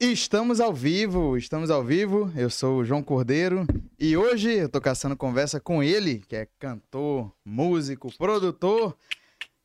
Estamos ao vivo, estamos ao vivo. Eu sou o João Cordeiro e hoje eu tô caçando conversa com ele, que é cantor, músico, produtor,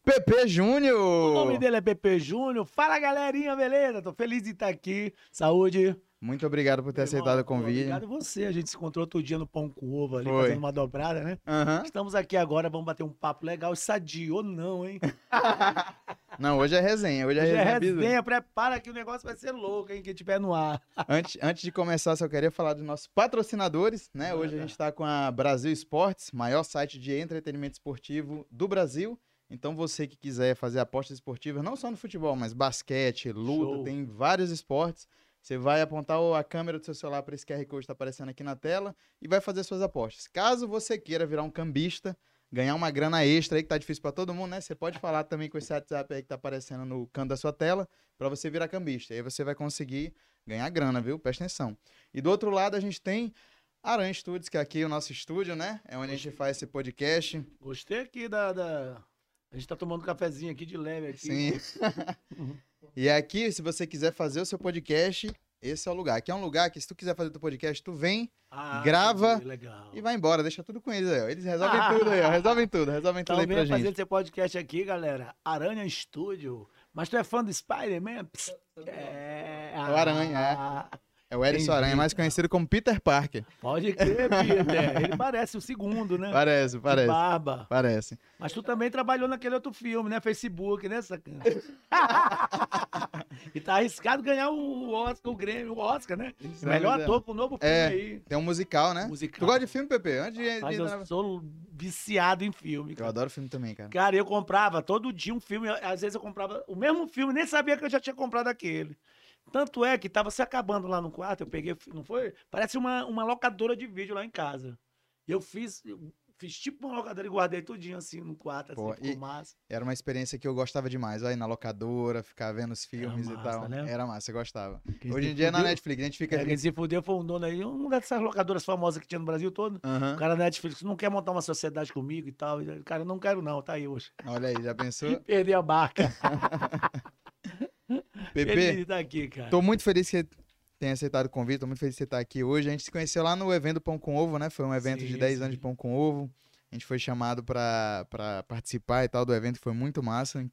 Pepe Júnior. O nome dele é Pepe Júnior. Fala galerinha, beleza? Tô feliz de estar aqui. Saúde. Muito obrigado por ter Meu aceitado o convite. Obrigado você. A gente se encontrou outro dia no Pão com Ovo ali, Foi. fazendo uma dobrada, né? Aham. Estamos aqui agora, vamos bater um papo legal, sadio ou não, hein? Não, hoje é resenha, hoje é Hoje é resenha. business. resenha, prepara que o negócio vai ser louco, hein? Quem tiver no ar. Antes, antes de começar, só queria falar dos nossos patrocinadores, né? Hoje a gente está com a Brasil Esportes, maior site de entretenimento esportivo do Brasil. Então você que quiser fazer apostas esportivas, não só no futebol, mas basquete, luta, Show. tem vários esportes. Você vai apontar a câmera do seu celular para esse QR Code que está aparecendo aqui na tela e vai fazer suas apostas. Caso você queira virar um cambista, ganhar uma grana extra aí que tá difícil para todo mundo, né? Você pode falar também com esse WhatsApp aí que tá aparecendo no canto da sua tela para você virar cambista. Aí você vai conseguir ganhar grana, viu? Presta atenção. E do outro lado a gente tem Aranha Studios, que é aqui o nosso estúdio, né? É onde a gente faz esse podcast. Gostei aqui da, da- A gente tá tomando um cafezinho aqui de leve aqui. Sim. e aqui, se você quiser fazer o seu podcast, esse é o lugar. Aqui é um lugar que se tu quiser fazer o teu podcast, tu vem Ah, Grava e vai embora. Deixa tudo com eles aí, ó. Eles resolvem tudo aí, ó. Resolvem tudo, resolvem tudo aí pra venha fazer gente. esse podcast aqui, galera. Aranha Studio. Mas tu é fã do Spider-Man? É... o Aranha, é. É o Erisson Aranha, mais conhecido como Peter Parker. Pode crer, Peter. Ele parece o segundo, né? Parece, De parece. Barba. Parece. Mas tu também trabalhou naquele outro filme, né? Facebook, né, sacana? e tá arriscado ganhar o Oscar, o Grêmio, o Oscar, né? Isso, Melhor é. ator com o novo filme É. aí. Tem um musical, né? Musical. Tu gosta de filme, Pepe? Antes de... Mas de- eu sou viciado em filme. Eu Cara. adoro filme também, cara. Cara, eu comprava todo dia um filme. Às vezes eu comprava o mesmo filme, nem sabia que eu já tinha comprado aquele. Tanto é que tava se acabando lá no quarto, eu peguei, não foi? Parece uma, uma locadora de vídeo lá em casa. E eu fiz, eu fiz tipo uma locadora e guardei tudinho assim no quarto, assim, Pô, ficou e- massa. Era uma experiência que eu gostava demais. Aí na locadora, ficar vendo os filmes e massa, tal. né? Era massa, eu gostava. Quem Hoje em dia é na Netflix, a gente fica. É, quem se fudeu foi um dono aí, uma dessas locadoras famosas que tinha no Brasil todo. Aham. O cara da Netflix não quer montar uma sociedade comigo e tal. E, Cara, não quero não, tá aí hoje. Olha aí, já pensou? Perdi a barca. Pepe, tá aqui, cara. tô muito feliz que você tenha aceitado o convite, tô muito feliz que você tá aqui hoje. A gente se conheceu lá no evento Pão com Ovo, né? Foi um evento de Sim, 10 sim. anos de Pão com Ovo. A gente foi chamado pra, pra participar e tal do evento, foi muito massa.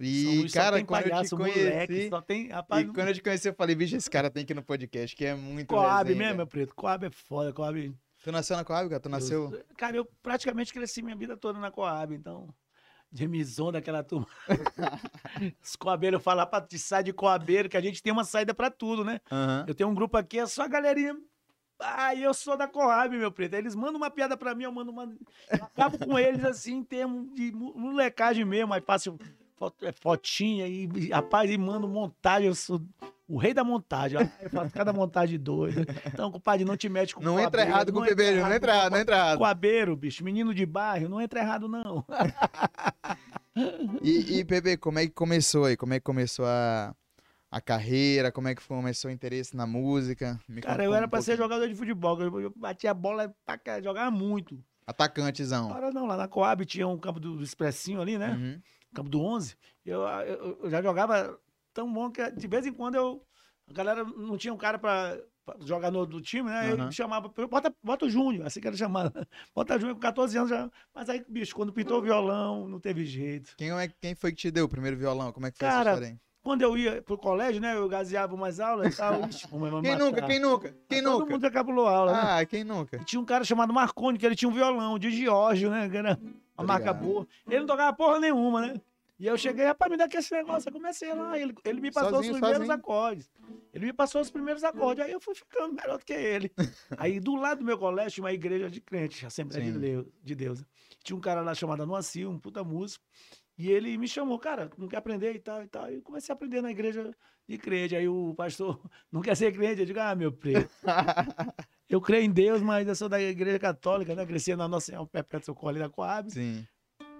E, Somos- cara, quando palhaço, eu te conheci, moleque, só tem. Rapaz, e quando eu te conheci, eu falei, bicho, esse cara tem que ir no podcast, que é muito Coab mesmo, meu preto. Coab é foda, Coab. Tu nasceu na Coab, cara? Tu nasceu... Eu- cara, eu praticamente cresci minha vida toda na Coab, então. Gemizão daquela turma. Os coabeiros falam pra te sair de coabeiro, que a gente tem uma saída pra tudo, né? Aham. Eu tenho um grupo aqui, é só a galerinha. Ah, eu sou da Coab, meu preto. Aí Eles mandam uma piada pra mim, eu mando uma. Eu acabo com eles assim, em termos de mo- molecagem mesmo. Aí faço é, fotinha e, e, rapaz, e mando montagem. Eu sou o rei da montagem. Eu faço cada montagem doida. Então, compadre, não te mete com Não entra errado com o bebê, não entra errado, não entra errado. Coabeiro, bicho, menino de bairro, não entra errado, não. E, e Pepe, como é que começou aí? Como é que começou a, a carreira? Como é que começou o interesse na música? Me Cara, eu um era pra ser pouquinho. jogador de futebol. Eu batia a bola, pra jogava muito. Atacantezão. Agora não, lá na Coab tinha um campo do, do Expressinho ali, né? Uhum. campo do 11, eu, eu, eu já jogava tão bom que de vez em quando eu. A galera não tinha um cara pra, pra jogar no do time, né? Aham. Ele chamava, bota, bota o Júnior, assim que era chamado. Bota o Júnior com 14 anos já. Mas aí, bicho, quando pintou o violão, não teve jeito. Quem, é, quem foi que te deu o primeiro violão? Como é que foi Cara, essa história? Quando eu ia pro colégio, né? Eu gaseava umas aulas e tal. Ixi, Quem nunca? Quem nunca? Quem Todo nunca? mundo já cabulou aula, né? Ah, quem nunca? E tinha um cara chamado Marconi, que ele tinha um violão de Giorgio, né? Que era uma marca ligado. boa. Ele não tocava porra nenhuma, né? E eu cheguei, rapaz, me dá aqui esse negócio. Eu comecei lá, ele, ele me passou Sozinho, os primeiros sozinho. acordes. Ele me passou os primeiros acordes. Aí eu fui ficando melhor do que ele. Aí do lado do meu colégio tinha uma igreja de crente, Assembleia de. Deus, de Deus. Tinha um cara lá chamado Anuacio, um puta músico. E ele me chamou, cara, não quer aprender e tal e tal. E eu comecei a aprender na igreja de crente. Aí o pastor não quer ser crente. Eu digo, ah, meu preto. Eu creio em Deus, mas eu sou da igreja católica, né? Cresci na Nossa Senhora Perpétua Socorro ali da Coab. Sim.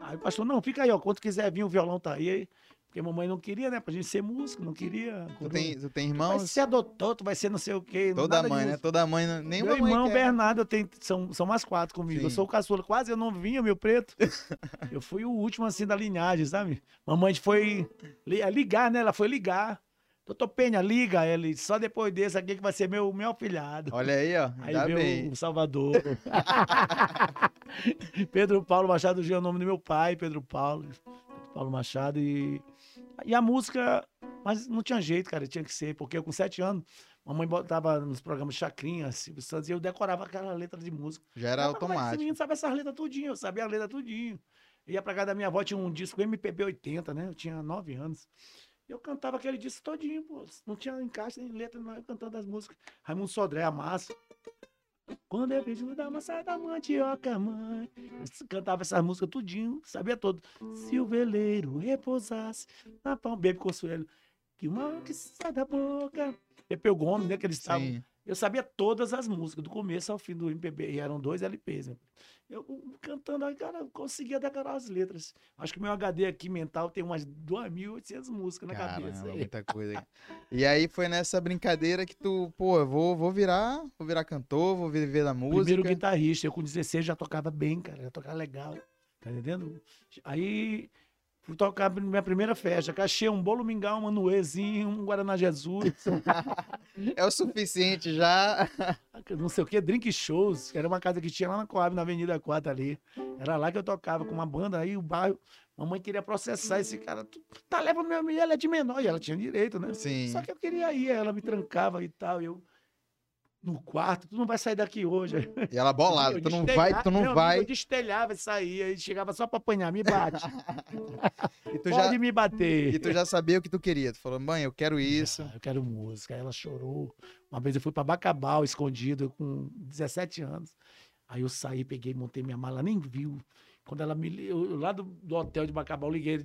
Aí o pastor, não, fica aí, ó. Quando quiser vir, o violão tá aí. Porque mamãe não queria, né? Pra gente ser músico, não queria. Tu tem, tu tem Vai irmãos? ser adotor, tu vai ser não sei o quê. Toda mãe, né? Toda mãe. não- Nenhuma Meu mãe irmão quer. Bernardo, eu tenho, são, são mais quatro comigo. Eu Sim. sou o caçula. Quase eu não vinha, meu preto. eu fui o último, assim, da linhagem, sabe? Mamãe foi li- ligar, né? Ela foi ligar. Doutor Penha, liga ele. Só depois desse aqui que vai ser meu, meu afilhado. Olha aí, ó. Aí Ainda veio bem. o Salvador. Pedro Paulo Machado Gil é o nome do meu pai, Pedro Paulo. Pedro Paulo Machado. E, e a música, mas não tinha jeito, cara, tinha que ser, porque eu com sete anos, mamãe botava nos programas Chacrinha, Silvio Santos, e eu decorava aquela letra de música. Já era Eu "Mas Esse automático. menino sabe essas letras tudinho, eu sabia a letra tudinho. Ia pra casa da minha avó, tinha um disco MPB 80, né? Eu tinha nove anos. Eu cantava aquele disco todinho, pô. Não tinha encaixe nem letra, não. Eu cantando as músicas. Raimundo Sodré, a massa. Quando eu vejo da massa da mandioca, mãe. Eu cantava essas músicas tudinho, sabia todo. Se o veleiro repousasse na pão, Bebe Consuelo. Que mal que sai da boca. Pepeu Gomes, né? Que eles estavam. Eu sabia todas as músicas, do começo ao fim do MPB, e eram dois LPs. Né? Eu cantando, aí, cara, eu conseguia decorar as letras. Acho que meu HD aqui mental tem umas 2.800 músicas na cabeça. Caramba, muita coisa. E aí foi nessa brincadeira que tu, pô, eu vou, vou virar, vou virar cantor, vou viver da música. Primeiro guitarrista, eu com 16 já tocava bem, cara, já tocava legal. Tá entendendo? Aí fui tocar minha primeira festa, cachê um bolo mingau, um manuezinho, um Guaraná Jesus, É o suficiente já. não sei o que, drink shows, era uma casa que tinha lá na Coab, na Avenida 4 ali. Era lá que eu tocava com uma banda, aí o bairro, mamãe queria processar esse cara, tá levando minha mulher, ela é de menor, e ela tinha direito, né? Sim. Só que eu queria ir, ela me trancava e tal, e eu no quarto, tu não vai sair daqui hoje. E ela bolada, tu não vai, tu não meu vai. amigo, Eu destelhava e saía, e chegava só pra apanhar, me bate. E tu, Pode já, me bater. e tu já sabia o que tu queria. Tu falou, mãe, eu quero isso. Ah, eu quero música. Aí ela chorou. Uma vez eu fui pra Bacabal, escondido, com 17 anos. Aí eu saí, peguei, montei minha mala, nem viu. Quando ela me. Eu, lá do, do hotel de Bacabal, liguei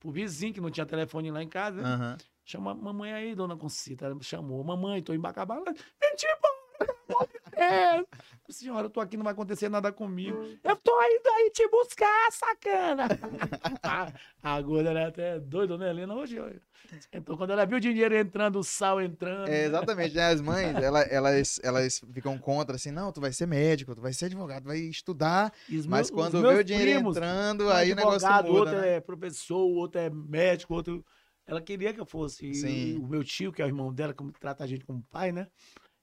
pro vizinho, que não tinha telefone lá em casa. Aham. Chama a mamãe aí, dona Concita. Ela me chamou. Mamãe, tô em Bacabal. Ela, vem te embora, pelo amor de Deus. Senhora, eu tô aqui, não vai acontecer nada comigo. Eu tô indo aí te buscar, sacana. a, a gorda era até doida, né, Helena? Hoje. Então, quando ela viu o dinheiro entrando, o sal entrando. É, exatamente, né? As mães, ela- elas, elas ficam contra, assim, não, tu vai ser médico, tu vai ser advogado, vai estudar, os mas meus- quando vê o dinheiro primos, entrando, aí o negócio advogado, muda, outro né? é professor, o outro é médico, outro. Ela queria que eu fosse. E Sim. O meu tio, que é o irmão dela, que trata a gente como pai, né?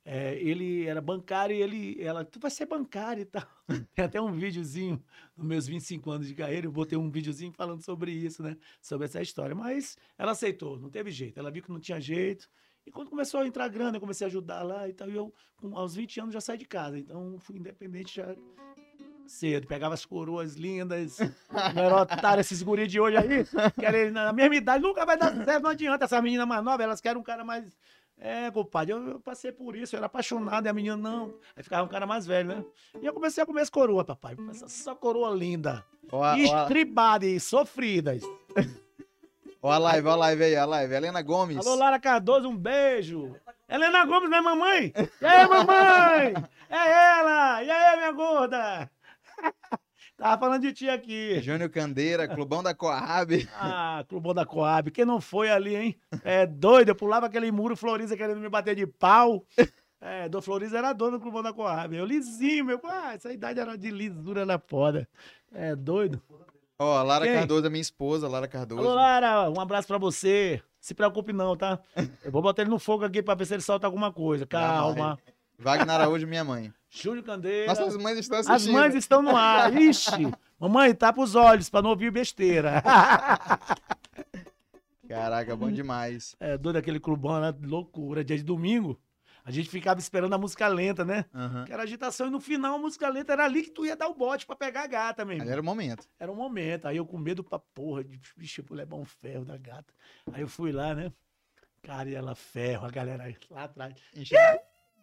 É, ele era bancário e ele, ela, tu vai ser bancário e tal. Tem até um videozinho, nos meus 25 anos de carreira, eu botei um videozinho falando sobre isso, né? Sobre essa história. Mas ela aceitou, não teve jeito. Ela viu que não tinha jeito. E quando começou a entrar grana, eu comecei a ajudar lá e tal. E eu, com, aos 20 anos, já saí de casa. Então, fui independente já cedo. Pegava as coroas lindas, não era otário esses guri de hoje aí. Querem, na mesma idade, nunca vai dar certo, não adianta. Essas meninas mais novas, elas querem um cara mais. É, compadre, eu, eu passei por isso, eu era apaixonado, e a menina não. Aí ficava um cara mais velho, né? E eu comecei a comer as coroas, papai. Essa- Só coroa linda. Ó, a- ó, a- Estribadas e sofridas. ó a live, ó a live aí, a live. Helena Gomes. Alô, Lara Cardoso, um beijo. Helena Gomes, né, mamãe? E aí, mamãe? É ela! E aí, minha gorda? Tava falando de ti aqui. Júnior Candeira, Clubão da Coab. Ah, Clubão da Coab. Quem não foi ali, hein? É doido. Eu pulava aquele muro Floriza querendo me bater de pau. É, do Floriza era dono do Clubão da Coab. Eu lisinho, meu. Ah, essa idade era de lisura na foda. É doido. Ó, a Lara Quem? Cardoso, a minha esposa, Lara Cardoso. Alô, Lara, um abraço pra você. Se preocupe não, tá? Eu vou botar ele no fogo aqui pra ver se ele solta alguma coisa. Calma. Wagner Araújo, minha mãe. Júlio Candeira. Nossas mães estão assistindo. As mães estão no ar. Ixi. Mamãe, tapa os olhos pra não ouvir besteira. Caraca, bom demais. É doido aquele clubão, né? Loucura. Dia de domingo, a gente ficava esperando a música lenta, né? Aham. Que era agitação, e no final a música lenta era ali que tu ia dar o bote pra pegar a gata, meu Ali irmão. era o momento. Era um momento. Aí eu com medo pra porra, de bicho, vou levar um ferro da gata. Aí eu fui lá, né? Cara, e ela ferro, a galera aí lá atrás. Enche- Ai,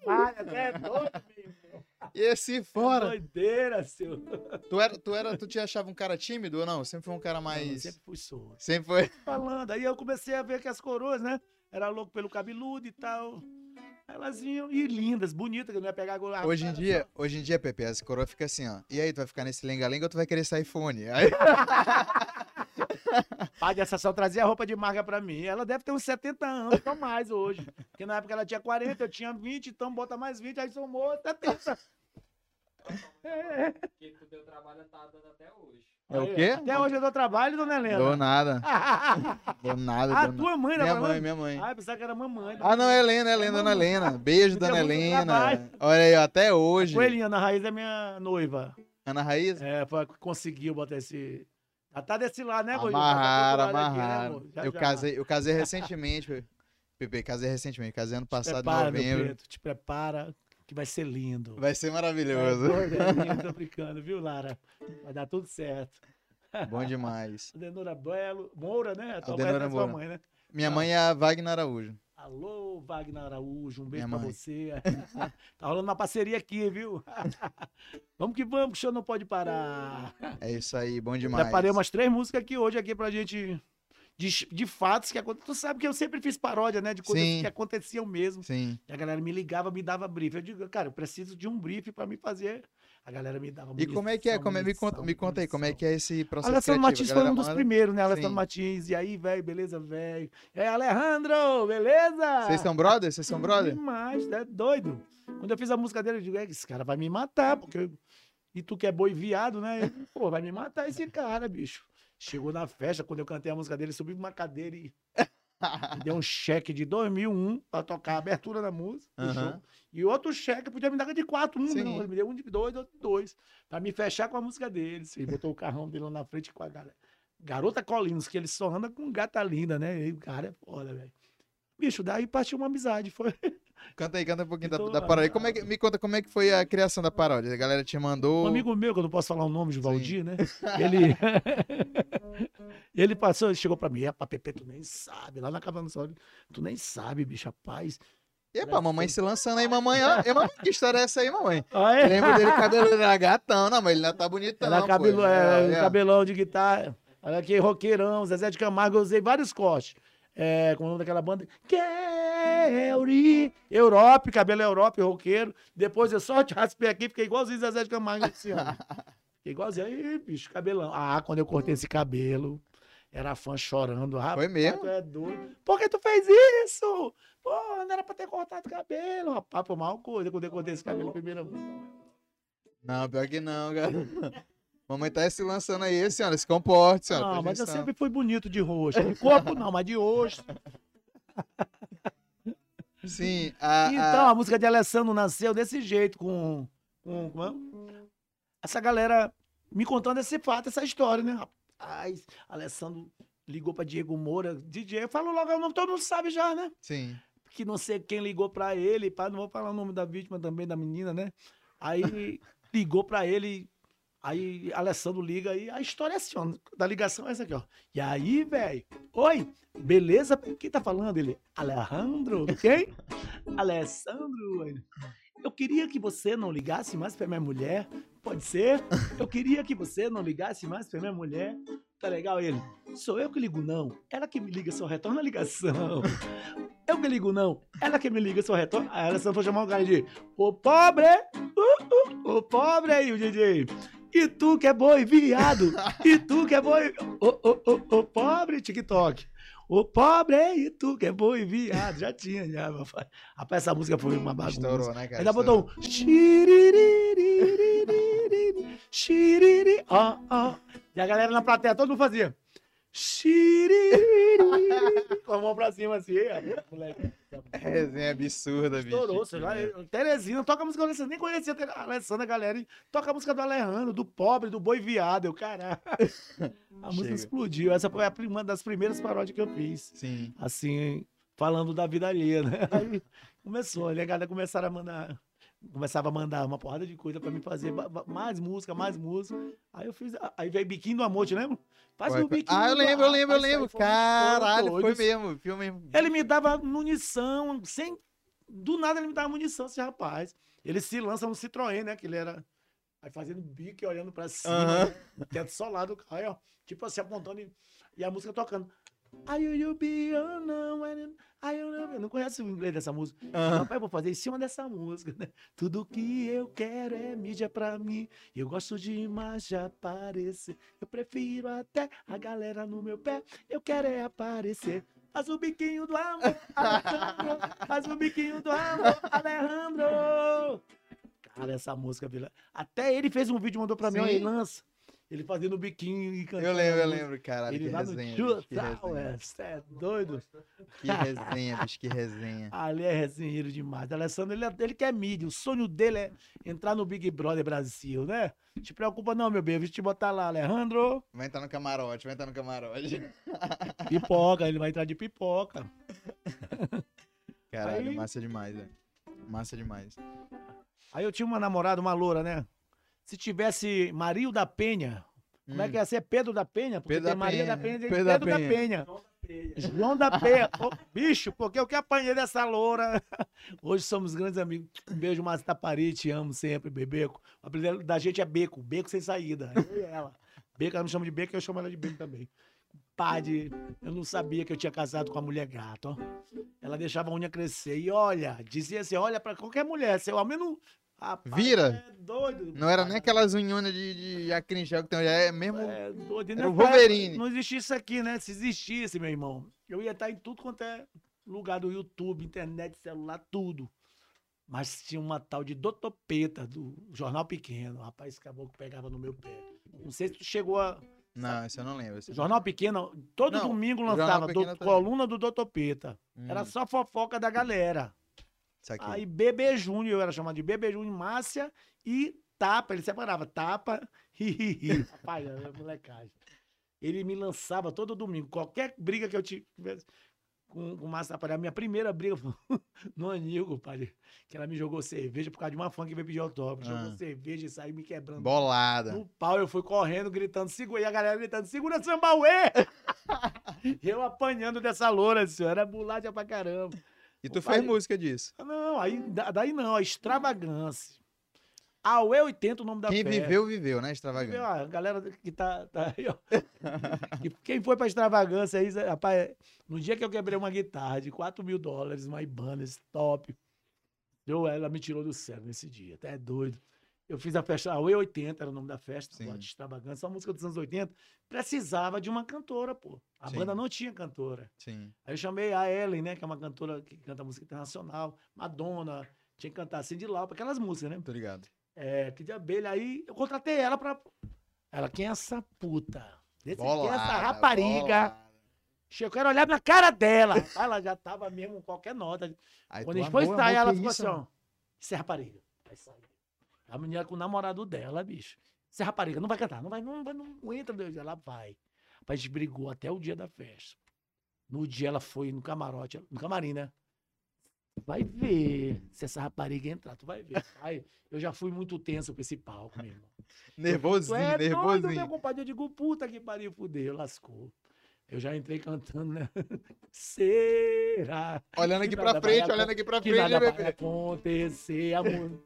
até é doido, meu. E esse fora? Doideira, seu. Tu, era, tu, era, tu te achava um cara tímido ou não? Sempre foi um cara mais. sempre fui sordo. Sempre foi. falando. Aí eu comecei a ver que as coroas, né? Era louco pelo cabeludo e tal. Elas iam e lindas, bonitas, que não ia pegar agora. Hoje em dia, hoje em dia, Pepe, essa coroa fica assim, ó. E aí, tu vai ficar nesse lenga-lenga ou tu vai querer esse iPhone? Aí, Pai de essa só trazia roupa de marca pra mim. Ela deve ter uns 70 anos, ou mais hoje. Porque na época ela tinha 40, eu tinha 20, então bota mais 20, aí somou 70. É, Que o teu trabalho tá dando até hoje. É o quê? Até hoje eu dou trabalho, dona Helena. Dou nada. Dou nada. ah, dou tua mãe, nada. né? Minha mãe, minha mãe. Ah, pensava que era mamãe. Ah, não, é Helena, é Helena, dona Helena. Beijo, dona Helena. Olha aí, até hoje. Coelhinha, Ana Raiz é minha noiva. Ana Raiz? É, foi a que conseguiu botar esse. Já tá desse lado, né, Gordinho? Amarraram, Tá lado aqui, né, amarraram. Já, Eu já. casei, eu casei recentemente, Pepe, casei recentemente, casei ano passado, em prepara, meu novembro. preto, te prepara, que vai ser lindo. Vai ser É, maravilhoso. é tô brincando, viu, Lara? Vai dar tudo certo. Bom demais. Denora Belo, Moura, né? A tua mãe Denora é sua Moura. mãe, né? Minha mãe é a Wagner Araújo. Alô, Wagner Araújo, um beijo Minha pra mãe. você. tá rolando uma parceria aqui, viu? vamos que vamos, que o show não pode parar. É isso aí, bom demais. Preparei umas três músicas aqui hoje aqui pra gente. De, de fatos que acontecem. Tu sabe que eu sempre fiz paródia, né? De coisas Sim. que aconteciam mesmo. Sim. E a galera me ligava, me dava brief. Eu digo, cara, eu preciso de um brief pra me fazer. A galera me dava E como é que é? Como é? Me conta, me conta aí, como é que é esse processo Alessandro? Martins foi um dos manda? primeiros, né? Alessandro Sim. Martins. E aí, velho, beleza, velho? E aí, Alejandro, beleza? Vocês são brothers? Vocês são brothers? Demais, é doido. Quando eu fiz a música dele, eu digo, "É, esse cara vai me matar, porque. eu- E tu que é boi viado, né? Eu, Pô, vai me matar esse cara, bicho. Chegou na festa, quando eu cantei a música dele, subiu uma cadeira e deu um cheque de 2001 pra tocar a abertura da música. Aham. show. E outro cheque, podia me dar de quatro, um, ele me deu um de dois, outro de dois, pra me fechar com a música dele. Ele botou o carrão dele lá na frente com a galera. Garota Colinos, que ele só anda com gata linda, né? E o cara é foda, velho. Bicho, daí partiu uma amizade. Foi. Canta aí, canta um pouquinho da, Então, da paródia. Como é que, me conta como é que foi a criação da paródia. A galera te mandou. Um amigo meu, que eu não posso falar o nome de Valdir, né? Ele. ele passou, ele chegou pra mim, "Epa, Pepe, tu nem sabe, lá na Cabana do tu nem sabe, bicho, rapaz. E pá, mamãe se lançando aí, mamãe. Ó, mamãe, que história é essa aí, mamãe? Ah, Eu lembro dele cabelo era gatão, não, mas ele ainda tá bonitão. Era pô. cabelo, é, É, é. cabelão de guitarra. Olha aqui, roqueirão, Zezé de Camargo, eu usei vários cortes. É, com o nome daquela banda. Kelly. Europe, cabelo Europe, roqueiro. Depois eu só te raspei aqui, fiquei igualzinho Zezé de Camargo esse ano. Fiquei igualzinho. Aí, bicho, cabelão. Ah, quando eu cortei esse cabelo, era fã chorando. Rapaz, Foi mesmo? Tu é doido. Por que tu fez isso? Pô, não era pra ter cortado o cabelo. Rapaz, foi mal coisa quando eu cortei esse cabelo primeiro. Não, pior que não, cara. Mamãe tá se lançando aí, senhora. Se comporte, senhora. Não, mas eu atenção. sempre fui bonito de rosto. De corpo não, mas de rosto. Sim, a, a- Então, a música de Alessandro nasceu desse jeito, com. com, com essa galera me contando esse fato, essa história, né? Rapaz, Alessandro ligou pra Diego Moura, DJ, eu falo logo o nome, todo mundo sabe já, né? Sim. Que não sei quem ligou pra ele, pá, não vou falar o nome da vítima também, da menina, né? Aí ligou pra ele, aí Alessandro liga e a história é assim, ó, da ligação é essa aqui, ó. E aí, velho, oi, beleza? Quem tá falando? Ele, Alejandro, quem? Alessandro. Eu queria que você não ligasse mais pra minha mulher, pode ser? Eu queria que você não ligasse mais pra minha mulher. Tá legal ele? Sou eu que ligo não, ela que me liga, só retorna a ligação. Eu que ligo não, ela que me liga, só retorna. Aí ela só foi chamar o cara de Ô pobre, uh, uh, ô pobre aí, o DJ. E tu que é boi, viado. E tu que é boi, ô, ô, ô, ô pobre, TikTok. Ô pobre, e tu que é boi, viado. Já tinha, já, meu pai. Rapaz, essa música foi uma bagunça. Estourou, né, cara? Ainda botou um. xiriririri, Xiriri, ó, ó. E a galera na plateia, todo mundo fazia. Xiriri, com a mão pra cima assim, aí, moleque. Resenha absurda, bicho. Estourou, sei lá. Terezinha, toca a música do Alessandro. Nem conhecia a Alessandra, galera. E toca a música do Alejandro, do pobre, do boi viado. Eu, caralho. A música explodiu. Essa foi uma das primeiras paródias que eu fiz. Sim. Assim, falando da vida alheia, né? Aí começou, a galera começaram a mandar. Começava a mandar uma porrada de coisa pra mim fazer mais música, mais música. Aí eu fiz. Aí veio Biquinho do Amor, te lembra? Faz Foi- um biquinho. Ah, eu lembro, eu lembro, eu aí lembro. foi Caralho, estouro foi doido. mesmo. Filme. Ele me dava munição, sem. Do nada ele me dava munição, esse rapaz. Ele se lança no Citroën, né? Que ele era. Aí fazendo bico e olhando pra cima, né, o teto solado, aí, ó. Tipo assim, apontando e, e a música tocando. Are you, you wedding? Are you, you- Não conhece o inglês dessa música? Rapaz, eu vou fazer em cima dessa música, né? Tudo que eu quero é mídia pra mim. Eu gosto demais de aparecer. Eu prefiro até a galera no meu pé. Eu quero é aparecer. Faz o biquinho do amor, Alejandro. Faz o biquinho do amor, Alejandro. Cara, essa música, Vila. Até ele fez um vídeo, mandou pra mim, Sim. ó, ele lança. Ele fazendo o biquinho e cantando. Eu lembro, eu lembro, caralho. Ele que lá no resenha, Tio bicho, que resenha. Tower, cê é doido? Que resenha, bicho, que resenha. Ali é resenheiro demais. Alessandro, ele, é- ele quer mídia. O sonho dele é entrar no Big Brother Brasil, né? Te preocupa não, meu bem. Eu vou te botar lá, Alejandro. Vai entrar no camarote, vai entrar no camarote. Pipoca, ele vai entrar de pipoca. Caralho, Aí- massa demais, velho. Massa demais. Aí eu tinha uma namorada, uma loura, né? Se tivesse Mario da Penha, como é que ia ser Pedro da Penha? Porque Hum. Pedro tem da Maria Penha. da Penha e tem Pedro Pedro, da da Penha. João da Penha. Ô, bicho, porque eu que apanhei dessa loura. Hoje somos grandes amigos. Um beijo, Márcio Tapari, te amo sempre, Bebeco. O apelido da gente é Beco, Beco sem saída. Eu e ela. Beco, ela me chama de Beco, eu chamo ela de Beco também. Padre, eu não sabia que eu tinha casado com a mulher gata, ó. Ela deixava a unha crescer. E olha, dizia assim: olha pra qualquer mulher, seu ao menos. Rapaz, Vira. É doido. Não era nem aquelas unhonas de, de acrinchel que tem, é mesmo... É doido. Era o nessa Wolverine. Não existia isso aqui, né? Se existisse, meu irmão, eu ia estar em tudo quanto é lugar do YouTube, internet, celular, tudo. Mas tinha uma tal de Dotopeta, do Jornal Pequeno. Rapaz, esse caboclo pegava no meu pé. Não sei se tu chegou a. Não, isso eu não lembro. Jornal Pequeno, todo Não, domingo lançava do- coluna do Dotopeta. lembro. Era Hum, só fofoca da galera. Aí Bebê Júnior, eu era chamado de Bebê Júnior, Márcia e Tapa. Ele separava Tapa e. Rapaz, era molecagem. Ele me lançava todo domingo. Qualquer briga que eu tivesse com, com o Márcia Tapa, a minha primeira briga foi no Anilgo, pai. Que ela me jogou cerveja por causa de uma fã que veio pedir autógrafo. Jogou Ah. cerveja e saiu me quebrando. Bolada. No pau, eu fui correndo, gritando, segura. E a galera gritando, segura Sambauê! E eu apanhando dessa loura, senhor. Era bolacha pra caramba. E tu o fez pai- música disso. Não, aí, da- daí não, a extravagância. A UE80, o nome da Quem viveu, viveu, né? Viveu, Extravagante. A galera que tá, tá aí, ó. Que- Quem foi pra extravagância aí, rapaz, no dia que eu quebrei uma guitarra de 4 mil dólares, uma Ibanez top, eu, ela me tirou do céu nesse dia, até é doido. Eu fiz a festa, a UE80 era o nome da festa, Sim. de extravagância, uma música dos anos 80, precisava de uma cantora, pô. A Sim. banda não tinha cantora. Sim. Aí eu chamei a Ellen, né, que é uma cantora que canta música internacional, Madonna, tinha que cantar Cindy Lauper, aquelas músicas, né? Tô ligado. É, que de abelha. Aí eu contratei ela pra. Ela, quem é essa puta? Desse, quem é Bolada, essa rapariga? bolada. Eu quero olhar na cara dela. Ela já tava mesmo com qualquer nota. Aí Quando a gente foi sair, ela ficou isso, assim, ó. Isso é rapariga. Aí saiu. A menina com o namorado dela, bicho. É rapariga, não vai cantar, não vai, não, vai, não entra, Deus. Ela vai. Gente brigou até o dia da festa. No dia ela foi no camarote, no camarim, né? Vai ver se essa rapariga entrar, tu vai ver. Ai, eu já fui muito tenso com esse palco, meu irmão. Tu Nervosinho, é doido, meu nervosinho. compadre. Eu digo, puta que pariu, fudeu, lascou. Eu já entrei cantando, né? Será Olhando aqui que pra frente, olhando aqui pra que frente, nada né, vai acontecer, amor?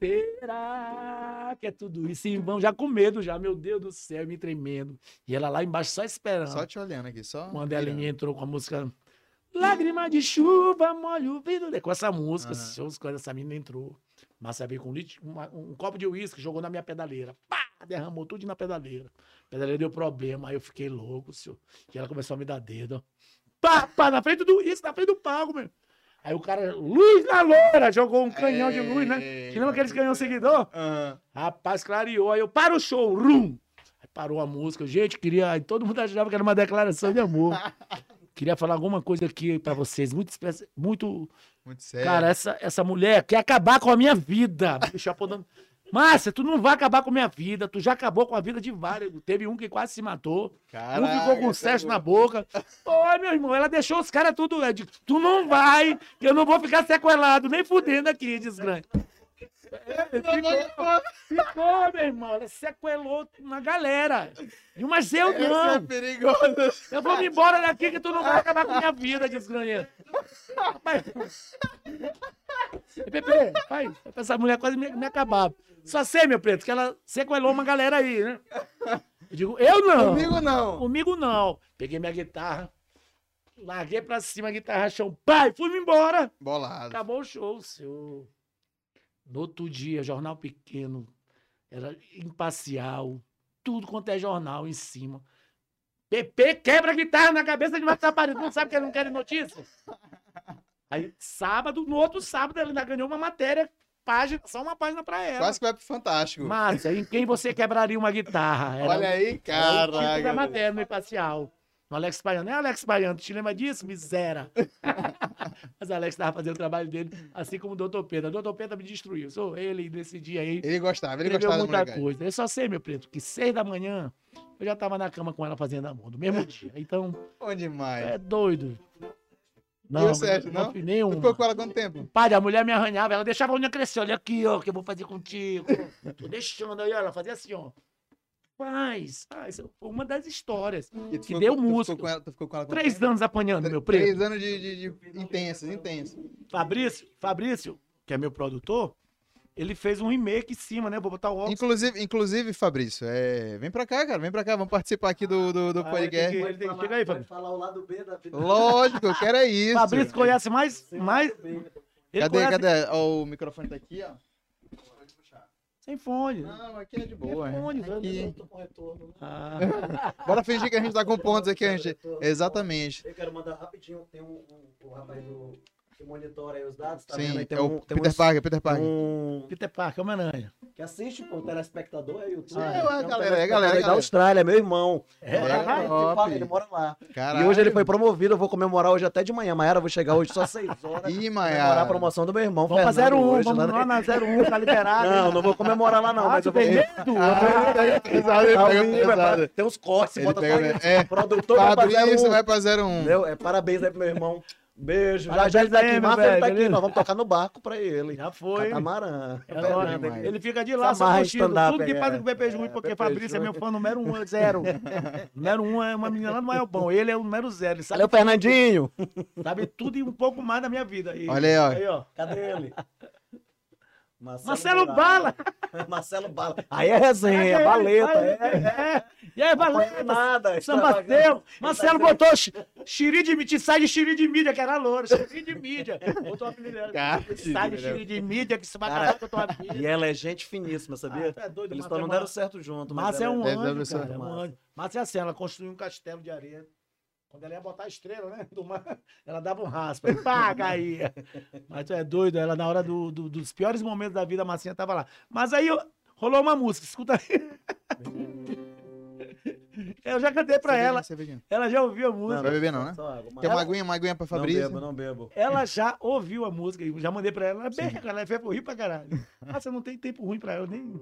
Será que é tudo isso? E vão já com medo, já, meu Deus do céu, me tremendo. E ela lá embaixo só esperando. Só te olhando aqui, só. Quando ela me entrou com a música Lágrima de chuva, molha o vidro. Com essa música, shows, quando essa menina entrou. Márcia veio com um, um copo de uísque, jogou na minha pedaleira. Pá! Derramou tudo na pedaleira. A pedaleira deu problema, aí eu fiquei louco, senhor. E ela começou a me dar dedo. Pá, pá, na frente do uísque, na frente do palco, meu. Aí o cara, luz na loura, jogou um canhão de luz, né? Ei, Te lembra aqueles canhão seguidor? Aham. Rapaz, clareou. Aí eu, para o show, rum! Aí parou a música. Gente, queria. Aí todo mundo achava que era uma declaração de amor. queria falar alguma coisa aqui pra vocês. Muito especial. Muito. Muito sério. Cara, essa, essa mulher quer acabar com a minha vida. Bicho apontando. Márcia, tu não vai acabar com a minha vida. Tu já acabou com a vida de vários. Teve um que quase se matou. Caraca, um ficou com sexo na boca. Oi, meu irmão, ela deixou os caras tudo. Eu digo, tu não vai, que eu não vou ficar sequelado, nem fudendo aqui, desgrande. É, ficou, ficou, meu irmão. Ela sequelou uma galera. E Mas eu Essa é não. perigosa. Eu vou me embora daqui que tu não vai acabar com a minha vida. Ei, Pepe, pai, essa mulher quase me, me acabava. Só sei, meu preto, que ela sequelou uma galera aí, né? Eu digo, eu não. Comigo não. Comigo não. Peguei minha guitarra, larguei pra cima a guitarra, chão, pai, fui-me embora. Bolado. Acabou o show, senhor. No outro dia, jornal pequeno, era imparcial, tudo quanto é jornal em cima. PP quebra a guitarra na cabeça de Marcos Aparecido. Não sabe que ele não quer notícia? Aí, sábado, no outro sábado, ele ainda ganhou uma matéria página, só uma página pra ela. Quase que vai pro Fantástico. Márcia, em quem você quebraria uma guitarra? Era Olha aí, Era o título da matéria no imparcial. No Alex Baiano. É Alex Baiano, te lembra disso? Miséria. Mas o Alex estava fazendo o trabalho dele, assim como o doutor Pedro. O doutor Pedro me destruiu. Sou ele nesse dia aí. Ele gostava, ele gostava muita coisa. Eu só sei, meu preto, que seis da manhã eu já tava na cama com ela fazendo amor, no mesmo dia. Então, Bom demais. é doido. E o Sérgio, não? fiz Tu nenhum. ficou com ela quanto tempo? Pai, a mulher me arranhava, ela deixava a unha crescer. Olha aqui, ó, que eu vou fazer contigo. Tô deixando aí, ó, ela fazia assim, ó. Faz, faz. Foi uma das histórias. Que ficou deu tu música. ela- Tu ficou com ela Três tempo? anos apanhando, meu Três preto. anos de, de, de intensos, intensos. Fabrício, Fabrício, que é meu produtor, ele fez um remake em cima, né? Vou botar o óculos. Inclusive, inclusive, Fabrício, é... vem pra cá, cara, vem pra cá, vamos participar aqui do, do, do Ah, podcast. ele tem que- chega aí, Fabrício. falar o lado B da vida. Lógico, eu quero é isso. Fabrício conhece mais. mais ele Cadê, conhece- cadê? Ó, o microfone tá aqui, ó. Sem fone. Não, aqui é de boa. É fone, é aqui. Eu tô com retorno. né? Ah, Bora fingir que a gente tá com pontos aqui, a gente. Exatamente. Eu quero mandar rapidinho, tem um, um, o rapaz do, que monitora aí os dados, tá Sim, vendo? Aí tem é um, o tem Peter um, Parker, Peter Parker. um Peter Parker, Homem-Aranha. que assiste, pô, o telespectador é YouTube. Ah, é, um galera, é, telespectador galera, aí galera. da Austrália, meu irmão. É, é, ele, top. fala, ele mora lá. Caralho. E hoje ele foi promovido, eu vou comemorar hoje até de manhã. Eu vou chegar hoje só às 6 horas. Ih, Comemorar a promoção do meu irmão. Vamos pra Fernando, 01, hoje, vamos lá na 01, tá liberado. Não, não vou comemorar lá não, Ah, mas eu vou... é pra- Tem uns cortes, bota só é. produtor vai fazer Fabrício um. vai pra 01. Entendeu? É, parabéns aí pro meu irmão. Beijo. Já, já ele tá aqui, Márcio ele tá aqui. Nós vamos tocar no barco pra ele. Já foi. Catamarã. É ele fica de lá só curtindo. Tudo que é. passa com o Pepe Júnior, É, porque Pepe Fabrício é meu fã número um, zero. número um é uma menina lá do Maiobão. Ele é o número zero. Ele sabe, Valeu, Fernandinho. sabe tudo e um pouco mais da minha vida. E- Olha aí, ó. Aí, ó. Cadê ele? Marcelo Moraes. Bala. Marcelo Bala. Aí é resenha, é baleta. É, É. E aí, Não é valeta. nada. Samba extravagante. seu. Marcelo botou xi- xiri de mídia, sai de xiri de mídia, que era loura. Xiri de mídia. Botou a filha Cara, Sai de xiri de mídia, que você vai acabar com a tua vida. E ela é gente finíssima, sabia? Ah, é doido, Eles só é não deram certo junto. mas é um anjo, cara. É um anjo. Márcia é assim, ela construiu um castelo de areia. Quando ela ia botar a estrela, né? do mar, ela dava um raspa. Pá, caía. Mas tu é doido, ela na hora do- do- dos piores momentos da vida, a Marcinha tava lá. Mas aí rolou uma música, escuta aí. Eu já cantei pra ela. cervejinha. Ela já ouviu a música. Vai beber não, né? Só água, Quer uma aguinha, uma aguinha pra Não Fabrício? bebo, não bebo. Ela já ouviu a música, eu já mandei pra ela. Ela bem, ela fez rir pra caralho. Ah, você não tem tempo ruim pra ela, nem.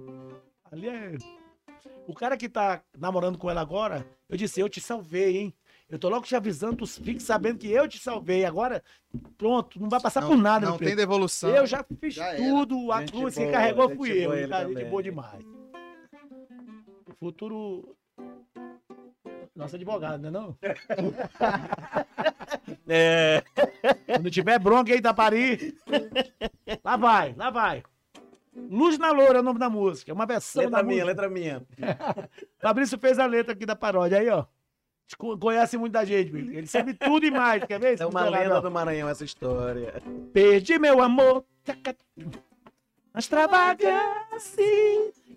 Ali é. O cara que tá namorando com ela agora, eu disse, eu te salvei, hein? Eu tô logo te avisando, tu fique sabendo que eu te salvei. Agora, pronto, não vai passar Não, por nada, não meu tem preto. devolução. Eu já fiz Já tudo, a Gente cruz que boa, carregou gente fui eu. Cara, gente também. boa demais. Futuro. Nosso advogado, né não? É. Quando tiver bronca aí, Itapari. Lá vai, lá vai. Luz na Loura é o nome da música. É uma versão Letra da minha, música. letra minha. Fabrício fez a letra aqui da paródia. Aí, ó. Conhece muito da gente. Ele sabe tudo e mais. Quer ver? É uma lenda do Maranhão essa história. Perdi meu amor. Taca- Na extravagância.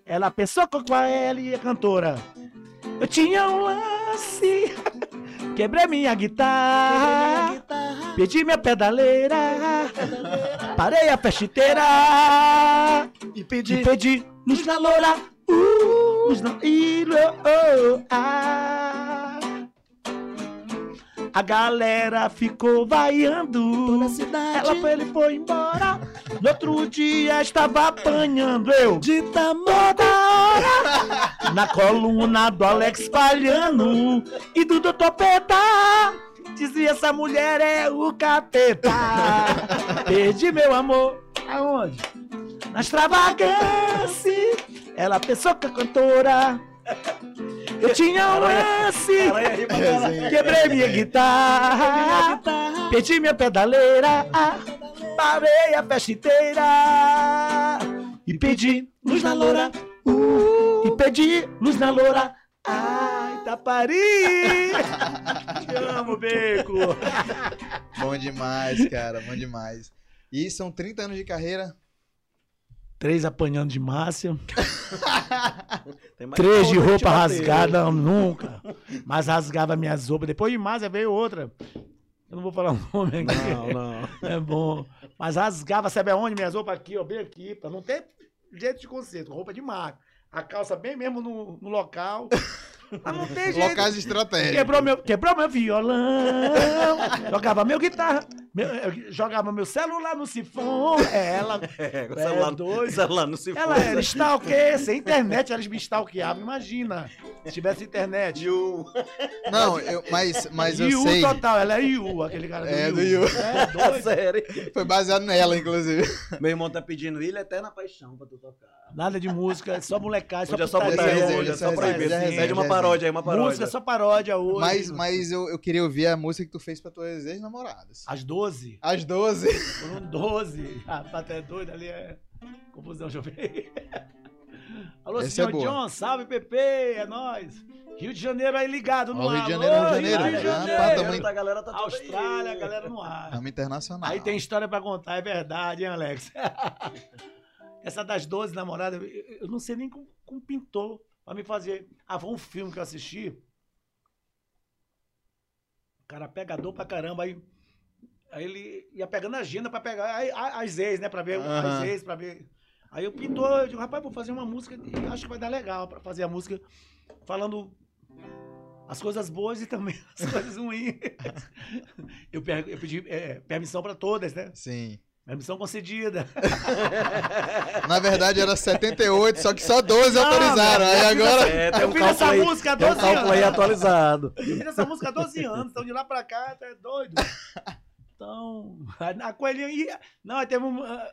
Ela pensou com ela e a cantora. Eu tinha um lance. Quebrei minha guitarra. Perdi minha pedaleira. Parei a festa inteira. E E pedi. pedi luz na loura. Uh, luz oh, ah. A galera ficou vaiando. Ela foi, ele foi embora. No outro dia estava apanhando eu. De Toda hora. Na coluna do Alex Palhano e do Dr. Peta. Dizia essa mulher é o capeta. Perdi meu amor. Aonde? Na extravagância. Ela pensou que a cantora. Eu tinha um lance. Quebrei minha guitarra. Perdi minha pedaleira. Parei a festa inteira. E pedi luz na loura. Uh, e pedi luz na loura. Ai, Tapari! Te amo, Beco! Bom demais, cara, bom demais. E são 30 anos de carreira. Três apanhando de Márcia. Três de roupa rasgada, nunca. Mas rasgava minhas roupas. Depois de Márcia veio outra. Eu não vou falar o nome aqui. Não, não. É bom. Mas rasgava, sabe aonde? Minhas roupas aqui, ó, bem aqui, pra não ter jeito de conceito. Roupa de marca. A calça bem mesmo no, no local. Mas não tem jeito. Locais estratégicos. Quebrou meu, quebrou meu violão, jogava meu guitarra, meu- eu jogava meu celular no sifão. Ela, É, o É celular, doido. celular não se ela era stalker, sem internet elas me stalkeavam. Imagina, se tivesse internet. E o- Não, eu- mas, mas eu Yu sei. total, ela é Yu, aquele cara do É, Yu. do Yu. É, doido. série. Foi baseado nela, inclusive. Meu irmão tá pedindo Ilha Eterna Paixão pra tu tocar. Nada de música, só molecagem, Hoje é só só putaria resenha, botar hoje é é só só resenha, proibido. é Pede uma é paródia aí, uma paródia. Música, só paródia hoje. Mas, mas eu, eu queria ouvir a música que tu fez pra tuas ex-namoradas. Às 12, Às 12. foram 12. Ah, até doido ali é confusão, deixa eu ver. Alô, Essa senhor é. John, salve, Pepe, é nóis. Rio de Janeiro aí ligado no Ó, Rio ar. de Janeiro, Alô, Rio de Janeiro. Rio de Ah, Janeiro. pá, tamo A galera tá Austrália, aí. galera no ar. Ramo internacional. Aí tem história pra contar, é verdade, hein, Alex? Essa das 12 namoradas, eu- não sei nem como, como pintou pra me fazer. Ah, foi um filme que eu assisti. O cara pegador pra caramba, aí, aí ele ia pegando a agenda pra pegar aí, as ex, né? Pra ver as Aham. ex, pra ver. Aí eu pintou, eu digo, rapaz, vou fazer uma música, e acho que vai dar legal pra fazer a música falando as coisas boas e também as coisas ruins. Eu, pedi é, permissão pra todas, né? Sim. Permissão concedida. Na verdade era 78, só que só 12 Não, autorizaram. Aí eu agora. É, tem Eu um fiz essa aí, música há tem um 12 cálculo aí anos. atualizado. Eu fiz essa música há 12 anos, então de lá pra cá, tá doido. Então, a coelhinha ia. Não, teve uma,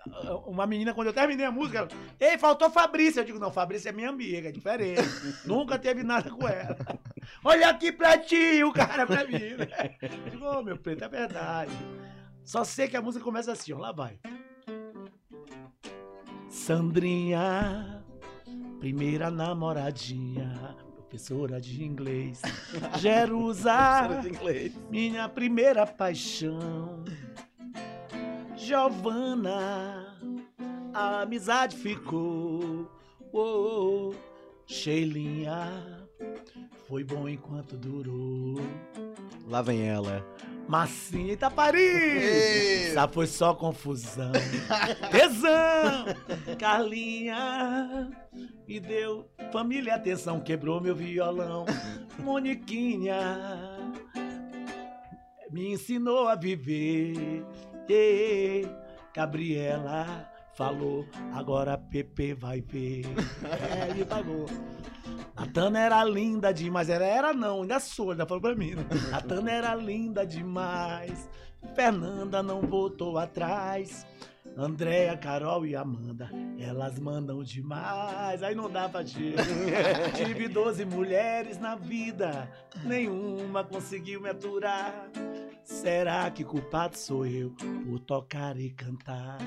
uma menina, quando eu terminei a música, ela, ei, faltou Fabrícia. Eu digo, não, Fabrícia é minha amiga, é diferente. Nunca teve nada com ela. Olha aqui pra ti, o cara pra mim. né? Eu digo, ô, meu preto, é verdade. Só sei que a música começa assim, ó, lá vai. Sandrinha, primeira namoradinha, professora de inglês. Jerusa, de inglês. minha primeira paixão. Giovana, a amizade ficou. Oh, Sheilinha, foi bom enquanto durou. Lá vem ela. Massinha! Ei. Essa foi só confusão. Tesão! Carlinha me deu família atenção, quebrou meu violão. Moniquinha me ensinou a viver. Ê, Gabriela falou, agora Pepe vai ver. É, ele pagou. A Tana era linda demais. Era, era não, ainda sou, ainda falou pra mim. Né? A Tana era linda demais. Fernanda não voltou atrás. Andréia, Carol e Amanda, elas mandam demais. Aí não dá pra te. Tive 12 mulheres na vida, nenhuma conseguiu me aturar. Será que culpado sou eu por tocar e cantar?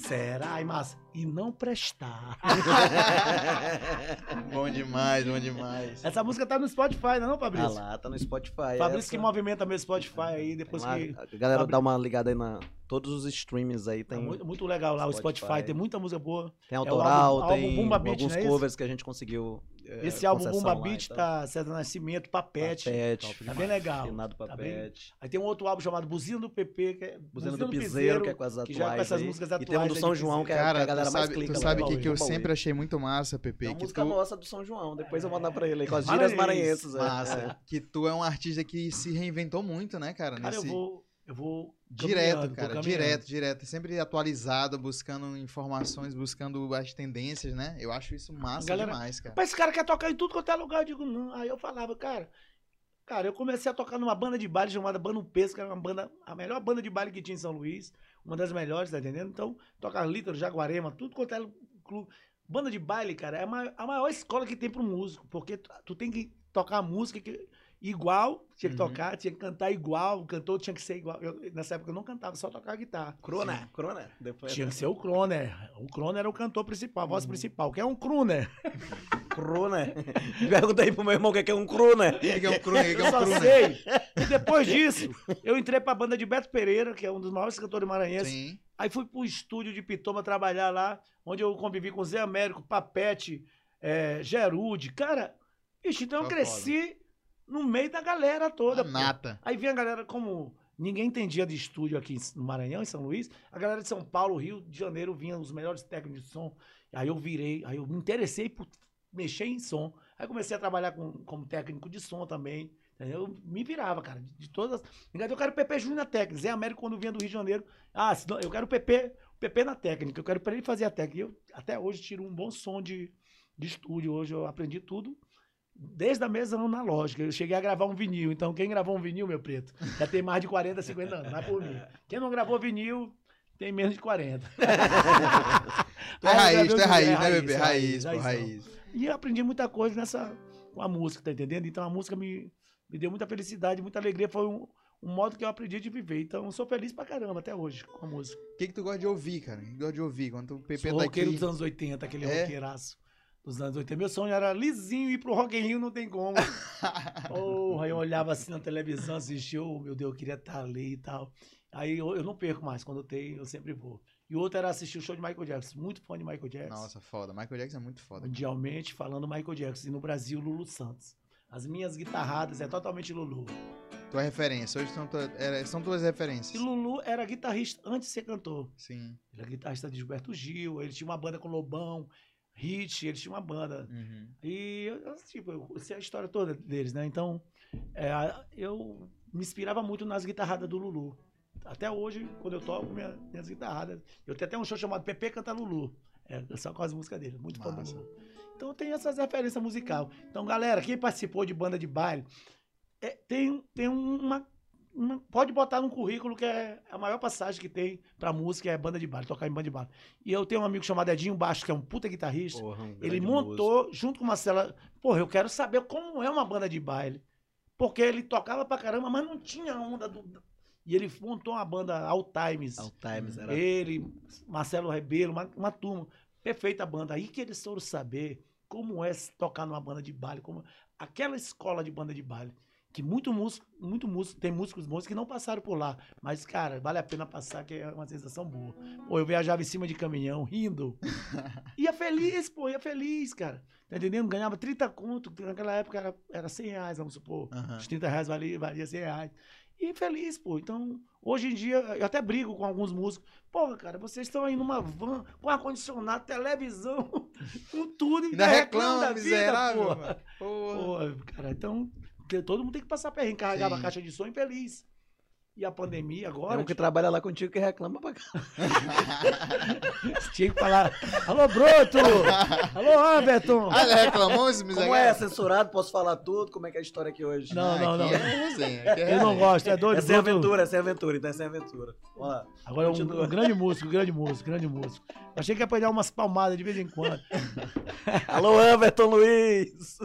Será, e massa? E não prestar. Bom demais, bom demais. Essa música tá no Spotify, não é não, Ah Fabrício? lá, tá no Spotify. Fabrício essa. que movimenta meu Spotify aí, depois Lá, que. A galera Fabri- dá uma ligada aí na. Todos os streams aí Tá tem. muito, muito legal lá o Spotify. Spotify, tem muita música boa. Tem o autoral, álbum- tem álbum Beat, alguns é covers que a gente conseguiu. É, Esse álbum Bumba Beat tá César Nascimento, Papete. Papete. Tá bem legal. Finado Tá Papete. Aí tem um outro álbum chamado Buzina do PP, que é Buzina do Piseiro, que é com as atuais. que já é com essas aí. músicas E tem um atuais do São João, que é Cara, que a galera tu mais sabe, clica. tu sabe que, que eu Bauê. sempre achei muito massa, Pepe? Tem uma que música tu, nossa do São João, depois eu vou mandar pra ele aí, com as gírias maranhenses. é. massa, que tu é um artista que se reinventou muito, né, cara? Cara, eu vou. Eu vou. Direto, cara, direto, direto. Sempre atualizado, buscando informações, buscando as tendências, né? Eu acho isso massa Galera, demais, cara. Mas esse cara quer tocar em tudo quanto é lugar. Eu digo, não. Aí eu falava, cara. Cara, eu comecei a tocar numa banda de baile chamada Banda Pesca, que era uma banda, a melhor banda de baile que tinha em São Luís, uma das melhores, tá entendendo? Então, tocar Lítero, Jaguarema, tudo quanto é clube. Banda de baile, cara, é a maior, a maior escola que tem pro músico, porque tu, tu tem que tocar música que, igual, tinha que Uhum. tocar, tinha que cantar igual, o cantor tinha que ser igual. Eu- nessa época eu não cantava, só tocava guitarra. Croner, Croner. Depois Tinha que ser o Croner. O Croner era o cantor principal, a voz principal. que é um Croner? Croner. Pergunta aí pro meu irmão o que é é um Croner. O que é um crooner? O que é Eu um só sei. E depois disso, eu entrei pra banda de Beto Pereira, que é um dos maiores cantores maranhenses. Sim. Aí fui pro estúdio de Pitoma trabalhar lá, onde eu convivi com Zé Américo, Papete, é, Gerude. Cara, bicho, então eu Tá cresci no meio da galera toda. A nata. Aí vinha a galera como ninguém entendia de estúdio aqui no Maranhão, em São Luís. A galera de São Paulo, Rio de Janeiro, vinha os melhores técnicos de som. Aí eu virei, aí eu me interessei por mexer em som. Aí comecei a trabalhar com, como técnico de som também. entendeu? Eu me virava, cara, de, de todas. Eu quero PP Júnior na técnica. Zé Américo, quando vinha do Rio de Janeiro, ah, senão- eu quero PP, PP na técnica. Eu quero para ele fazer a técnica. E eu até hoje tiro um bom som de, de estúdio. Hoje eu aprendi tudo. Desde a mesa analógica. Eu cheguei a gravar um vinil. Então, quem gravou um vinil, meu preto, já tem mais de 40, 50 anos. Vai por mim. Quem não gravou vinil, tem menos de 40. Tu é raiz, tu é gravei um raiz, né, bebê? é Raiz, pô, raizão. raiz. E eu aprendi muita coisa nessa com a música, tá entendendo? Então a música me, me deu muita felicidade, muita alegria. Foi um, um modo que eu aprendi de viver. Então eu sou feliz pra caramba até hoje com a música. O que, que tu gosta de ouvir, cara? O que tu gosta de ouvir? Quando o PP Sou tá roqueiro aqui. dos anos 80, aquele É? roqueiraço dos anos 80. Meu sonho era lisinho ir pro Rock in Rio, não tem como. Porra, eu olhava assim na televisão, assistia, oh, meu Deus, eu queria estar ali e tal. Aí eu, eu não perco mais, quando tem, eu sempre vou. E outro era assistir o show de Michael Jackson, muito fã de Michael Jackson. Nossa, foda. Michael Jackson é muito foda. mundialmente falando Michael Jackson e no Brasil Lulu Santos. As minhas guitarradas é totalmente Lulu. Tua referência. Hoje são, tua- era- são tuas E referências. Lulu era guitarrista antes de ser cantor. Sim. Ele era guitarrista de Gilberto Gil, ele tinha uma banda com Lobão, Hit, ele tinha uma banda. Uhum. E, eu, tipo, eu sei a história toda deles, né? Então, é, eu me inspirava muito nas guitarradas do Lulu. Até hoje, quando eu toco minha- minhas guitarradas, eu tenho até um show chamado Pepe Canta Lulu. É, só com as músicas dele, muito. Lulu. Então tem essas referências musical. Então, galera, quem participou de banda de baile, é, tem, tem uma- Pode botar no currículo que é a maior passagem que tem pra música é banda de baile, tocar em banda de baile. E eu tenho um amigo chamado Edinho Baixo, que é um puta guitarrista. Porra, um Ele montou, junto com o Marcela. Porra, eu quero saber como é uma banda de baile. Porque ele tocava pra caramba, mas não tinha onda do. E ele montou uma banda All Times. músico. All Times era. Ele, Marcelo Rebelo, uma, uma turma. Perfeita banda. Aí que eles foram saber como é tocar numa banda de baile. Como... Aquela escola de banda de baile. Que muito músico, muito músico, tem músicos bons que não passaram por lá. Mas, cara, vale a pena passar, que é uma sensação boa. Pô, eu viajava em cima de caminhão, rindo. Ia feliz, pô, ia feliz, cara. Tá entendendo? Ganhava 30 conto, que naquela época era, era 100 reais, vamos supor. Aham. Os 30 reais valia, valia 100 reais. E feliz, pô. Então, hoje em dia, eu até brigo com alguns músicos. Porra, cara, vocês estão aí numa van, com ar-condicionado, televisão, com tudo. Ainda reclama, miserável. porra. Porra. Porra, cara, então, te- todo mundo tem que passar perrengue, carregava a Sim. caixa de som infeliz. E a pandemia Tem agora, um que trabalha lá contigo que reclama pra tinha que falar, alô, Broto! alô, Everton! Ah, ele reclamou esse miserável? Como é censurado, posso falar tudo? Como é que é a história aqui hoje? Não, não, não. Aqui é resenha. É Eu não gosto, é doido. É sem aventura, é sem aventura, então é sem aventura. Vamos lá. Agora é um, Continua. um grande músico, grande músico, grande músico. Achei que ia pegar umas palmadas de vez em quando. Alô, Everton Luiz!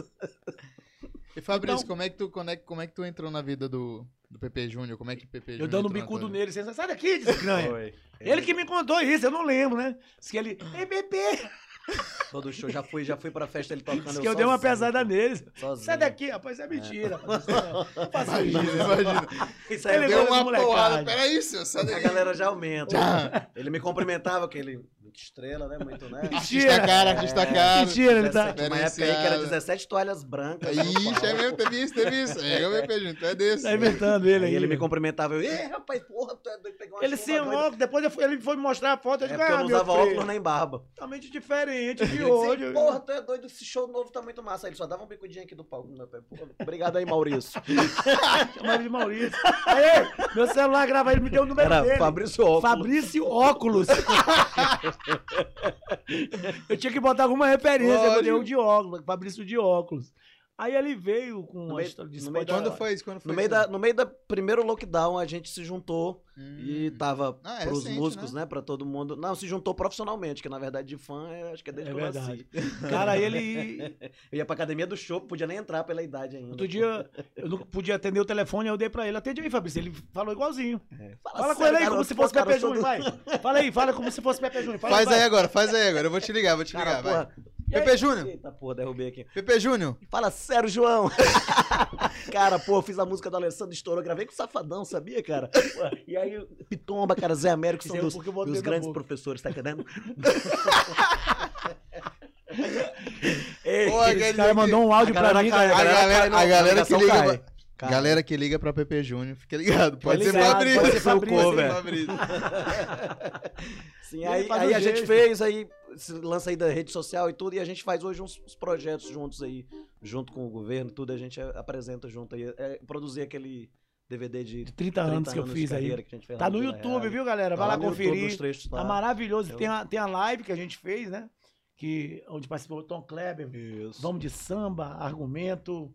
E Fabrício, Então- como, é que tu, como, é, que- como é que tu entrou na vida do, do PP Júnior? Como é que o PP Júnior Eu dando um bicudo nele, você sai daqui, desgranha. Ele que me contou isso, eu não lembro, né? Diz que ele, ei, bebê! Todo show, já fui, já fui pra festa ele tocando. Diz que eu dei uma pesada pô. nele. Sozinho. Sai daqui, rapaz, isso é mentira. rapaz, faça vida? isso. Imagina. Isso aí Ele Deu gosta de uma porrada. Peraí, senhor. Sai A daí. galera já aumenta. Ele me cumprimentava, aquele. Muito estrela, né? Muito, né? Artista cara, artista cara. Mentira, ele tá. 17, uma época aí que era 17 toalhas brancas. no Ixi, é mesmo, teve isso, teve isso. É, eu Júnior, tu é desse. Tá inventando ele Aí ele me cumprimentava, eu, ei, rapaz, porra, tu é doido, pegar uma Ele sem doida." óculos, depois eu fui- ele foi me mostrar a foto. Eu É digo, porque eu ah, não meu usava filho, óculos nem barba. Totalmente diferente de Ele disse, hoje. porra, tu é doido, esse show novo tá muito massa. Aí ele só dava um bicudinho aqui do palco no meu pé. Obrigado aí, Maurício. Chama ele de Maurício. Aí, meu celular grava ele, me deu o número Era dele. Fabrício Óculos. Fabrício Óculos. eu tinha que botar alguma referência, eu dei o de óculos, Fabrício de óculos. Aí ele veio com No a meio- história de no meio Spotify. Quando foi isso? Quando foi No meio, isso? da, no meio da primeiro lockdown, a gente se juntou Hum. e tava Ah, é pros recente, músicos, né? né? Pra todo mundo. Não, se juntou profissionalmente, que na verdade de fã, é, acho que é desde É que eu verdade. nasci. Cara, ele. Eu ia pra academia do show, podia nem entrar pela idade ainda. Outro dia, eu não podia atender o telefone, aí eu dei pra ele. Atende aí, Fabrício. Ele falou igualzinho. Fala, Fala com ele aí, como se fosse Pepe Júnior, vai. Fala aí, fala como se fosse Pepe Júnior. Faz aí agora, faz aí agora. Eu vou te ligar, vou te ligar. vai. PP Júnior, Eita porra, derrubei aqui. PP Júnior. Fala sério, João. cara, pô, fiz a música do Alessandro Estourou, gravei com o Safadão, sabia, cara? Pô, E aí, Pitomba, cara, Zé Américo, são é dos, dos grandes boca. professores, tá entendendo? Ei, Pô, Esse cara que- mandou um áudio a pra galera mim, cara. A galera, cai, não, a galera que ligação liga. Cara, Galera que liga pra PP Júnior, fica ligado. Pode ser ligado, Fabrício. pode ser Pode ser cover. Fabrício. Sim, aí, aí a gente fez, aí se lança aí da rede social e tudo, e a gente faz hoje uns, uns projetos juntos aí, junto com o governo e tudo, a gente apresenta junto aí. É, produzir aquele DVD de De 30 anos que eu fiz aí. carreira que a gente fez Tá no YouTube, Real. viu, galera? Vai Tá lá conferir. trechos Tá lá. maravilhoso. Eu- Tem a, tem a live que a gente fez, né? Que, onde participou o Tom Kleber. Isso. Vamos de samba, argumento.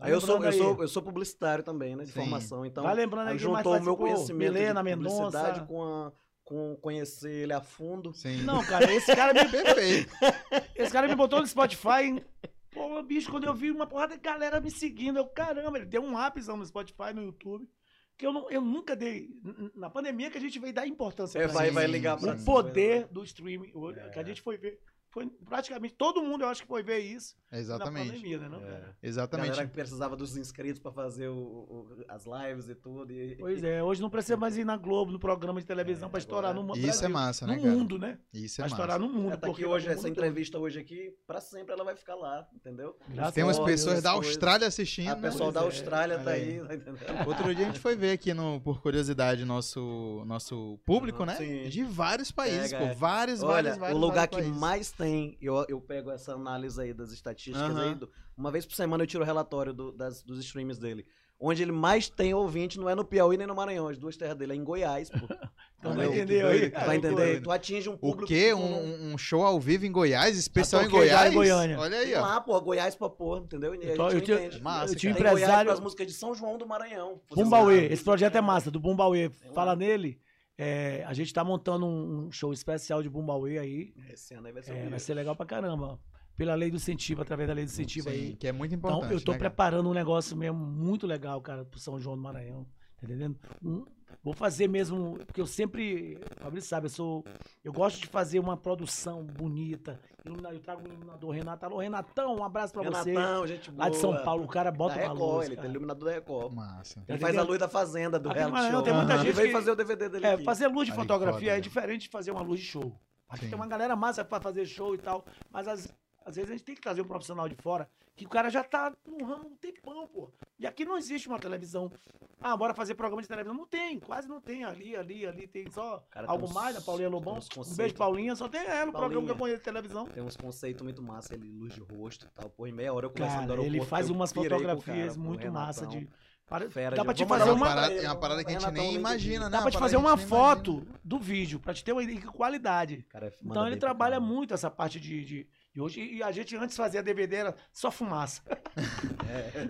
Aí eu sou, eu, sou, eu sou publicitário também, né? De Sim. formação. Então, Vai lembrando aí juntou o meu conhecimento Milena de publicidade Mendonça. com, a, com conhecer ele a fundo. Sim. Não, cara, esse cara me, Perfeito. esse cara me botou no Spotify. Pô, bicho, quando eu vi uma porrada de galera me seguindo, eu, caramba, ele deu um upzão no Spotify, no YouTube. Que eu, não, eu nunca dei. Na pandemia que a gente veio dar importância É, pra vai, isso. vai ligar pra O poder do streaming. É. Que a gente foi ver. Foi praticamente todo mundo, eu acho que foi ver isso na Exatamente. pandemia, né? Não, cara? É. Exatamente. Galera que precisava dos inscritos pra fazer o- o- as lives e tudo. E, Pois é, hoje não precisa mais ir na Globo, no programa de televisão, É, pra estourar agora- no Isso Brasil, é massa, né, No cara? mundo, né? Isso é Vai massa. estourar no mundo. É, tá porque vai hoje, essa mundo entrevista hoje aqui, pra sempre ela vai ficar lá, entendeu? Graças Tem a umas Deus. pessoas da. Austrália assistindo. A né? pessoal da é, Austrália tá olha aí, tá entendendo? Outro dia a gente foi ver aqui no, por curiosidade, nosso, nosso público, né? Sim. De vários países, Pega, pô. é. Vários, Olha, vários, vários. o lugar que mais tem, eu, eu pego essa análise aí das estatísticas Aham. aí, do- uma vez por semana eu tiro o relatório do- das, dos streams dele. Onde ele mais tem ouvinte não é no Piauí nem no Maranhão, as duas terras dele, é em Goiás, pô. Então vai entender aí. cara. Vai entender? Tu atinge um O público. quê? que tu não- Um, um show ao vivo em Goiás? Especial em toquei já Goiás? em Goiânia. Olha aí, ó. lá, pô, Goiás pra pôr, entendeu? E Eu tô- gente eu tinha-. Massa, eu tinha um Tem Goiás empresário. pras músicas de São João do Maranhão. Bumbauê, esse projeto é massa, do Bumbauê. Fala nele. É, a gente tá montando um show especial de Bumbauê aí. Esse ano aí vai ser É, vai ser legal pra caramba. Pela lei do incentivo, através da lei do incentivo Sim, aí. que é muito Então, importante. eu tô né, preparando um negócio mesmo muito legal, cara, pro São João do Maranhão. Tá entendendo? Um- vou fazer mesmo, porque eu sempre, o Fabrício sabe, eu sou, eu gosto de fazer uma produção bonita. Eu trago o iluminador Renato. Alô, Renatão, um abraço pra você. Renatão, gente boa. Lá de São Paulo, o cara Da bota uma Record, luz, ele cara. tem iluminador da Record. Massa. Ele Tá faz a entendendo? luz da fazenda, do Maranhão show. tem muita Ele gente veio que- fazer o DVD dele É, aqui. fazer luz de fotografia foda, é né? diferente de fazer uma luz de show. Aqui tem uma galera massa pra fazer show e tal, mas às, às vezes a gente tem que trazer um profissional de fora, que o cara já tá no ramo um tempão, pô. E aqui não existe uma televisão. Ah, bora fazer programa de televisão. Não tem, quase não tem. Ali, ali, ali tem só Cara, tem algo uns- mais, a Paulinha tem Lobão. Um beijo, Paulinha. Só tem ela no programa que eu Paulinha. conheço de televisão. Tem uns conceitos muito massa, ele luz de rosto e tal. Pô, em meia hora eu do Cara, aeroporto. ele faz umas fotografias cara, muito Renatão. massa de. Para, Fera dá pra te fazer É uma. parada, é uma parada que a gente nem imagina, né? Dá pra te fazer a uma nem imagina. foto do vídeo, pra te ter uma qualidade. Cara, manda Então ele trabalha muito essa parte de, de, de hoje. E a gente antes fazia DVD, era só fumaça.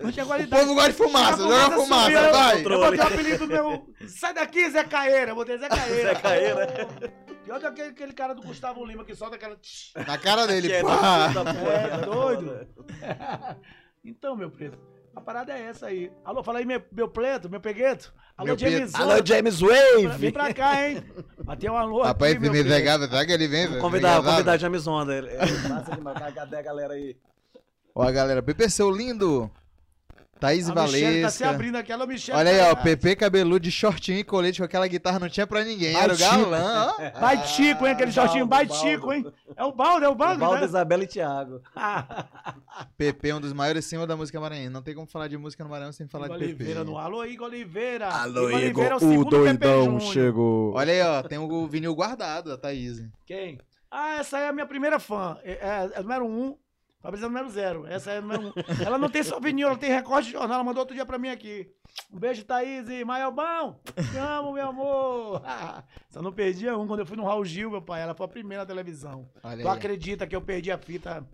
Não tinha O qualidade. povo gosta de fumaça, joga fumaça, subia, eu- vai. Eu botei o apelido do meu. Sai daqui, Zé Caeira. Eu botei Zé Caeira. Zé Caeira. Pior do que aquele, aquele cara do Gustavo Lima que solta aquela. Na cara dele, é pô, É, doido. Então, meu preto. A parada é essa aí. Alô, fala aí, meu, meu preto, meu pegueto. Alô, Meu James. Alô, James Vem Wave! pra cá, hein? Bateu um alô Rapaz, aqui, meu negado, será que ele vem? velho? Convidar, Negado. convidar James Onda. Ele, ele passa demais. Cadê a galera aí? Ó, galera, PP seu lindo. Thaís A Michelle tá se Valesca. abrindo aqui. Alô, Michelle. Olha aí, ó, tá- PP cabeludo de shortinho e colete com aquela guitarra não tinha pra ninguém. Vai, Era o galã, ó. Vai Tico, hein? Aquele shortinho vai Baldo, Tico, Baldo. hein? É o balde, é o balde, Valdo, né? Isabela e Thiago. PP é um dos maiores cima da música maranhense. Não tem como falar de música no Maranhão sem falar Igor de PP. Oliveira no Alô, Igor Oliveira. Alô, Oliveira é o Pepe Júnior. chegou. Olha aí, ó, tem o vinil guardado da Thaís. Quem? Ah, essa aí é a minha primeira fã. É, é, é número um. Fabrício é número zero. Essa é número um. Ela não tem só vinil, ela tem recorte de jornal. Ela mandou outro dia pra mim aqui. Um beijo, Thaís e Maiobão. Te amo, meu amor. Só não perdia um quando eu fui no Raul Gil, meu pai. Ela foi a primeira na televisão. Olha Tu aí. acredita que eu perdi a fita,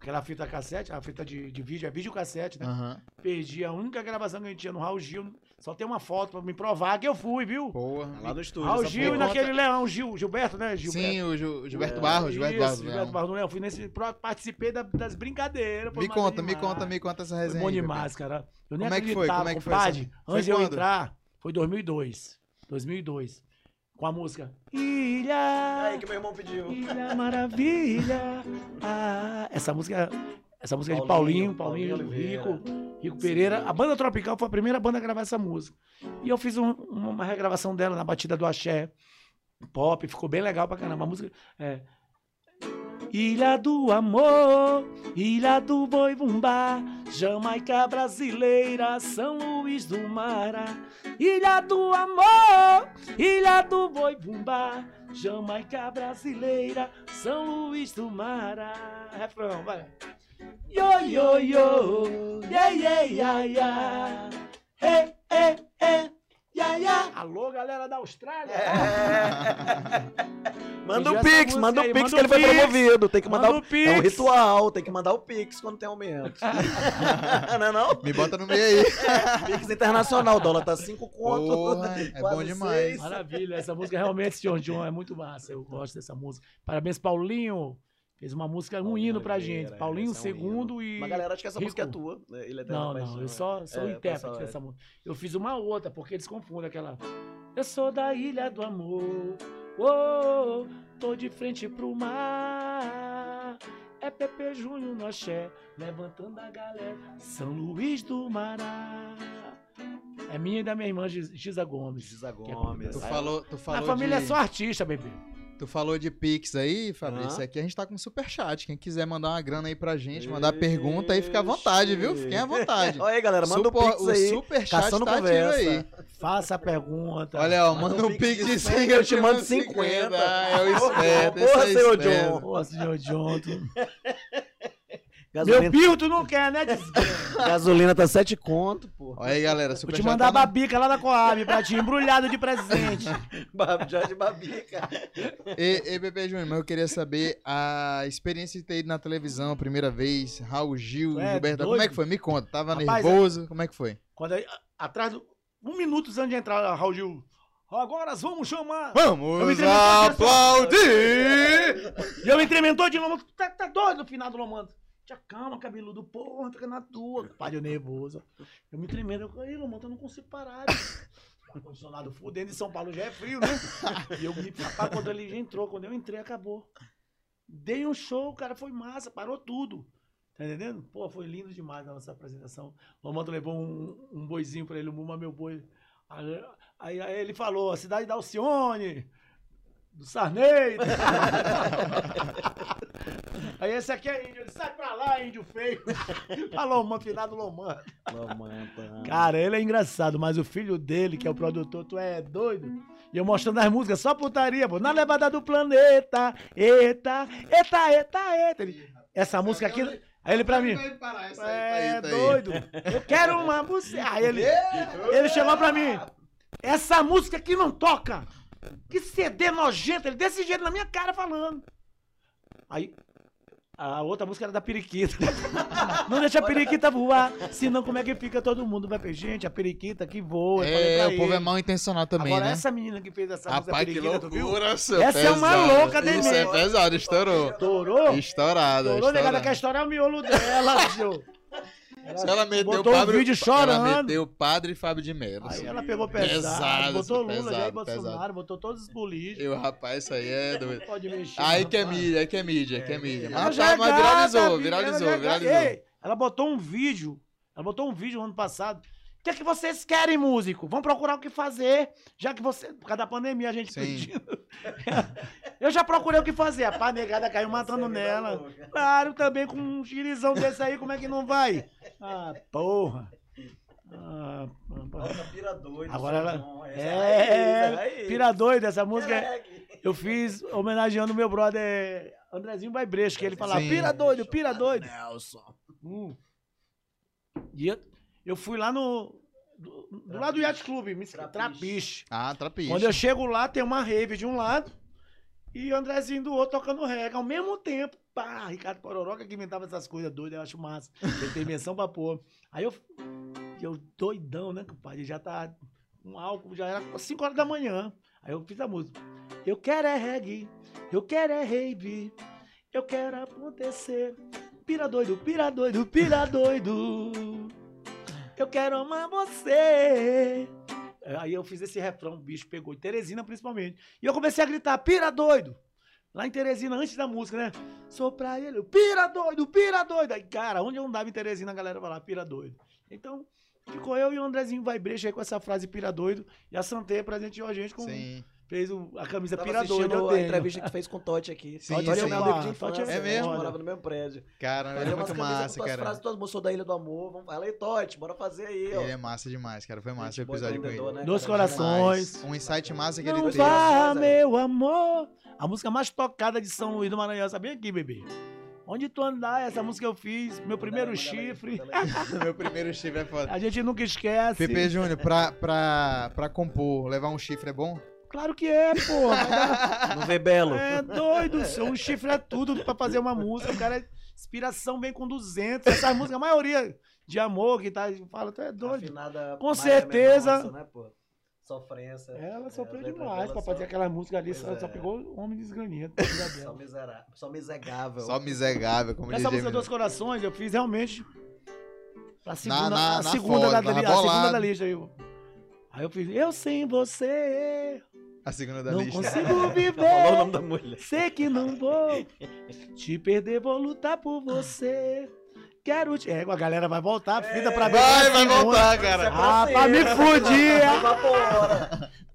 aquela fita cassete, a fita de, de vídeo, é vídeo cassete, né? Aham. Perdi a única gravação que a gente tinha no Raul Gil. Só tem uma foto pra me provar que eu fui, viu? Porra. Lá no estúdio. Raul essa Gil e naquele Leão, Gil, Gilberto, né? Gilberto. Sim, o Gil- Gilberto É, Barros, Gilberto Barros. Gilberto. Barros no Leão. Fui nesse, participei da- das brincadeiras. foi Me conta, me conta, me conta essa Foi resenha. bom aí, demais, cara. Eu nem Como é que foi? Como é que foi compadre. essa- foi Antes de eu entrar, foi 2002. 2002. Com a música Ilha... Aí que meu irmão pediu. Ilha Maravilha. Ah, essa música, essa música é de Paulinho, Paulinho, Paulinho, Paulinho Oliveira. Rico, Rico Pereira. A banda Tropical foi a primeira banda a gravar essa música. E eu fiz um- uma regravação dela na batida do axé, pop, ficou bem legal pra caramba. A música é Ilha do Amor, Ilha do Boi Bumbá, Jamaica brasileira, São Luís do Mará, Ilha do Amor, Ilha do Boi Bumbá, Jamaica brasileira, São Luís do Mará. Refrão, vai. Yo, yo, yo, yeah, yeah, yeah, yeah. Hey, hey, hey, yeah, yeah. Alô, galera da Austrália. Manda Pediu o essa Pix, manda o Pix manda que ele foi Pix. promovido. Tem que mandar Manda o, o É um Pix. ritual, tem que mandar o Pix quando tem aumento. não é não? Me bota no meio aí. Pix internacional, o dólar tá 5 conto. Porra, é bom demais. seis. Maravilha, essa música realmente, John John, é muito massa. Eu gosto dessa música. Parabéns, Paulinho. Fez uma música, um Paulinho hino pra Oliveira, gente. Paulinho, esse é um e. Mas galera acha que essa Rico. música é tua. né? Ele é Não, não, eu só sou É, intérprete pessoal é. dessa música. Eu fiz uma outra, porque eles confundem aquela. Eu sou da Ilha do Amor, oh, tô de frente pro mar. É Pepe Júnior no axé, levantando a galera. São Luís do Mará. É minha e da minha irmã Giza Gomes. Giza é Gomes. Tu Aí, falou, tu A falou família de, é só artista, bebê. Tu falou de Pix aí, Fabrício. Aham. Aqui a gente tá com superchat. Quem quiser mandar uma grana aí pra gente, mandar pergunta aí, fica à vontade, viu? Fiquem à vontade. Olha aí, galera, manda Supor- o Pix aí. O superchat caçando tá conversa. aí. Faça a pergunta. Olha, ó, Manda manda um um Pix de de 100, 100 eu te mando 50. Ah, é o Porra, esperto, porra, é esperto. John. Ô, senhor John. tu- Meu Gasolina, pio tu não quer, né? gasolina tá 7 conto, pô. Olha aí, galera, Vou te mandar a tá na- babica lá da Coab pra ti, embrulhado de presente. Jorge Babica. E, e Bebê Júnior, mas eu queria saber a experiência de ter ido na televisão a primeira vez, Raul Gil, É Gilberto, doido. como é que foi? Me conta, tava Rapaz, nervoso? Como é que foi? Quando a- atrás do. Um minuto antes de entrar, Raul Gil. Agora vamos chamar. Eu me Vamos tremendo aplaudir! E eu me trementou de Lomando. Tá, tá doido no final do Lomando. Tia, calma, cabeludo. Porra, fica na tua. Pai, eu nervoso. Eu me tremendo. Eu, Ei, Lomando, eu não consigo parar. Ar-condicionado fudendo em São Paulo já é frio, né? E eu me. Rapaz, quando ele já entrou, quando eu entrei, acabou. Dei um show, cara, foi massa, parou tudo. Tá entendendo? Pô, foi lindo demais a nossa apresentação. O levou um, um boizinho pra ele, o Muma, meu boi. Aí, aí, aí ele falou, a cidade da Alcione, do Sarney. aí esse aqui é índio, ele sai pra lá, índio feio. Falou, Lomando, finado Lomando. Cara, ele é engraçado, mas o filho dele, que é o produtor, tu é doido? E eu mostrando as músicas, só putaria, pô. Na levada do planeta, eita, eita, eita, eita. Ele- essa música aqui. Aí ele pra mim. É doido. Eu quero uma música. Aí ele, ele chegou pra mim. Essa música aqui não toca. Que CD nojento. Ele desse jeito na minha cara falando. Aí. A outra música era da periquita. Não deixa a periquita voar. Senão, como é que fica todo mundo? Vai gente, a periquita que voa. É, o povo é mal intencionado também, Agora, né? essa menina que fez essa música Rapaz, que periquita, tu viu? loucura, Essa é uma pesado. louca Isso é pesado, estourou. Estourou? Estourado, Estourou, negada, quer estourar o miolo dela, senhor. Se ela meteu botou o um padre, vídeo Ela chorando. meteu o padre Fábio de Mello. Aí assim. ela pegou pesado, Pesado, botou Lula, pesado, Jair pesado. Bolsonaro, botou todos os políticos. Eu, rapaz, isso aí é doido. Pode mexer. Aí que é mídia, aí que é mídia, aí que é mídia. Ela Mas, já é mas viralizou, viralizou, ela é viralizou. Ela botou um vídeo, ela botou um vídeo ano passado. O que é que vocês querem, músico? Vão procurar o que fazer, já que você, por causa da pandemia, a gente Sim. pedindo. Eu já procurei o que fazer, a pá negada caiu matando nela. Claro, também com um girizão desse aí, como é que não vai? Ah, porra. Ah. Pira doido. Agora ela- essa É, essa Pira doida, essa música. é-. Eu fiz homenageando meu brother Andrezinho Baibrecho, que ele falava, Sim. pira doido, pira doido. Nelson. Hum. E eu, eu fui lá no. Do, do lado do Yacht Club, me Trapiche. Trapiche. Ah, trapiche. Quando eu chego lá, tem uma rave de um lado e o Andrezinho do outro tocando reggae. Ao mesmo tempo, pá, Ricardo Pororoca que inventava essas coisas doidas, eu acho massa. Ele tem menção pra pôr. Aí eu, eu doidão, né, compadre? Já tá com álcool, já era 5 horas da manhã. Aí eu fiz a música. Eu quero é reggae, eu quero é rave, eu quero acontecer. Pira doido, pira doido, pira doido. Eu quero amar você. É, Aí eu fiz esse refrão, o bicho pegou, Teresina principalmente. E eu comecei a gritar, pira doido! Lá em Teresina, antes da música, né? Sou pra ele, pira doido, pira doido! Aí, cara, onde eu andava em Teresina, a galera falava, pira doido. Então, ficou eu e o Andrezinho vai brecha aí com essa frase pira doido. E a Santeia presenteou a gente com Sim. Fez o- a camisa Tava pirador. assistindo Eu a entrevista que fez com o Totti aqui. Sim, Totti é sim. meu amigo de infância. é mesmo? nós Morava no mesmo prédio. Cara, ele é muito massa, com as cara. frases todas, moçou da Ilha do Amor. Vamos... Fala aí, Totti, bora fazer aí, ó. Ele é massa demais, cara. Foi massa o episódio com ele. né, Dois corações. Um insight massa que ele teve. vá, meu amor. A música mais tocada de São Luís do Maranhão. Sabia aqui, bebê? Onde tu andar, essa música eu fiz. Meu primeiro chifre. Meu primeiro chifre é foda. A gente nunca esquece. Pepe Júnior, pra, pra, pra compor, levar um chifre é bom? Claro que é, pô. Vai dar- Não vê belo. É doido. Um chifre é tudo pra fazer uma música. O cara, é- inspiração vem com 200. Essa música, a maioria de amor que tá. Fala, tu é doido. Afinada Com Maria certeza. Mendonça, né, pô? Sofrência. Ela É, sofreu letras demais pra só- fazer aquela música ali. Só, só é. pegou o homem desgranido. Só miserável. Só misegável. Só miserável, como Essa música. Dois Corações eu fiz realmente pra segunda, na- a na segunda da, li- a segunda da lista. Aí eu, aí eu fiz, eu sem você, A segunda da não lista. consigo Já falou o viver. nome da mulher. Sei que não vou te perder, vou lutar por você. Quero te. É, a galera vai voltar, fita pra ver. Vai, a vai voltar, cara. Ah, pra me fudir.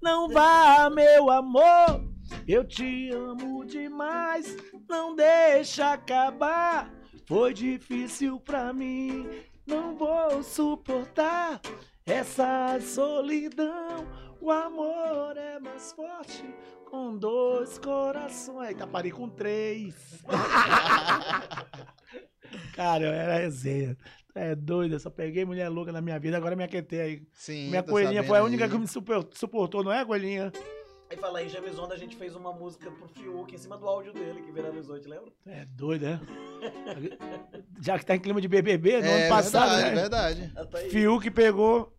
Não vá, meu amor. Eu te amo demais. Não deixa acabar. Foi difícil pra mim. Não vou suportar essa solidão. O amor é mais forte com dois corações. Aí Tapari com três. Cara, eu era resenha. É doido, eu só peguei mulher louca na minha vida, agora me aquetei aí. Sim, Minha tô coelhinha foi a única aí. que me super- suportou, não é, coelhinha? Aí fala aí, Jamesonda, a gente fez uma música pro Fiuk em cima do áudio dele que viralizou, te lembra? É doido, né? Já que tá em clima de BBB, no É ano passado, verdade, né? verdade. Ah, tá. Fiuk pegou,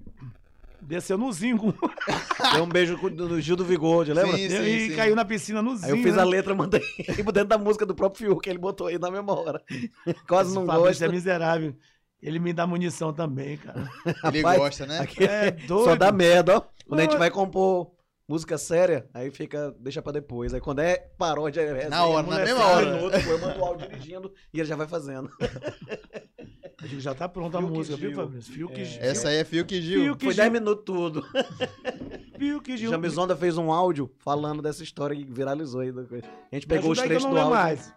desceu no zinco Deu um beijo no Gil do Vigor, lembra? Sim, e sim. caiu na piscina no zinco. Aí eu fiz né? a letra, mandei por dentro da música do próprio Fiuk, que ele botou aí na mesma hora. Quase Esse não Fabrício gosta. é miserável. Ele me dá munição também, cara. Ele Rapaz, gosta, né? Aqui É doido. só dá merda, ó. Quando a gente vai compor música séria, aí fica, deixa pra depois. Aí quando é paródia, é Na hora, na mesma hora. Minutos, pô, eu mando o áudio dirigindo e ele já vai fazendo. Já tá pronta a música, viu, Gil. Fabrício? Fiuk Gil. Essa aí é Fiuk e Gil. Fiuk Foi Gil. 10 minutos tudo. Fiuk Gil. Jamizonda fez um áudio falando dessa história que viralizou aí. A gente pegou os que trechos eu do áudio. mais.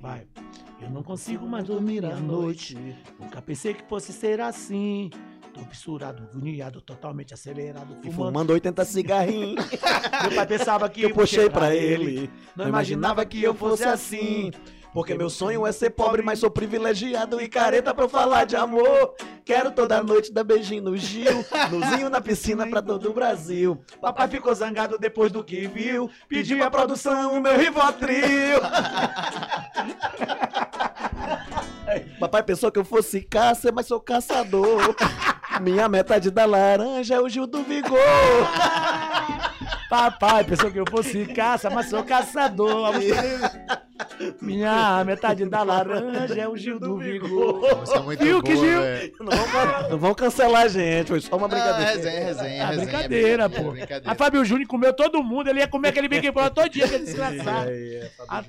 Vai. Eu não consigo mais dormir à noite. Nunca pensei que fosse ser assim. Tô fissurado, agoniado, totalmente acelerado, E fumando. fumando 80 cigarrinhos Meu pai pensava que que eu puxei pra ele. Não imaginava que eu fosse assim. Porque meu sonho é ser pobre, mas sou privilegiado e careta pra eu falar de amor. Quero toda noite dar beijinho no Gil, nozinho na piscina pra todo o Brasil. Papai ficou zangado depois do que viu. Pediu a produção o meu Rivotril. Papai pensou que eu fosse caça, mas sou caçador. Minha metade da laranja é o Gil do Vigor. Papai pensou que eu fosse caça, mas sou caçador. Minha metade da laranja é o Gil do Vigor. Nossa, é muito Fiuk, boa, Gil. velho. Não vão, can- não vão cancelar a gente, foi só uma Ah, brincadeira. resenha, resenha, Ah, resenha. brincadeira, pô. brincadeira. A Fábio Júnior comeu todo mundo, ele ia comer aquele Big Brother todo dia, aquele desgraçado. É, é. Ei, Ah,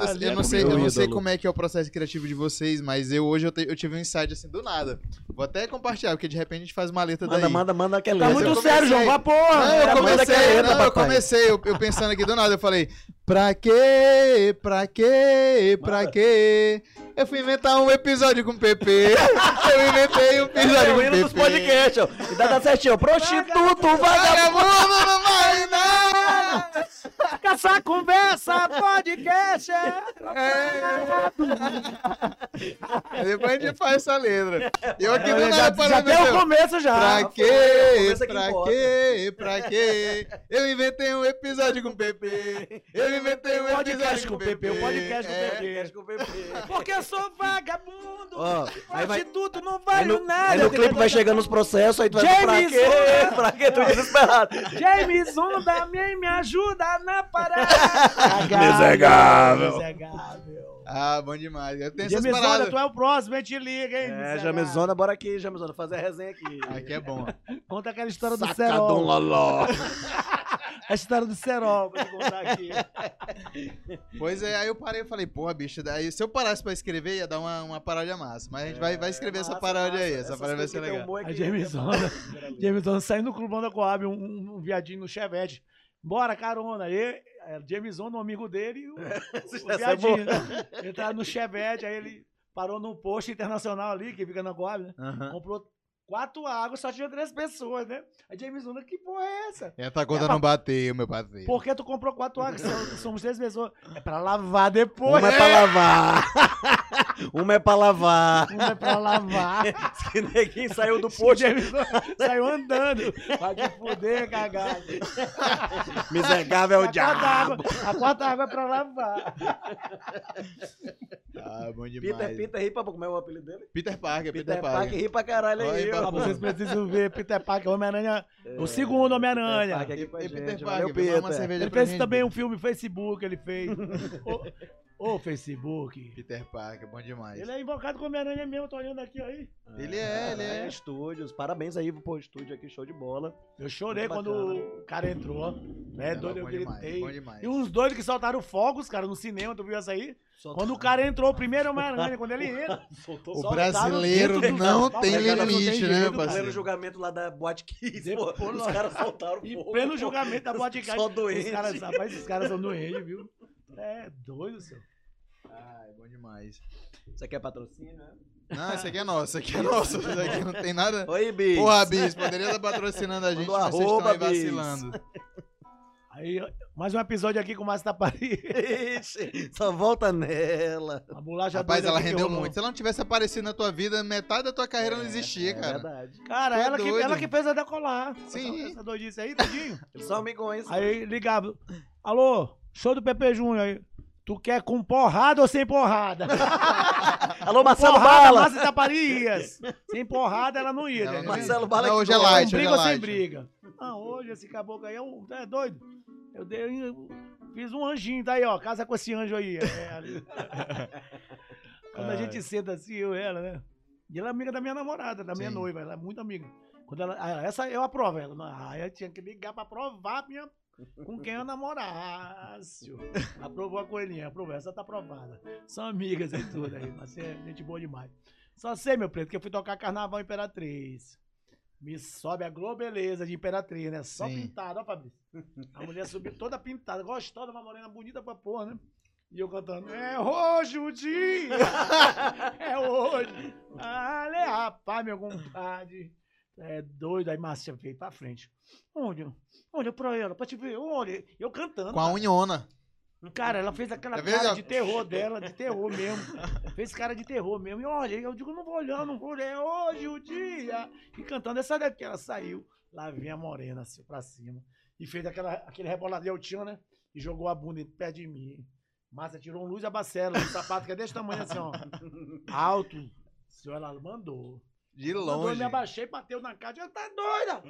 você- eu é não sei, eu não sei como é que é o processo criativo de vocês, mas eu hoje eu, te- eu tive um insight assim do nada. Vou até compartilhar, porque de repente a gente faz uma letra Manda, daí. manda, manda aquela Tá Mas muito eu sério, João. Vá porra. Não, eu Manda comecei, letra, não, eu comecei, eu, eu pensando aqui do nada, eu falei, pra quê, pra quê, pra Manda. quê? Eu fui inventar um episódio com o PP, eu inventei um episódio com É, o o dos PP. podcasts, ó. E dá, certinho, ó. Prostituto, vagabundo. Vagabundo não vai nada! Caçar conversa, podcast. Aí Depois a gente faz essa letra. Eu aqui do já, nada já tem o assim, começo já. Pra quê? Pra quê? Pra quê? Eu inventei um episódio com o PP. Eu inventei um episódio com o PP, o podcast com o É. PP. Podcast com o PP. Porque eu sou vagabundo. Vai- Prostituto, não valho no, nada. aí no clipe vai chegando os processos, aí tu vai pra quê? Pra quê? Tu desesperado. James Onda, me, me ajuda na parada. Miserável. Miserável. Ah, bom demais. Eu tenho essas James Onda, paradas. tu é o próximo, a gente liga, hein? É. Jamesona, bora aqui, Jamesona, fazer a resenha aqui. Aqui é bom. Conta aquela história do Sacadão Serol. loló. A história do Serol, pra eu contar aqui. Pois é, aí eu parei e falei, porra, bicho, daí se eu parasse pra escrever ia dar uma, uma paródia massa. Mas a gente vai, vai escrever essa É, Massa, paródia aí, essa Essas paródia vai ser legal. é A Jamesona. Jamesona saindo do clubão da Coab, um, um, um viadinho no Chevette. Bora, carona. Aí, é, Jamesona, um amigo dele, e o, o é viadinho. Ele tava no Chevette, aí ele parou num posto internacional ali, que fica na Coab, né? Aham. Comprou quatro águas, só tinha três pessoas, né? A Jamesona, que porra é essa? Essa conta É, não bateu, meu parceiro. Por que tu comprou quatro águas? Somos três pessoas. É pra lavar depois. Uma é pra lavar. Uma é pra lavar. Uma é pra lavar. Que neguinho saiu do posto. Saiu andando. Vai te fuder, cagado. Miserável é o A quarta, diabo. água, a quarta água é pra lavar. Ah, bom demais. Peter, Peter ri pra como é o apelido dele? Peter Parker, Peter, Peter Parker. Parker ri pra caralho aí. Vocês precisam ver Peter Parker, Homem-Aranha. O segundo Homem-Aranha. A E. Peter Parker, uma cerveja Ele fez gente, também um filme Facebook, ele fez. Ô, Facebook. Peter Parker, bom demais. Ele é invocado com Homem-Aranha mesmo, tô olhando aqui aí. Ele é, ele é. Estúdios. Parabéns aí pro estúdio aqui, show de bola. Eu chorei Muito quando o cara entrou. É Ela doido, eu demais, gritei. demais. E uns doidos que soltaram fogos, cara, no cinema, tu viu essa aí? Solta- Quando o cara entrou, o primeiro Homem-Aranha, quando ele entra. soltou O brasileiro não Não, tem limite, né, cara. Pleno parceiro? julgamento lá da Boate Depois, pô. Os caras soltaram E fogo. pleno julgamento da podcast. Só doente. Os caras, rapaz, esses caras são doentes, viu? É doido, senhor. Ai, bom demais. Você quer patrocínio, né? Não, esse aqui é nosso, esse aqui é nosso. Esse aqui não tem nada. Oi, Bis. Porra, Bis, poderia estar patrocинando a gente, mas vocês estão aí vacilando. Aí, mais um episódio aqui com o Márcio Tapari. Ixi, só volta nela. A bolacha Rapaz, ela rendeu rolou. muito. Se ela não tivesse aparecido na tua vida, metade da tua carreira não existia, É cara. verdade. Cara, é ela que, ela que fez a decolar. Sim. Essa, essa doidice aí, tudinho. Eles são amigões. Aí ligava. Alô, show do Pepe Júnior aí. Tu quer com porrada ou sem porrada? Alô, Marcelo porrada, Bala. Márcio Taparias. Sem porrada ela não ia. Não entendendo? Marcelo Bala Não, hoje é light, Com hoje briga é ou sem light. briga? Ah, hoje esse caboclo aí é, um, é doido. Eu dei, eu fiz um anjinho, tá aí, ó. Casa com esse anjo aí. É. Quando a gente senta assim, eu e ela, né? E ela é amiga da minha namorada, da minha Sim. noiva, ela é muito amiga. Quando ela, ah, essa eu aprovo ela. Ah, eu tinha que ligar pra provar minha, com quem eu namorasse. Aprovou a coelhinha, aprovou. Essa tá aprovada. São amigas e tudo aí, mas é gente boa demais. Só sei, meu preto, que eu fui tocar Carnaval Imperatriz. Me sobe a globeleza de Imperatriz, né? Só Sim. pintada, ó, Fabrício. A mulher subiu toda pintada, gostosa, uma morena bonita pra porra, né? E eu cantando, é hoje o dia! é hoje! Ale, rapaz, meu compadre. É doido, aí Márcia veio pra frente. Onde? Olha pra ela, pra te ver, olha. Eu cantando. Com a unhona. Cara, ela fez aquela Tá cara de terror dela, de terror mesmo. fez cara de terror mesmo. E olha, eu digo, não vou olhar, não vou olhar, é hoje o dia. E cantando essa daqui, ela saiu, lá vinha a morena assim pra cima. E fez aquela, aquele reboladinho tinha, né? E jogou a bunda perto de mim. Márcia tirou um luz abacela, um sapato que é desse tamanho assim, ó. Alto. Senhora, ela mandou. De Mandou, eu longe. me abaixei, bateu na cara. Eu, tá doida?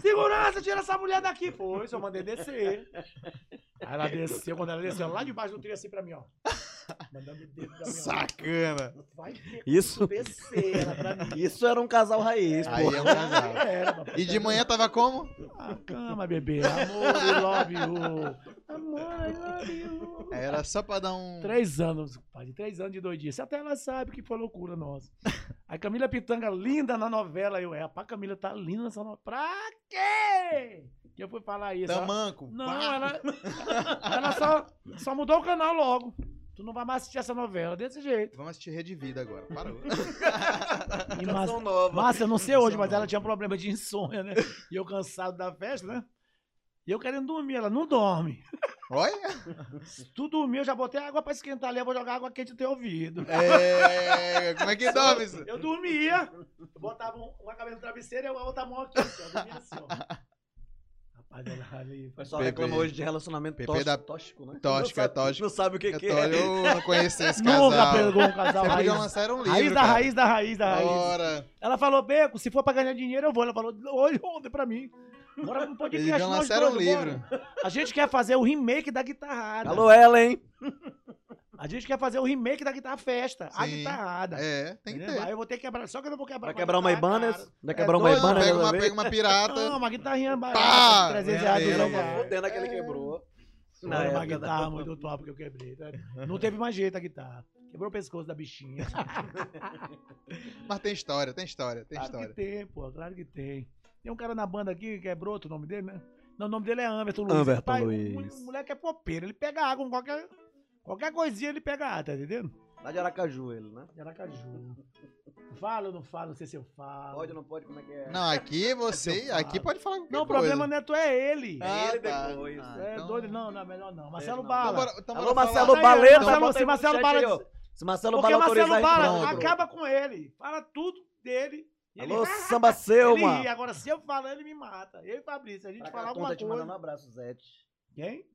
Segurança, tira essa mulher daqui. Foi, só mandei descer. Aí ela desceu, quando ela desceu lá debaixo do trilho assim pra mim, ó. Mandando o dedo pra mim, ó. Sacana. Vai ter Isso, pra mim. isso era um casal raiz, Aí pô. é um casal. Era. E de manhã tava como? A cama, bebê. Amor, I love you. Amor, I love you. Era só pra dar um. Três anos, pai. Três anos de doidice. Até ela sabe que foi loucura nossa. A Camila Pitanga, linda na novela. Eu, é, a Camila tá linda nessa novela. Pra quê? Que eu fui falar isso. ela- Tamanco. Não, pá. ela, ela só, só mudou o canal logo. Tu não vai mais assistir essa novela desse jeito. Vamos assistir Rede Vida agora. Parou. E Canção Márcia, nova. Márcia, eu não sei hoje, mas ela nova. tinha problema de insônia, né? E eu cansado da festa, né? E eu querendo dormir. Ela não dorme. Olha. Se tu dormir, eu já botei água pra esquentar ali. Eu vou jogar água quente no teu ouvido. É. Como é que dorme isso? Eu dormia, eu botava um- uma cabeça no travesseiro e a outra mão aqui, assim, ó. Eu dormia assim, ó. Ela ali. O pessoal Pepe. reclama hoje de relacionamento Pepe tóxico, da- tóxico, né? Tóxico, não é sabe, tóxico. Não sabe o que, tô, é. eu não conhecia esse Nunca casal. pegou um casal Você raiz. podia lançar um livro. Raiz da cara. raiz da raiz da raiz. Ora. Ela falou, Beco, se for pra ganhar dinheiro, eu vou. Ela falou, hoje, ontem pra mim. Bora no podcast, Eles lançaram um livro. bora. A gente quer fazer o remake da guitarrada. Alô, Ellen. A gente quer fazer o remake da guitarra festa. A Sim. guitarrada. É, tem que Entendeu? Aí ter. eu vou ter que quebrar. Só que eu não vou quebrar. Vai a quebrar uma Ibanez? Vai É quebrar uma Ibanez? Pega dessa uma, pega uma pirata. Não, uma guitarrinha Pá! barata, 300 reais. É, 200 é. Fudendo aquele quebrou. Na Era uma época da- guitarra muito top que eu quebrei. tá? Não teve mais jeito a guitarra. Quebrou o pescoço da bichinha. Mas tem história, tem história, tem claro que história. tem, pô. Claro que tem. Tem um cara na banda aqui que é Broto, o nome dele, né? Não, o nome dele é Amberton Luiz. Amberton Luiz. O moleque é popeiro. Ele pega água com qualquer... Qualquer coisinha ele pega água, tá entendendo? Lá de Aracaju, ele, né? De Aracaju. Fala ou não fala? Não sei se eu falo. Pode ou não pode? Como é que é? Não, aqui você. Aqui falo. pode falar qualquer Não, o coisa. problema não é tu, é ele. Ah, ele tá. depois. Ah, é então- doido. Não, não, é melhor não. Marcelo não. Bala. Então bora- então Alô, Marcelo falar- Bala. Baleta, Marcelo- se Marcelo Bala- aí. Se Marcelo Porque o Bala Marcelo a Bala pronto. acaba com ele. Fala tudo dele. e ele- Alô, Samba Seu, mano. Agora, se eu falar, ele me mata. Eu e Fabrício, a gente fala alguma tá te mandando um coisa. abraço, Zete. Quem?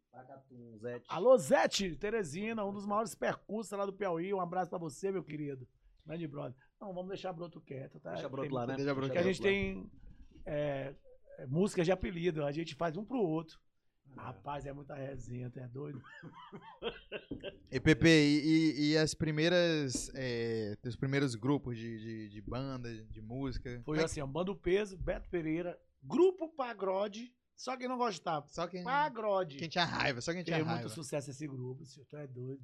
Zete. Alô, Zete, Teresina, um dos maiores percursos lá do Piauí. Um abraço pra você, meu querido. Grande brother. Não, vamos deixar Broto quieto, tá? Deixa broto lá, né? Deixa broto Porque a gente lá. tem é, é, músicas de apelido, a gente faz um pro outro. Rapaz, é muita resenha, tu é doido? E Pepe, e, e- as primeiras. É, teus primeiros grupos de, de, de banda, de música? Foi é assim, ó, Bando Peso, Beto Pereira, Grupo Pagrode, só quem não gostava. Só quem, Pagrode. quem tinha raiva, só quem tinha Teve raiva. muito sucesso esse grupo, senhor, tu é doido.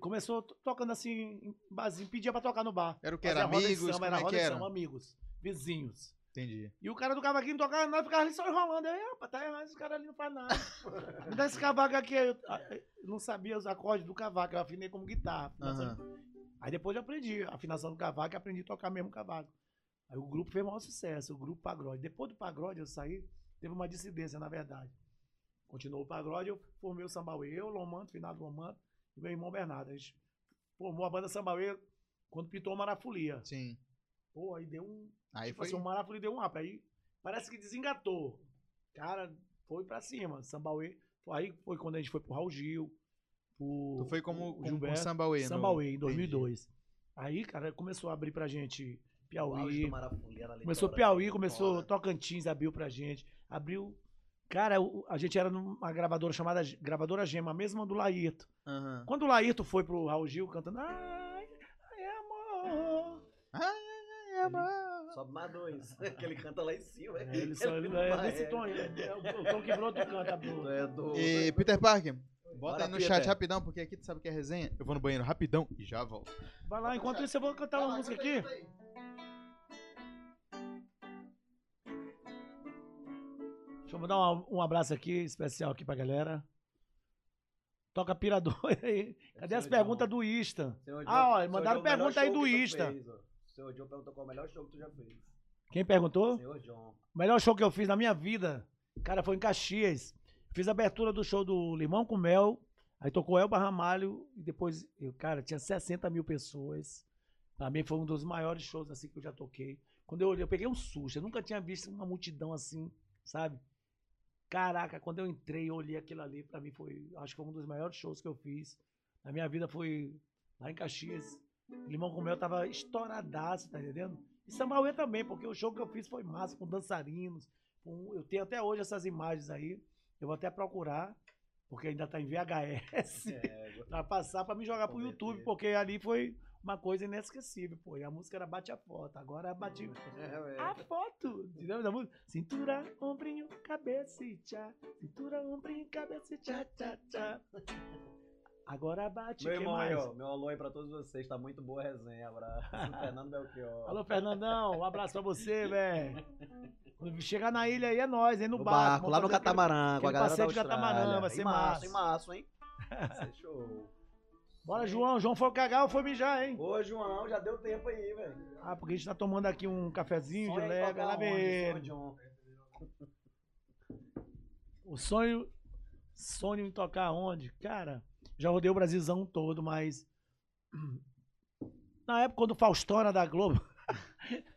Começou to- tocando assim, em barzinho, pedia pra tocar no bar. Era o que? Era amigos? samba, era é roda que samba, amigos, vizinhos. Entendi. E o cara do cavaquinho tocava, nós ficava ali só enrolando. "Ah, rapaz, tá errado, esse cara ali não faz nada. Me dá esse cavaco aqui. aí Eu, eu não sabia os acordes do cavaco, eu afinei como guitarra. afinação. Aí depois eu aprendi a afinação do cavaco e aprendi a tocar mesmo cavaco. Aí o grupo fez o maior sucesso, o grupo Pagrode. Depois do Pagrode eu saí, teve uma dissidência, na verdade. Continuou o Pagrode, eu formei o Sambauê, eu, Lomanto, finado Lomanto, e meu irmão Bernardo. A gente formou a banda Sambauê quando pitou o Marafolia. Sim. Pô, aí deu um, Aí tipo foi. assim, o Marafolia deu um up. Aí parece que desengatou. Cara, foi pra cima. Sambauê. Aí foi quando a gente foi pro Raul Gil. Pro, Tu foi como, como com Gilberto. Sambauê. no- Sambauê, em Entendi. 2002. Aí, cara, começou a abrir pra gente O Piauí. Começou Piauí, né? começou. Tocantins, abriu pra gente. Abriu. Cara, a gente era numa gravadora chamada Gravadora Gema, a mesma do Laírto. Aham. Quando o Laírto foi pro Raul Gil cantando. Ai, ai, amor. Ai, amor. Sobe mais dois. que ele canta lá em cima. É, ele só, ele é desse tom, ele é, é o, tom que Broto canta, Bruno. É do... E Peter Parker, bota Bora, aí no Peter. chat rapidão, porque aqui tu sabe que é resenha. Eu vou no banheiro rapidão e já volto. Vai lá, enquanto isso eu vou cantar uma música aqui. Deixa eu mandar um, um abraço aqui, especial aqui pra galera. Toca pirador aí. Cadê as perguntas do Insta? Ah, ó, mandaram pergunta aí do Insta. O senhor John perguntou qual o melhor show que tu já fez. Quem perguntou? Senhor John. O melhor show que eu fiz na minha vida, cara, foi em Caxias. Fiz a abertura do show do Limão com Mel. Aí tocou Elba Ramalho. E depois, eu, cara, tinha 60 mil pessoas. Pra mim foi um dos maiores shows assim que eu já toquei. Quando eu olhei, eu peguei um susto. Eu nunca tinha visto uma multidão assim, sabe? Caraca, quando eu entrei, eu olhei aquilo ali, pra mim foi, acho que foi um dos maiores shows que eu fiz. Na minha vida foi lá em Caxias. Limão com Mel tava estouradaço, tá entendendo? E Samauê também, porque o show que eu fiz foi massa, com dançarinos. com- eu tenho até hoje essas imagens aí. Eu vou até procurar, porque ainda tá em VHS, É, pra passar pra me jogar pro YouTube, porque ali foi uma coisa inesquecível, pô. E a música era Bate a Foto, agora é Bate é, a Foto. Entendeu da música? Cintura, ombrinho, cabeça e tchá. Cintura, ombrinho, cabeça e tchá, tchá, tchá. Agora bate, Meu irmão mais? aí, ó. Meu alô aí pra todos vocês. Tá muito boa a resenha. Abraço. Fernando Belchior. Alô, Fernandão, um abraço pra você, velho. Quando chegar na ilha aí é nós, hein, no, No barco. barco, lá no aquele- catamarã, com a galera da passeio de Austrália. catamarã, vai ser em março, massa. em março, hein? Vai ser show. Bora, João. João foi cagar ou foi mijar, hein? Ô, João, já deu tempo aí, velho. Ah, porque a gente tá tomando aqui um cafezinho de Sonha em leve, lá mesmo. O sonho. Sonho em tocar onde? Cara, já rodei o Brasilzão todo, mas. Na época quando o Faustão era da Globo,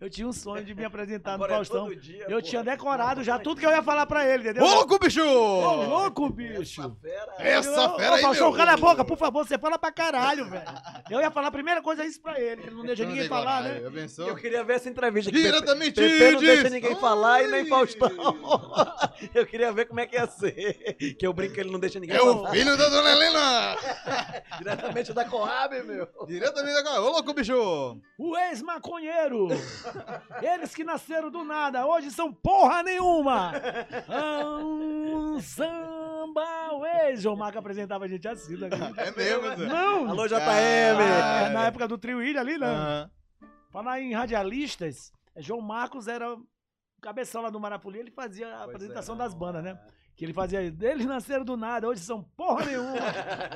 eu tinha um sonho de me apresentar Agora no é Faustão. todo dia, eu pô. tinha decorado já tudo que eu ia falar pra ele, entendeu? Ô, louco, bicho! Ô, louco, bicho! Essa fera. Essa fera aí, Faustão, cala a boca, por favor, você fala pra caralho, velho. Eu ia falar a primeira coisa isso pra ele, que ele não deixa Não ninguém falar, né? Abençoa. Eu queria ver essa entrevista. Diretamente Pepe, Pepe não deixa de- ninguém falar e nem. Faustão. Eu queria ver como é que ia ser. Que eu brinco que ele não deixa ninguém É o falar. filho da dona Helena! Diretamente da Coab, meu. Diretamente da Ô, louco, bicho! O ex-maconheiro. Eles que nasceram do nada, hoje são porra nenhuma. Um samba Sambal, ei! João Marco apresentava a gente assim. Né? É mesmo, Zé? Não! Alô, JM! Ah, na época do Trio Ilha ali, né? Aham. Falar em radialistas, João Marcos era o cabeção lá do Marapuli, ele fazia a Pois apresentação é, das bandas, né? é. Que ele fazia, eles nasceram do nada, hoje são porra nenhuma.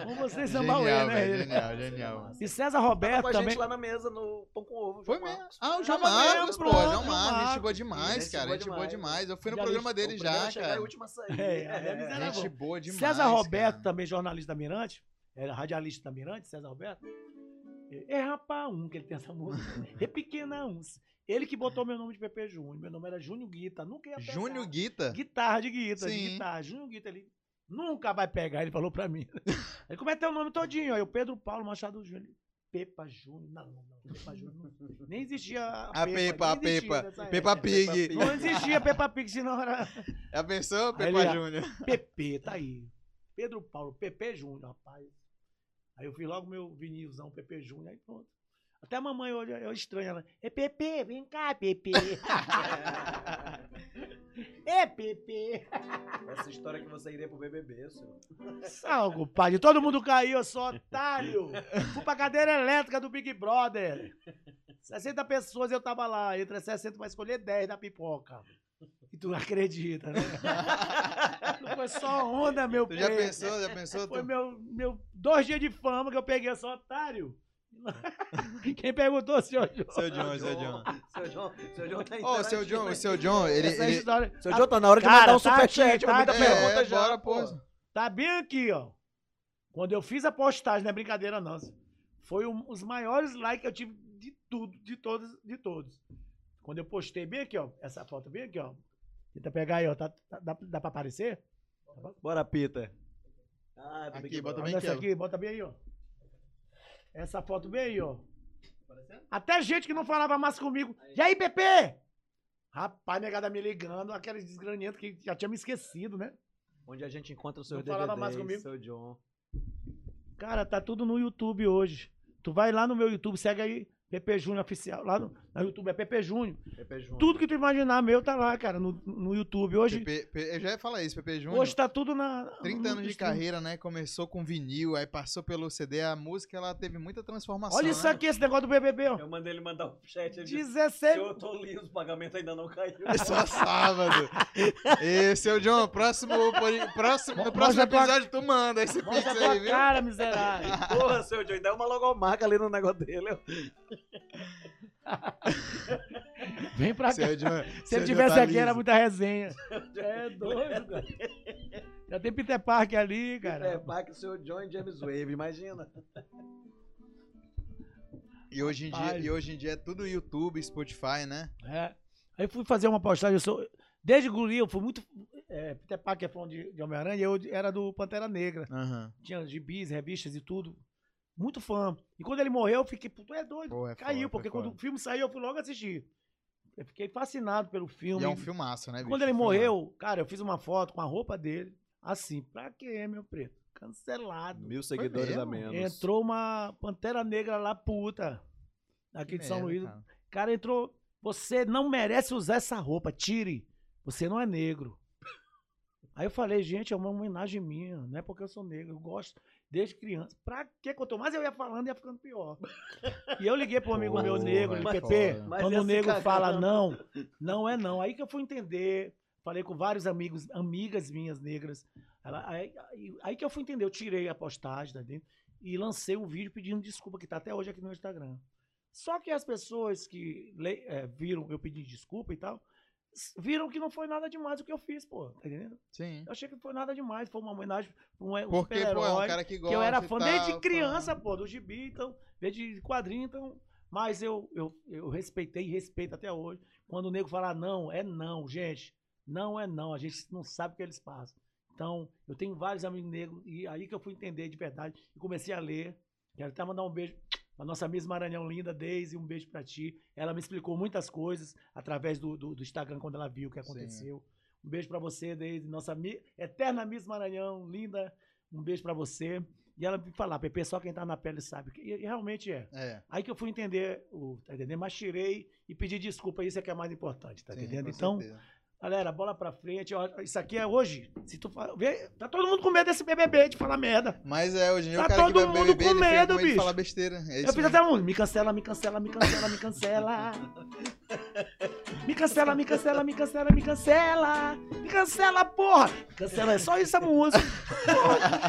Com vocês Sambauê, Genial, né? genial, genial. E César Tava Roberto com a também. gente lá na mesa no Pão com Ovo. Foi mesmo. Ah, o João Tava Marcos, pô. João Marcos. Gente boa demais, cara. Gente boa demais. Eu fui no Já programa li- dele já, cara. último a sair. É, a deles era Gente boa demais. César Roberto cara. também, jornalista da Mirante, era radialista da Mirante, César Roberto. É rapaz um, que ele tem essa música. É pequena um. Ele que botou meu nome de Pepe Júnior. Meu nome era Júnior Guita. Nunca ia pegar. Júnior Guita. Guitarra de guitarra, de Sim. guitarra. Júnior Guita, ele nunca vai pegar, ele falou pra mim. Aí como é teu nome todinho? Aí o Pedro Paulo Machado Júnior. Pepa Júnior. Não, não. Pepa Júnior. não. Nem existia a, A Pepa, a Pepa. nessa Pepa época. Pig. Não existia Peppa Pig, senão era Já pensou, Aí Pepa ele- Júnior? Pepe, tá aí. Pedro Paulo, Pepe Júnior, rapaz. Aí eu fiz logo meu vinilzão, Pepe Júnior, aí pronto. Até a mamãe hoje eu estranho ela. É Pepe, vem cá, Pepe. é Pepe. Essa história que você iria pro BBB, senhor. Salgo, pai. Todo mundo caiu, eu sou otário. Fui pra cadeira elétrica do Big Brother. 60 pessoas eu tava lá. Entre as 60 vai escolher 10 da pipoca. E tu não acredita, né? Não foi só onda, meu Tu já preto. pensou, já pensou? Foi Tu... meu, meu dois dias de fama que eu peguei, eu sou otário. Quem perguntou, senhor João? Seu John, seu John. Seu John, seu John tá Ô, o seu John, o aí. seu John, ele... Essa ele... história. Seu John tá na hora de Cara, mandar um tá superchat. Tá muita aqui. pergunta É, já, bora, pô. pô. Tá bem aqui, ó. Quando eu fiz a postagem, não é brincadeira, não. Foi um- os maiores likes que eu tive de tudo, de todos, de todos. Quando eu postei bem aqui, ó. Essa foto bem aqui, ó. Tenta pegar aí, ó. Tá, tá- dá, dá pra aparecer? Bora, Peter. Ah, Aqui, bota bem ó. aqui, bota bem aí, ó. Essa foto bem aí, ó. Até gente que não falava mais comigo. E aí, Pepe? Rapaz, negada me ligando, aqueles desgranientos que já tinha me esquecido, né? Onde a gente encontra o seu Não falava mais comigo. seu John. Cara, tá tudo no YouTube hoje. Tu vai lá no meu YouTube, segue aí, Pepe Júnior Oficial. Lá no, no YouTube é Pepe Júnior. Pepe Júnior. Tudo que tu imaginar meu tá lá, cara, no, no YouTube. Hoje, Pepe- Pe- eu já ia falar isso, Pepe Júnior. hoje tá tudo na. 30 no anos de stream. carreira, né? Começou com vinil, aí passou pelo CD. A música, ela teve muita transformação, Olha isso né? aqui, esse negócio do BBB, ó. Eu mandei ele mandar um chat. Ele disse, 16. eu tô lindo, o pagamento ainda não caiu. É só sábado. E, seu John, próximo, próximo, no próximo tua- episódio tu manda esse pix aí, viu? cara, miserável. Porra, seu John, ainda é uma logomarca ali no negócio dele. ó. Vem pra cá. John, Se seu ele John tivesse aqui, era muita resenha. É doido, cara. Já tem Peter Parker ali, É, cara. pá, que o seu John e James Wave, imagina. E hoje, em dia, e hoje em dia é tudo YouTube, Spotify, né? É. Aí fui fazer uma postagem, eu sou... Desde guri, eu fui muito... É, Peter Parker é fã de, de Homem-Aranha, eu era do Pantera Negra. Aham. Tinha gibis, revistas e tudo. Muito fã. E quando ele morreu, eu fiquei, puto, é doido. Pô, é Caiu, foda, porque é quando foda. o filme saiu, eu fui logo assistir. Eu fiquei fascinado pelo filme. E é um filmaço, né, bicho? Quando ele morreu, cara, eu fiz uma foto com a roupa dele. Assim, pra quê, meu preto? Cancelado. Mil seguidores a menos. Entrou uma Pantera Negra lá, puta. Aqui de São Merda, Luís. cara. Cara, entrou. Você não merece usar essa roupa. Tire. Você não é negro. Aí eu falei, gente, é uma homenagem minha. Não é porque eu sou negro. Eu gosto desde criança. Pra que quanto mais eu ia falando, ia ficando pior. E eu liguei pro um amigo meu Pô, negro, ele, mas Pepe, quando o negro fala não, não é não. Aí que eu fui entender. Falei com vários amigos, amigas minhas negras. Ela- aí, aí- aí que eu fui entender. Eu tirei a postagem, tá entendendo? E lancei um vídeo pedindo desculpa, que tá até hoje aqui no Instagram. Só que as pessoas que le- é, viram eu pedir desculpa e tal, viram que não foi nada demais o que eu fiz, pô. Tá entendendo? Sim. Eu achei que não foi nada demais. Foi uma homenagem pra um, um Porque, pô, é um cara que gosta que eu era fã desde fã. criança, pô, do gibi, então, desde quadrinho, então. Mas eu, eu, eu respeitei e respeito até hoje. Quando o nego falar não, é não, gente. Não é não. A gente não sabe o que eles passam. Então, eu tenho vários amigos negros, e aí que eu fui entender de verdade e comecei a ler. Quero até mandar um beijo pra nossa Miss Maranhão linda, Deise, um beijo pra ti. Ela me explicou muitas coisas através do, do, do Instagram quando ela viu o que Sim. aconteceu. Um beijo pra você, Deise, nossa mi- eterna Miss Maranhão, linda. Um beijo pra você. E ela me falar, Pepe, só quem tá na pele sabe. E, e realmente é. É. Aí que eu fui entender, o, tá entendendo? Mas tirei e pedi desculpa, isso é que é mais importante, tá sim, entendendo? Então, certeza. Galera, bola pra frente. ó, Isso aqui é hoje. Se tu fa- vê, tá todo mundo com medo desse BBB de falar merda. Mas é, hoje em dia Tá o cara que todo vai mundo BBB, com medo, com medo bicho. falar besteira. É Eu fiz mesmo. até um. Me cancela, me cancela, me cancela, me cancela. Me cancela, me cancela, me cancela, me cancela. Me cancela, porra. Me cancela, é só isso a música.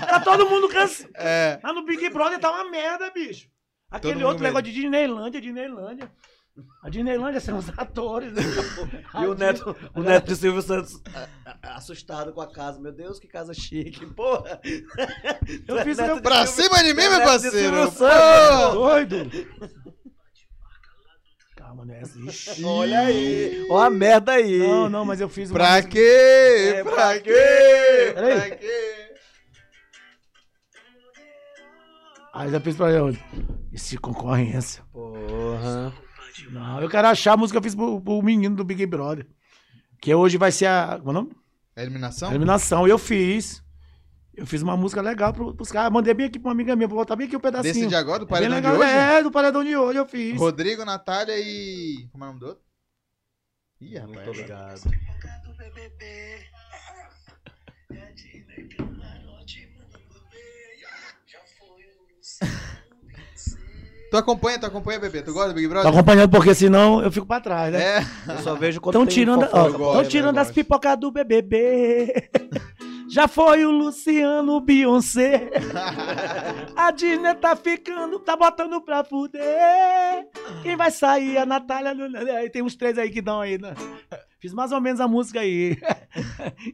Tá todo mundo cancelado. É, Lá no Big Brother tá uma merda, bicho. Aquele outro negócio de Disneylândia, Disneylândia. A Disneylândia são os atores. né? E o neto, o neto de Silvio Santos assustado com a casa. Meu Deus, que casa chique, porra. Eu fiz o Neto meu pra Silvio- cima de mim, meu Neto de parceiro. Silvio Santos. Doido. Calma, né? Ixi. Olha aí. Ó a merda aí. Não, não, mas eu fiz uma Pra música- quê? É, pra pra quê? Peraí. Pra quê? Aí eu fiz pra ele. Esse concorrência. Porra. Não, eu quero achar a música que eu fiz pro, pro menino do Big Brother. Que hoje vai ser a. Como é o nome? É eliminação? Eliminação. Eu fiz. Eu fiz uma música legal pro, pros caras. Mandei bem aqui pra uma amiga minha, vou botar bem aqui o um pedacinho. Desse de agora, do Bem paredão de legal. hoje? É, do paredão de hoje eu fiz. Rodrigo, Natália e... Como é o nome do outro? Ih, rapaz. Muito obrigado. Tu acompanha, tu acompanha, bebê? Tu gosta do Big Tô Brother? acompanhando porque senão eu fico pra trás, né? É. Eu só vejo quando Estão tirando, ó, eu gosto, tão eu tirando as pipocas do BBB. Já foi o Luciano Beyoncé. A Disney tá ficando, tá botando pra fuder. Quem vai sair? A Natália. Aí tem uns três aí que dão aí, né? Fiz mais ou menos a música aí.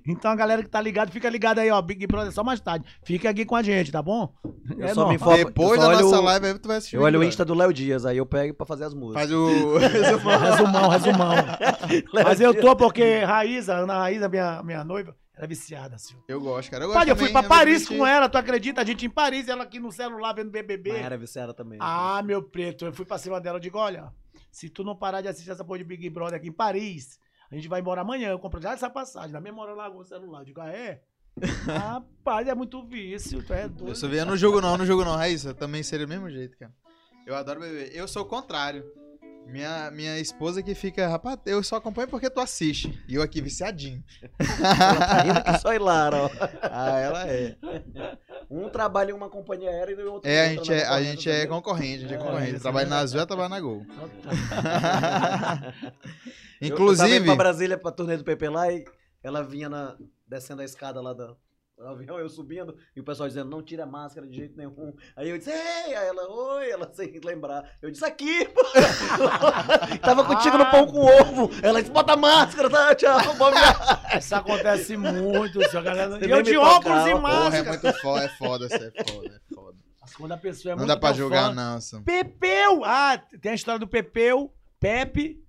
Então a galera que tá ligada, fica ligada aí, ó. Big Brother só mais tarde. Fica aqui com a gente, tá bom? Eu É só me informo. Depois da nossa o- live, aí tu vai assistir Eu olho o Insta do Léo Dias, aí eu pego pra fazer as músicas. Faz o... resumão. Resumão, resumão. Mas eu tô porque Raíza, Ana Raíza, minha, minha noiva, ela é viciada, assim. Eu gosto, cara. Eu gosto Pai, eu fui pra Paris com ela, tu acredita? A gente em Paris, ela aqui no celular vendo BBB. Mas era viciada também. Ah, meu preto, eu fui pra cima dela, eu digo, olha, se tu não parar de assistir essa porra de Big Brother aqui em Paris, a gente vai embora amanhã, eu compro já essa passagem, na mesma hora eu largo o celular. Eu digo, ah, é? Rapaz, é muito vício, tu é doido. Eu sou eu não jogo não, não jogo não, Raíssa. Eu também seria do mesmo jeito, cara. Eu adoro beber. Eu sou o contrário. Minha, minha esposa que fica, rapaz, eu só acompanho porque tu assiste. E eu aqui viciadinho. Ela tá rindo que só Hilara, ó. Ah, ela é. Um trabalha em uma companhia aérea e o outro É, a outra gente é, a gente é concorrente, a gente é É, concorrente. isso Trabalha é na Azul, ela trabalha na Gol. Eu- Eu, tava Inclusive, indo pra Brasília pra turnê do PP lá e ela vinha na, descendo a escada lá da, do avião, eu subindo, e o pessoal dizendo, não tira máscara de jeito nenhum. Aí eu disse, ei, aí ela, oi, ela sem lembrar. Eu disse, aqui, pô. Tava contigo no pão com ovo. Ela disse, bota a máscara, tá? Tchau, viagem. Isso acontece muito, senhor, galera. E eu de óculos e porra, é máscara. muito foda, é foda, isso é foda, é foda. Quando a pessoa é Não muito dá pra julgar, fã, não, Sam. Pepeu! Ah, tem a história do Pepeu, Pepe.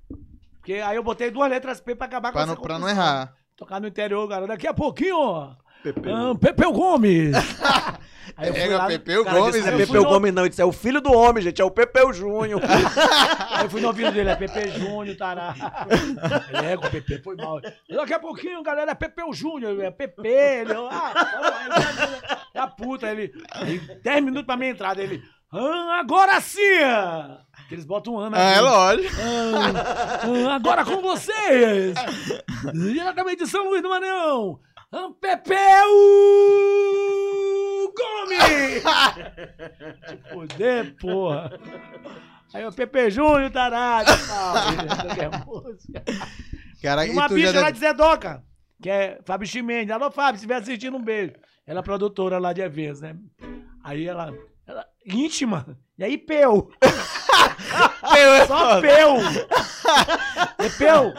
Porque aí eu botei duas letras P pra acabar com Pra essa não, pra não errar. Tocar no interior, cara. Daqui a pouquinho, ó. Pepeu. ah, Pepeu Gomes. aí eu fui Pega lá, Pepeu O cara Gomes, disse, não é Pepeu no- Gomes não, ele disse, é o filho do homem, gente, é o Pepeu Júnior. aí eu fui no ouvido dele, é Pepe Júnior, tará. Ele é, o Pepe foi mal. Daqui a pouquinho, galera, é Pepeu Júnior, é Pepe. Ele, ah, é a puta. Ele, aí, 10 minutos pra minha entrada, ele, ah, agora sim! Que Eles botam um ano Ah, é lógico. Ah, ah, agora com vocês! Diretamente de São Luís do Maranhão! Pepeu Gomes! Te fuder, porra! Aí o Pepe Júnior, tarado! é. Cara, E e uma tu bicha lá deve... de Zedoca, que é Fábio Chimenez. Alô, Fábio, se estiver assistindo, um beijo. Ela é produtora lá de eventos, né? Aí ela, ela íntima. E aí, peu. Só peu. E peu.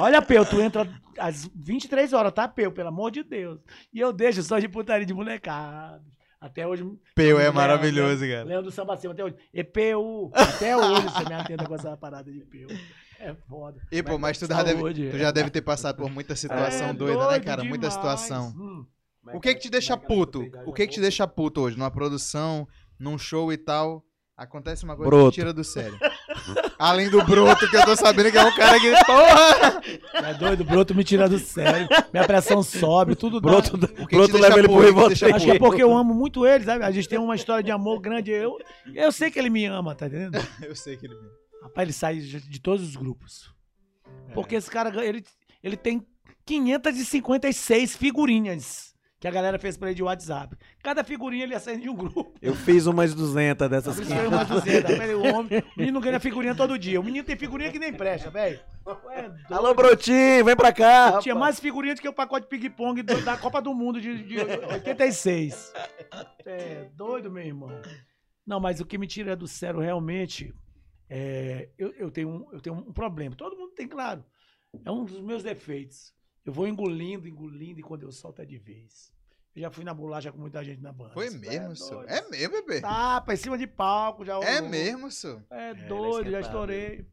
Olha, peu, tu entra às 23 horas, tá, peu? Pelo amor de Deus. E eu deixo só de putaria de molecada. Até hoje. Peu é maravilhoso, cara. Leandro Samba Silva, até hoje. E peu. Até hoje você me atenda com essa parada de peu. É foda. E, pô, mas tu já, deve, Saúde. tu já deve ter passado por muita situação É doida, né, cara? Muita demais. situação. Hum. O que que te deixa puto? O que que te deixa puto hoje? Numa produção, num show e tal? Acontece uma coisa Broto. que te tira do sério. Além do broto, que eu tô sabendo que é um cara que. Porra! É doido, o broto me tira do sério. Minha pressão sobe, tudo dá. Broto, O que que Broto te deixa leva ele pro puto? O te deixa. Acho que é puto? porque eu amo muito ele, sabe? A gente tem uma história de amor grande. Eu, eu sei que ele me ama, tá entendendo? Eu sei que ele me. Rapaz, ele sai de, de todos os grupos. Porque esse cara, ele, ele tem 556 figurinhas que a galera fez pra ele de WhatsApp. Cada figurinha ele acende de um grupo. Eu fiz umas 200 dessas eu mais 200. Velho, o homem, o menino ganha figurinha todo dia. O menino tem figurinha que nem presta, velho. É. Alô, Brotinho, vem pra cá. Tinha mais figurinha do que o pacote de ping-pong da Copa do Mundo de, de 86. É doido, meu irmão. Não, mas o que me tira do sério realmente é. Eu, eu, tenho um, eu tenho um problema. Todo mundo tem, claro. É um dos meus defeitos. Eu vou engolindo, engolindo, e quando eu solto é de vez. Eu já fui na bolacha com muita gente na banda. Foi Isso mesmo, é senhor. É mesmo, bebê. Tapa em cima de palco, já É mesmo, senhor. É é doido, já esquentado, estourei.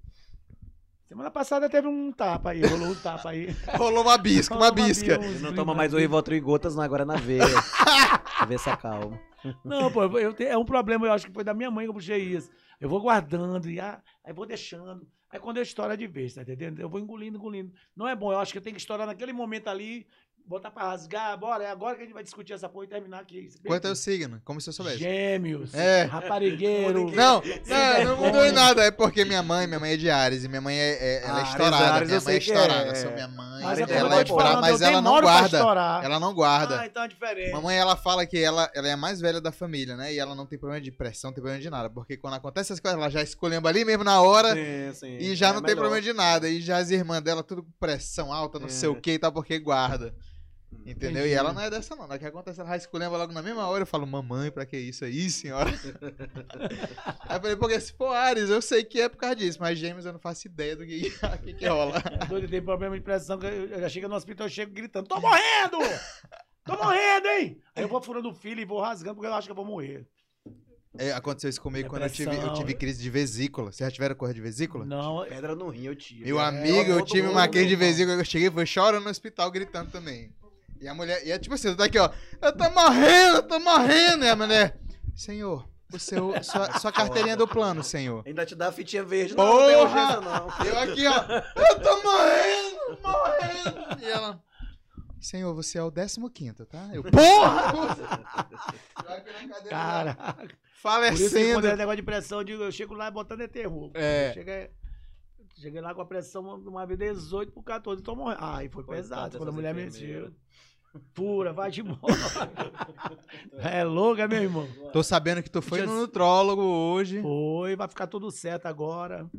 Semana passada teve um tapa aí, rolou um tapa aí. Rolou uma bisca, uma bisca. Ele não 30 toma mais o. Rivotril em gotas, não, agora é na veia. pra ver se acalma. Não, pô, eu te- é um problema, eu acho que foi da minha mãe que eu puxei isso. Eu vou guardando, e ah, aí vou deixando. Aí quando eu estouro de vez, tá entendendo? Eu vou engolindo, engolindo. Não é bom, eu acho que eu tenho que estourar naquele momento ali, botar pra rasgar, bora, é agora que a gente vai discutir essa porra e terminar aqui. Quanto é o signo? Como se eu soubesse. Gêmeos, É. raparigueiro. Não, é não, não mudou em nada. É porque minha mãe, minha mãe é de Ares e minha mãe é, é- ela é Ares, estourada. Ares, minha mãe é sei que estourada. é. Sou minha mãe, Mas é como ela é falando, mas ela não guarda. Ela não guarda. Ah, então é diferente. Mamãe, ela fala que ela, ela é a mais velha da família, né? E ela não tem problema de pressão, não tem problema de nada. Porque quando acontece essas coisas, ela já escolhendo ali mesmo na hora. Sim, sim. E já É não tem melhor. problema de nada. E já as irmãs dela, tudo com pressão alta, não sei É. o que e tal, porque guarda. Entendeu? Entendi. E ela não é dessa, não. O que acontece? Ela escolhendo logo na mesma hora. Eu falo, mamãe, pra que isso aí, senhora? aí eu falei, porque se for Ares, eu sei que é por causa disso, mas Gêmeos eu não faço ideia do que, que, que rola. É doido, tem problema de pressão, que eu eu já chego no hospital, eu chego gritando, tô morrendo! Tô morrendo, hein? Aí eu vou furando o fio e vou rasgando, porque eu acho que eu vou morrer. É, aconteceu isso comigo quando eu tive, eu Depressão. tive crise de vesícula. Vocês já tiveram correr de vesícula? Não, Pedra no rim, eu tive. Meu É, amigo, eu todo tive uma crise de vesícula, eu cheguei, foi chorando no hospital, gritando também. E a mulher, e é tipo assim, tô aqui, ó, eu tô morrendo, eu tô morrendo. E a mulher, senhor, o seu, sua, sua carteirinha do plano, senhor. Ainda te dá a fitinha verde. Não, não tem Porra! urgência, não. Eu aqui, ó, eu tô morrendo, morrendo. E ela, senhor, você é o 15 tá? Eu, porra! cara. Por isso que Falecendo. quando é negócio de pressão, eu, digo, eu chego lá botando é terror. É. Cheguei, cheguei lá com a pressão uma vez 18 por 14, tô morrendo. Ai, foi pesado. Quando a mulher mentiu. Pura, vai de embora. é louca, meu irmão. Tô sabendo que tu foi no nutrólogo hoje. Foi, vai ficar tudo certo agora.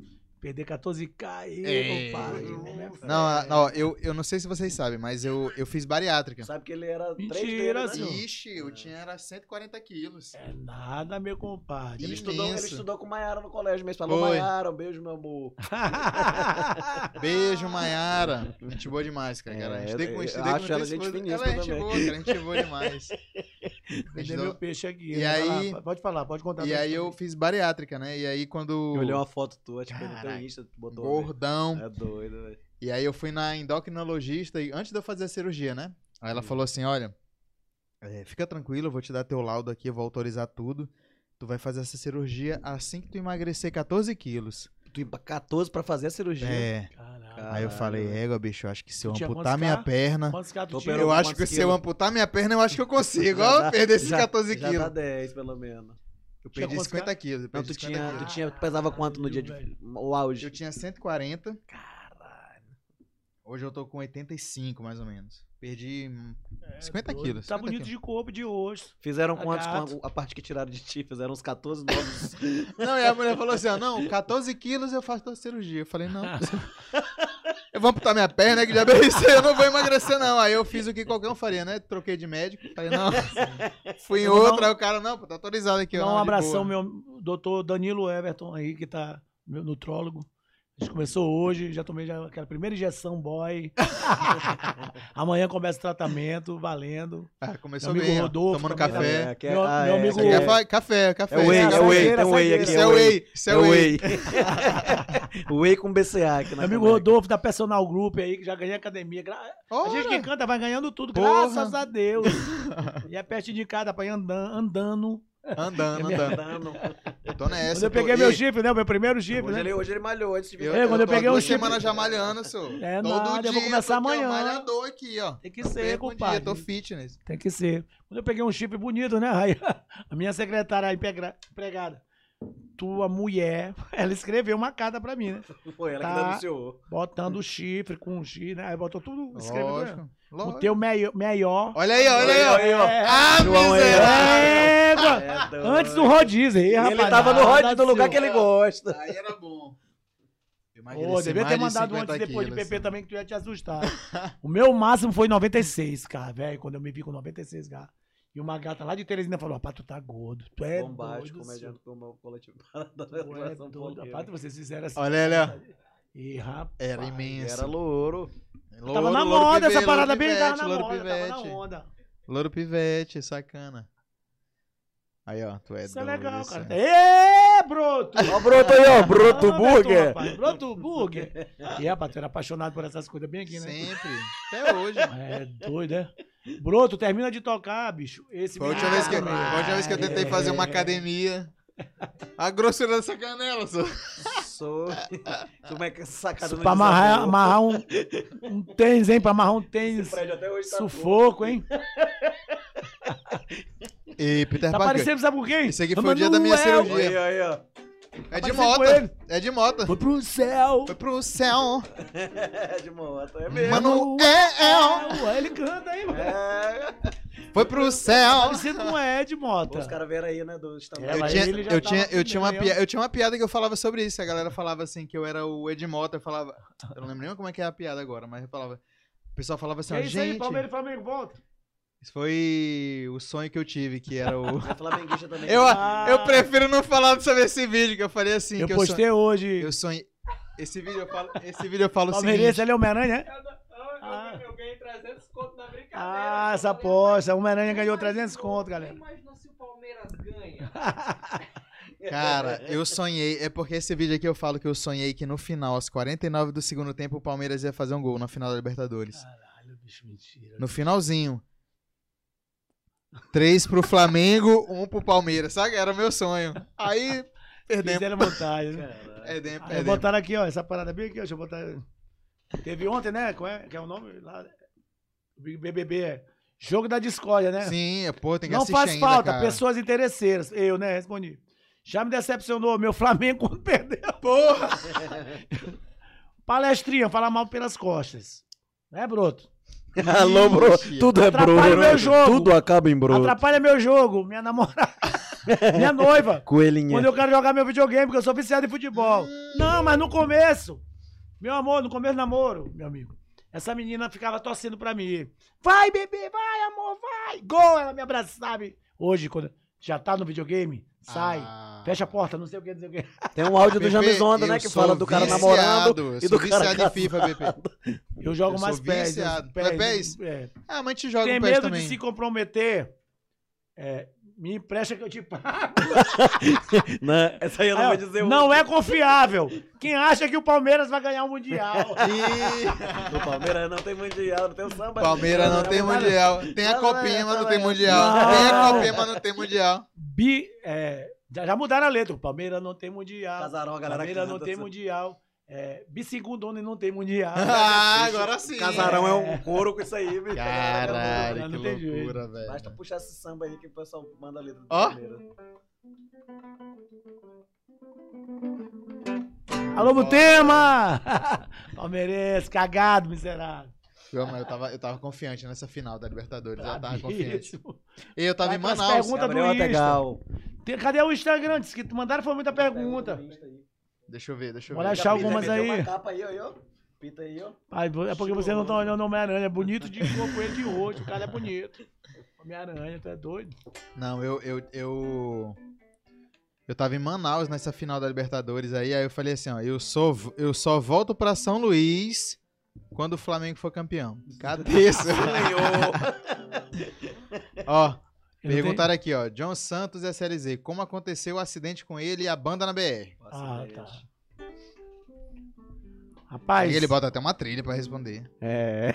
Perder 14k aí, Ei. compadre. Não, ah, não, eu, eu não sei se vocês sabem, mas eu, eu fiz bariátrica. Sabe que ele era Mentira, três dedos, né? Ixi, eu tinha era 140 quilos. É nada, meu compadre. Ele estudou, ele estudou com Maiara no colégio mesmo. Falou. Maiara, um beijo, meu amor. Beijo, Maiara. Gente boa demais, cara. É, cara. A gente tem acho ela gente finíssima Ela é gente boa, cara. Gente boa demais. Vender meu peixe aqui. E né? aí- pode falar, pode contar. E aí eu fiz bariátrica, né? E aí quando. Eu olhei uma foto tua, tipo, no teu. Insta, tu botou. Gordão. É doido, velho. E aí eu fui na endocrinologista e antes de eu fazer a cirurgia, né? Aí ela falou assim: olha, é, fica tranquilo, eu vou te dar teu laudo aqui, eu vou autorizar tudo. Tu vai fazer essa cirurgia assim que tu emagrecer 14 quilos. Tu ia pra 14 pra fazer a cirurgia. É. Caralho. Aí eu falei, égua, bicho, eu acho que se eu Tu amputar minha perna. Eu acho quantos que se eu amputar minha perna, eu acho que eu consigo. Já Ó, dá- perder esses já- 14 Já quilos. dá 10, pelo menos. Eu perdi quantos 50 K? quilos. eu Não, perdi tu 50 tinha, quilos. tu tinha, tu pesava quanto no dia de. O auge? Eu tinha 140, Caralho. Hoje eu tô com 85, mais ou menos. Perdi hum, É 50 doido. quilos. Tá 50 bonito quilos. de corpo, de osso. Fizeram Tá quantos com a, a parte que tiraram de ti? Fizeram uns 14 novos. Não, e a mulher falou assim, ó, não, 14 quilos eu faço toda a cirurgia. Eu falei, não. Eu vou amputar minha perna, que já bem isso, eu não vou emagrecer, não. Aí eu fiz o que qualquer um faria, né? Troquei de médico. Falei, não. Fui em outra, não- aí o cara, não, pô, tá autorizado aqui. ó, Dá um abração, meu doutor Danilo Everton aí, que tá meu nutrólogo. A gente começou hoje, já tomei já aquela primeira injeção boy. Amanhã começa o tratamento, valendo. Ah, começou Meu amigo bem, Rodolfo tomando café. é- Meu- ah, meu é, amigo- aqui é, é café, café. É whey, É, é whey, tem whey aqui. Isso é whey, isso É é whey. whey. whey com BCA aqui na Meu amigo. Rodolfo da Personal Group aí, que já ganhei academia. Gra- A gente que canta vai ganhando tudo, Porra. graças a Deus. e é perto de cada pra ir andando. andando. Andando, andando. Andando. Tô nessa. Quando eu pô. peguei E meu chifre, né? O meu primeiro chifre, Hoje né? ele, hoje ele malhou antes de vir. Eu, É, quando eu tô peguei um duas chip- semanas já malhando, senhor. É Todo nada, dia, eu vou começar amanhã. malhador aqui, ó. Tem que ser, um compadre. dia, tô fitness. Tem que ser. Quando eu peguei um chip bonito, né? Aí a minha secretária, empregada, tua mulher, ela escreveu uma carta pra mim, né? Foi ela que Tá. denunciou. Botando o chifre com o X, né? Aí botou tudo, escreveu. Lógico. O teu melhor. melhor Olha aí, olha aí, ó. aí, ó. É, Ah, João aí, miserável. É doido. Antes do rodízio aí, E rapaz. ele tava no nada rod do lugar que ele gosta. Aí era bom. Pô, devia ter de mandado 50 antes depois de quilos. PP também, que tu ia te assustar. o meu máximo foi 96, cara, velho. Quando eu me vi com 96, cara. E uma gata lá de Teresina falou: rapaz, tu tá gordo. Tu é Bombástico, doido, comediante do coletivo. senhor. Tu é doido. Rapaz, vocês fizeram assim. Olha ele, ó. E, rapaz. Era imenso. Era louro. Louro, Tava na louro moda essa pivete, parada louro bem, tava pivete, na louro moda, tava na pivete. onda. Louro pivete, sacana. Aí, ó, tu é Isso é legal, isso cara. é. Ê, broto! Ó, broto aí, ó. Broto Burger. Broto Burger. E, rapaz, tu era apaixonado por essas coisas bem aqui, né? Sempre. Até hoje. É doido, é? Broto, termina de tocar, bicho. Esse Foi a última vez que, também. foi a última vez que eu tentei fazer uma academia. A grossura dessa canela, só. Sou. Como é que essa sacada pra amarrar, amarrar um, um tênis, hein? Pra amarrar um tênis. Esse prédio até hoje tá Sufoco, hein? E Peter Tá Parker. parecendo, sabe por quem? Esse aqui foi o dia da minha cirurgia. Aí, aí, ó. É de moto. É de moto. Foi pro céu. Foi pro céu. É de moto, é mesmo. Mano, é, Ué, Ele canta aí, mano. É. Foi pro céu. Parecido com o Ed Mota. Os caras vieram aí, né, do stand É, Eu tinha, eu, tinha, eu, tinha uma eu tinha uma piada que eu falava sobre isso. A galera falava assim que eu era o Ed Mota. Eu falava. Eu não lembro nem como é que é a piada agora, mas eu falava. O pessoal falava assim, ó, é isso aí, gente. Palmeiras e Flamengo, volta. Isso foi o sonho que eu tive, que era o. Eu, Ah. eu prefiro não falar sobre esse vídeo, que eu falei assim. eu que postei eu, hoje. sonhei, eu sonhei. Esse vídeo eu falo, esse vídeo eu falo o seguinte. ele é Homem-Aranha, né? Eu, eu ganhei 300 conto na brincadeira. Ah, essa aposta. O Homem-Aranha ganhou 300 conto, galera. Imagina se o Palmeiras ganha. Cara, eu sonhei. É porque esse vídeo aqui eu falo que eu sonhei que no final, aos 49 do segundo tempo, o Palmeiras ia fazer um gol na final da Libertadores. Caralho, bicho, mentira. No finalzinho. Três pro Flamengo, um pro Palmeiras, sabe? Era o meu sonho. Aí, perdemos. Fizeram montagem, né? Perdemos, perdemos. botaram aqui, ó, essa parada bem aqui, ó, deixa eu botar. Teve ontem, né? Qual é, que é o nome lá? BBB, é Jogo da Discórdia, né? Sim, pô, tem que Não assistir faz ainda, falta, cara. pessoas interesseiras. Eu, né, respondi. Já me decepcionou, meu Flamengo quando perdeu. Porra! Palestrinha, falar mal pelas costas. Né, Broto? Alô. Ixi. Tudo é Atrapalha meu jogo. Tudo acaba em bro. Atrapalha meu jogo, minha namorada, minha noiva. Coelhinha. Quando eu quero jogar meu videogame, porque eu sou viciado em futebol. Não, mas no começo. Meu amor, no começo do namoro, meu amigo. Essa menina ficava torcendo pra mim. Vai, bebê, vai, amor, vai. Gol, ela me abraçava. Hoje, quando já tá no videogame, sai. Ah. Fecha a porta, não sei o que, não sei o que. Tem um áudio do James Onda, né? Que fala do cara viciado, namorando eu e do cara viciado em FIFA. BP. Eu jogo Eu mais sou pés. viciado. pés, é pés? é. Ah, mas a gente joga Tem um medo também. de se comprometer. É, me empresta que eu te pago. Né? Essa aí eu não Aí, vou dizer o- não é confiável. Quem acha que o Palmeiras vai ganhar o Mundial? Ih, No Palmeiras não tem mundial, não tem o samba. Palmeiras não tem mundial. Tem a Não, copinha, não, mas não não, tem não. mundial. Não. Tem a copinha, mas não tem mundial. Bi, é, já, já mudaram a letra. O Palmeiras não tem mundial. Casarão, a galera Palmeiras não tem assim. mundial. É, Bissegundona não tem mundial. Ah, agora sim. Casarão é um couro com isso aí, bicho. Caralho, Não que tem jeito. loucura, velho. Basta puxar esse samba aí que o pessoal manda a letra do Ó. Palmeiras. Alô, Mutema! Palmeirense, cagado, miserável. Eu, mas eu tava, eu tava confiante nessa final da Libertadores. Eu tava confiante. Bravíssimo. E eu tava Vai em Manaus. perguntas do Insta. Tem- Cadê o Instagram? Diz que tu mandaram foi muita pergunta. Deixa eu ver, deixa eu Bora ver. achar algumas aí. Uma capa aí, ó, ó. Pita aí, ó. Ai, é porque vocês não estão olhando o Homem-Aranha. É bonito de corpo ele de hoje. O cara é bonito. Homem-Aranha, tu é doido? Não, eu, eu, eu. Eu tava em Manaus nessa final da Libertadores aí, aí eu falei assim, ó, eu só, eu só volto pra São Luís quando o Flamengo for campeão. Cadê isso? ó, Eu perguntaram aqui, ó, John Santos SLZ, como aconteceu o acidente com ele e a banda na BR? Ah, tá. Rapaz, Aí ele bota até uma trilha pra responder. É.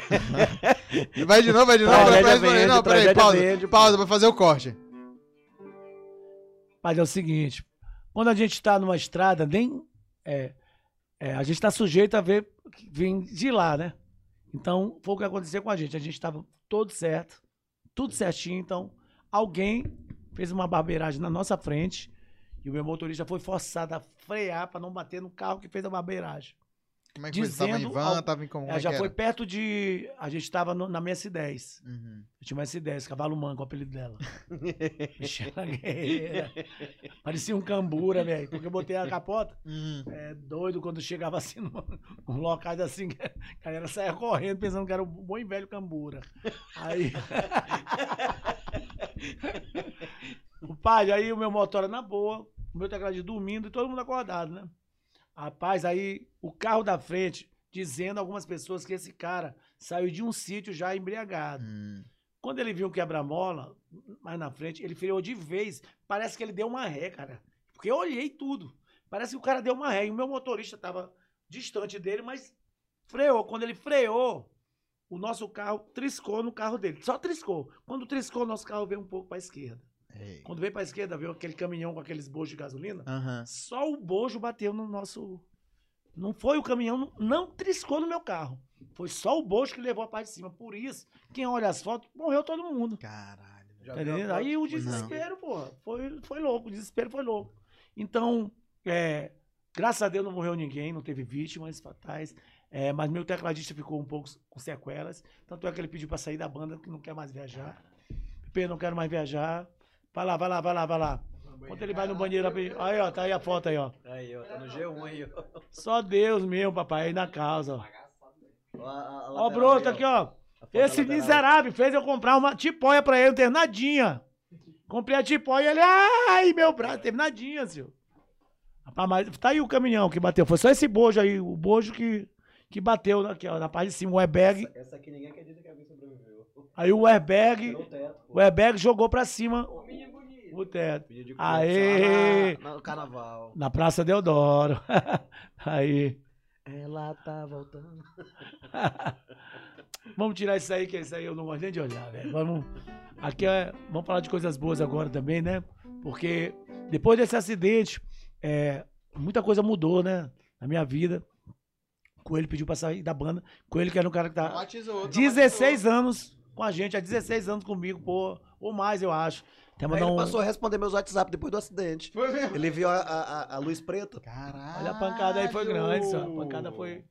Vai de novo, vai de novo, pra responder. vende, Não, peraí, pausa, vende, pô. pausa pra fazer o corte. Mas é o seguinte, quando a gente está numa estrada, nem é, é, a gente está sujeito a ver vem de lá, né? Então, foi o que aconteceu com a gente. A gente estava todo certo, tudo certinho. Então, alguém fez uma barbeiragem na nossa frente E o meu motorista foi forçado a frear pra não bater no carro que fez a barbeiragem. Como é que foi? Você tava em Dizendo van, tava em como? É, é já foi perto de. A gente tava no- na minha S10. Uhum. Eu tinha uma S10, cavalo manco, o apelido dela. Bicha era guerreira. Parecia um cambura, velho. Porque eu botei a capota. Uhum. É doido quando chegava assim num, locais assim, a galera saia correndo pensando que era um bom e velho cambura. Aí. o pai, aí o meu motor era na boa, o meu teclado dormindo e todo mundo acordado, né? Rapaz, aí o carro da frente dizendo a algumas pessoas que esse cara saiu de um sítio já embriagado. Hum. Quando ele viu o quebra-mola, mais na frente, ele freou de vez. Parece que ele deu uma ré, cara. Porque eu olhei tudo. Parece que o cara deu uma ré. E o meu motorista tava distante dele, mas freou. Quando ele freou, o nosso carro triscou no carro dele. Só triscou. Quando triscou, o nosso carro veio um pouco para a esquerda. Ei. Quando veio para a esquerda, veio aquele caminhão com aqueles bojos de gasolina. Aham. Só o bojo bateu no nosso. Não foi o caminhão, não, não triscou no meu carro. Foi só o bojo que levou a parte de cima. Por isso, quem olha as fotos, morreu todo mundo. Caralho. Tá? Aí o desespero, porra, foi, foi louco. O desespero foi louco. Então, é, graças a Deus não morreu ninguém, não teve vítimas fatais. É, mas meu tecladista ficou um pouco com sequelas. Tanto é que ele pediu pra sair da banda, que não quer mais viajar. Pepe, não quero mais viajar. Vai lá, vai lá, vai lá, vai lá. Quando ele vai no banheiro, aí, ó, tá aí a foto aí, ó. Aí, ó, tá no G1 aí, ó. Só Deus mesmo, papai, aí na causa, ó. Ó, a- a Ó, broto aqui, ó. Esse miserável fez eu comprar uma tipóia pra ele, não teve nadinha. Comprei a tipóia e ele, ai, meu braço, teve nadinha, senhor. Rapaz, mas tá aí o caminhão que bateu. Foi só esse bojo aí, o bojo que, que bateu aqui, ó, na parte de cima, o airbag. Essa, essa aqui ninguém acredita que alguém sobreviveu. Aí o airbag, o teto, o airbag jogou pra cima o teto. Pedido de Aê! só na- no carnaval. Na Praça Deodoro. aí. Ela tá voltando. Vamos tirar isso aí, que isso aí eu não gosto nem de olhar, velho. Vamos. Aqui é. Vamos falar de coisas boas agora também, né? Porque depois desse acidente, é, muita coisa mudou, né? Na minha vida. Coelho pediu pra sair da banda. Coelho que era um cara que tá Traumatizou, 16 anos com a gente, há 16 anos comigo, pô, ou mais, eu acho. Até Aí mandar ele um. passou a responder meus WhatsApp depois do acidente. Foi mesmo? Ele viu a, a, a- luz preta. Caralho. Olha a pancada aí, foi grande, só. A pancada foi.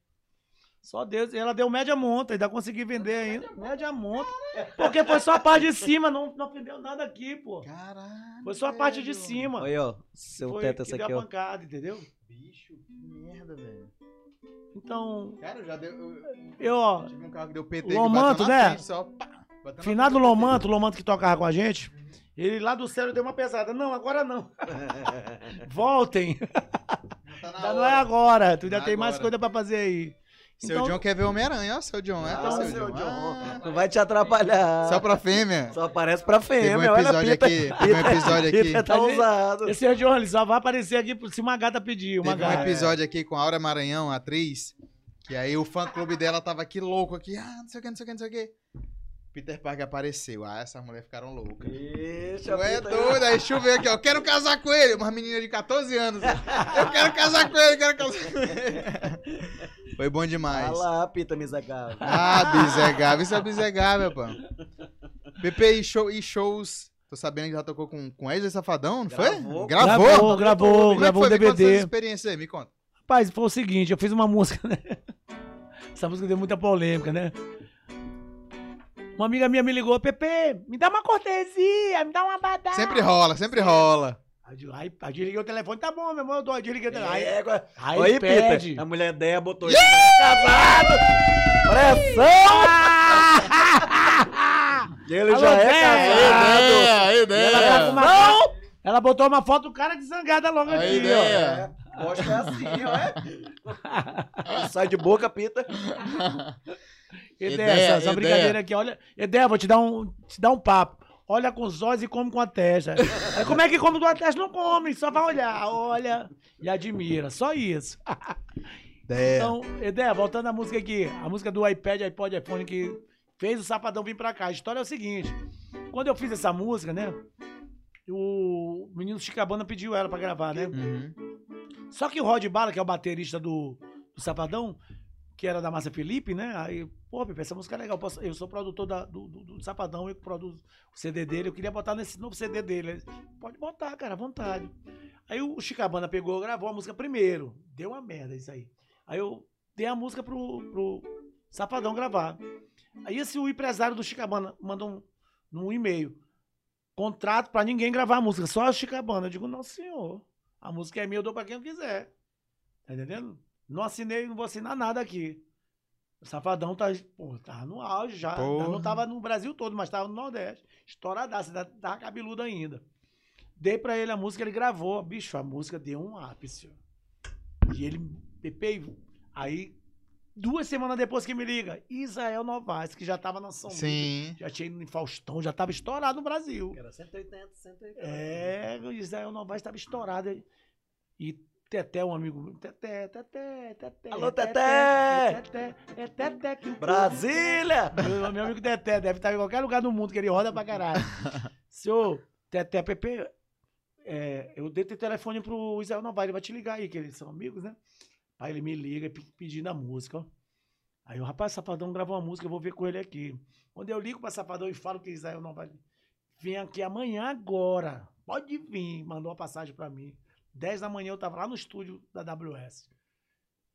Só Deus. E ela deu média monta, ainda consegui vender ainda. Média monta. Porque foi só a parte de cima, não, não vendeu nada aqui, pô. Caralho. Foi só a parte de cima. Aí, ó. Seu Foi teto que esse deu aqui, a ó. pancada, entendeu? Bicho, que merda, velho. Então, Cara, já deu. Eu, eu, ó, tive um carro que deu PT Lomanto, né? frente, só, pá, finado. Lomanto, o Lomanto que tocava com a gente, ele lá do céu deu uma pesada. Não, agora não. Voltem. Não tá Já não hora. é agora. Tu ainda Não é tem mais agora. coisa pra fazer aí. Seu Então- John quer ver Homem-Aranha, ó, seu John. É, Ah, seu, seu John. John. Ah, Não vai te atrapalhar. só pra fêmea. Só aparece pra Teve um fêmea. olha, episódio Pita, aqui. Teve um episódio aqui. Pita tá usado. Esse é o John, ele só vai aparecer aqui se uma gata pedir. Uma Teve um gata. episódio aqui com a Aura Maranhão, a atriz, que aí o fã-clube dela tava aqui louco aqui, ah, não sei o que, não sei o que, não sei o que. Peter Parker apareceu. Ah, essas mulheres ficaram loucas. Deixa Tu é doido, aí choveu aqui, ó. Quero casar com ele. Uma menina de 14 anos. Eu quero casar com ele, quero casar com ele. Foi bom demais. Lá, Pita Misegável. Ah, bisegável. Isso é bisegável, pô. Pepe, e, show, e shows. Tô sabendo que já tocou com, com Wesley Safadão, não foi? Gravou. Gravou? Gravou, gravou, gravou foi? o Me conta DVD. experiência aí, me conta. Rapaz, foi o seguinte, eu fiz uma música, né? Essa música deu muita polêmica, né? Uma amiga minha me ligou, Pepe, me dá uma cortesia, me dá uma badada. Sempre rola, sempre rola. Aí, aí, aí desliguei o telefone, tá bom, meu irmão, eu dou, aí desliguei o telefone. Aí, Égua. aí Aí, pede. Pita. A mulher dela botou isso. Casado! Pressão! Ele Alô, já é Zé! casado. a E ela, tá uma- ela botou uma foto do cara desangada logo A aqui, ideia. ó. Gosto é assim, ó. é. Sai de boca, Pita. Ideia, Ideia, essa, essa ideia. brincadeira aqui, olha. Ideia, vou te dar um, te dar um papo. Olha com os olhos e come com a testa. Aí, como é que come com a testa? Não come, só vai olhar. Olha e admira. Só isso. Ideia. Então, ideia, voltando à música aqui. A música do iPad, iPod, iPhone que fez o Safadão vir pra cá. A história é o seguinte. Quando eu fiz essa música, né? O menino Chicabana pediu ela pra gravar, né? Uhum. Só que o Rod Bala, que é o baterista do, do Safadão, que era da Massa Felipe, né? Aí, pô, Pepe, essa música é legal. Eu sou produtor da- do, do, do Safadão, eu produzo o CD dele. Eu queria botar nesse novo CD dele. Ele, Pode botar, cara, à vontade. Aí o Chicabana pegou, gravou a música primeiro. Deu uma merda isso aí. Aí eu dei a música pro, pro Safadão gravar. Aí esse o empresário do Chicabana mandou um, e-mail. Contrato pra ninguém gravar a música, só a Chicabana. Eu digo, não, senhor. A música é minha, eu dou pra quem eu quiser. Tá entendendo? Não assinei, não vou assinar nada aqui. O Safadão tá, pô, tava no auge já. Porra. Não tava no Brasil todo, mas tava no Nordeste. Estouradaço, ainda tava cabeludo ainda. Dei pra ele a música, ele gravou. Bicho, a música deu um ápice. ó. E ele, Pepe, aí, duas semanas depois que me liga, Israel Novaes, que já tava na São Sim. já tinha ido em Faustão, já tava estourado no Brasil. Era 180, 180. É, o Israel Novaes estava estourado. E Teté, um amigo. Teté, Teté, Teté. Alô, é Teté! Teté, é Teté que o Brasília! meu, meu amigo Teté deve estar em qualquer lugar do mundo que ele roda pra caralho. Senhor, Teté, Pepe, é, eu dei teu telefone pro Israel Novaes, ele vai te ligar aí, que eles são amigos, né? Aí ele me liga pe- pedindo a música, ó. Aí o rapaz, Safadão gravou uma música, eu vou ver com ele aqui. Quando eu ligo pra Safadão e falo que Israel Novaes vem aqui amanhã agora, pode vir, mandou uma passagem pra mim. 10 da manhã eu tava lá no estúdio da WS.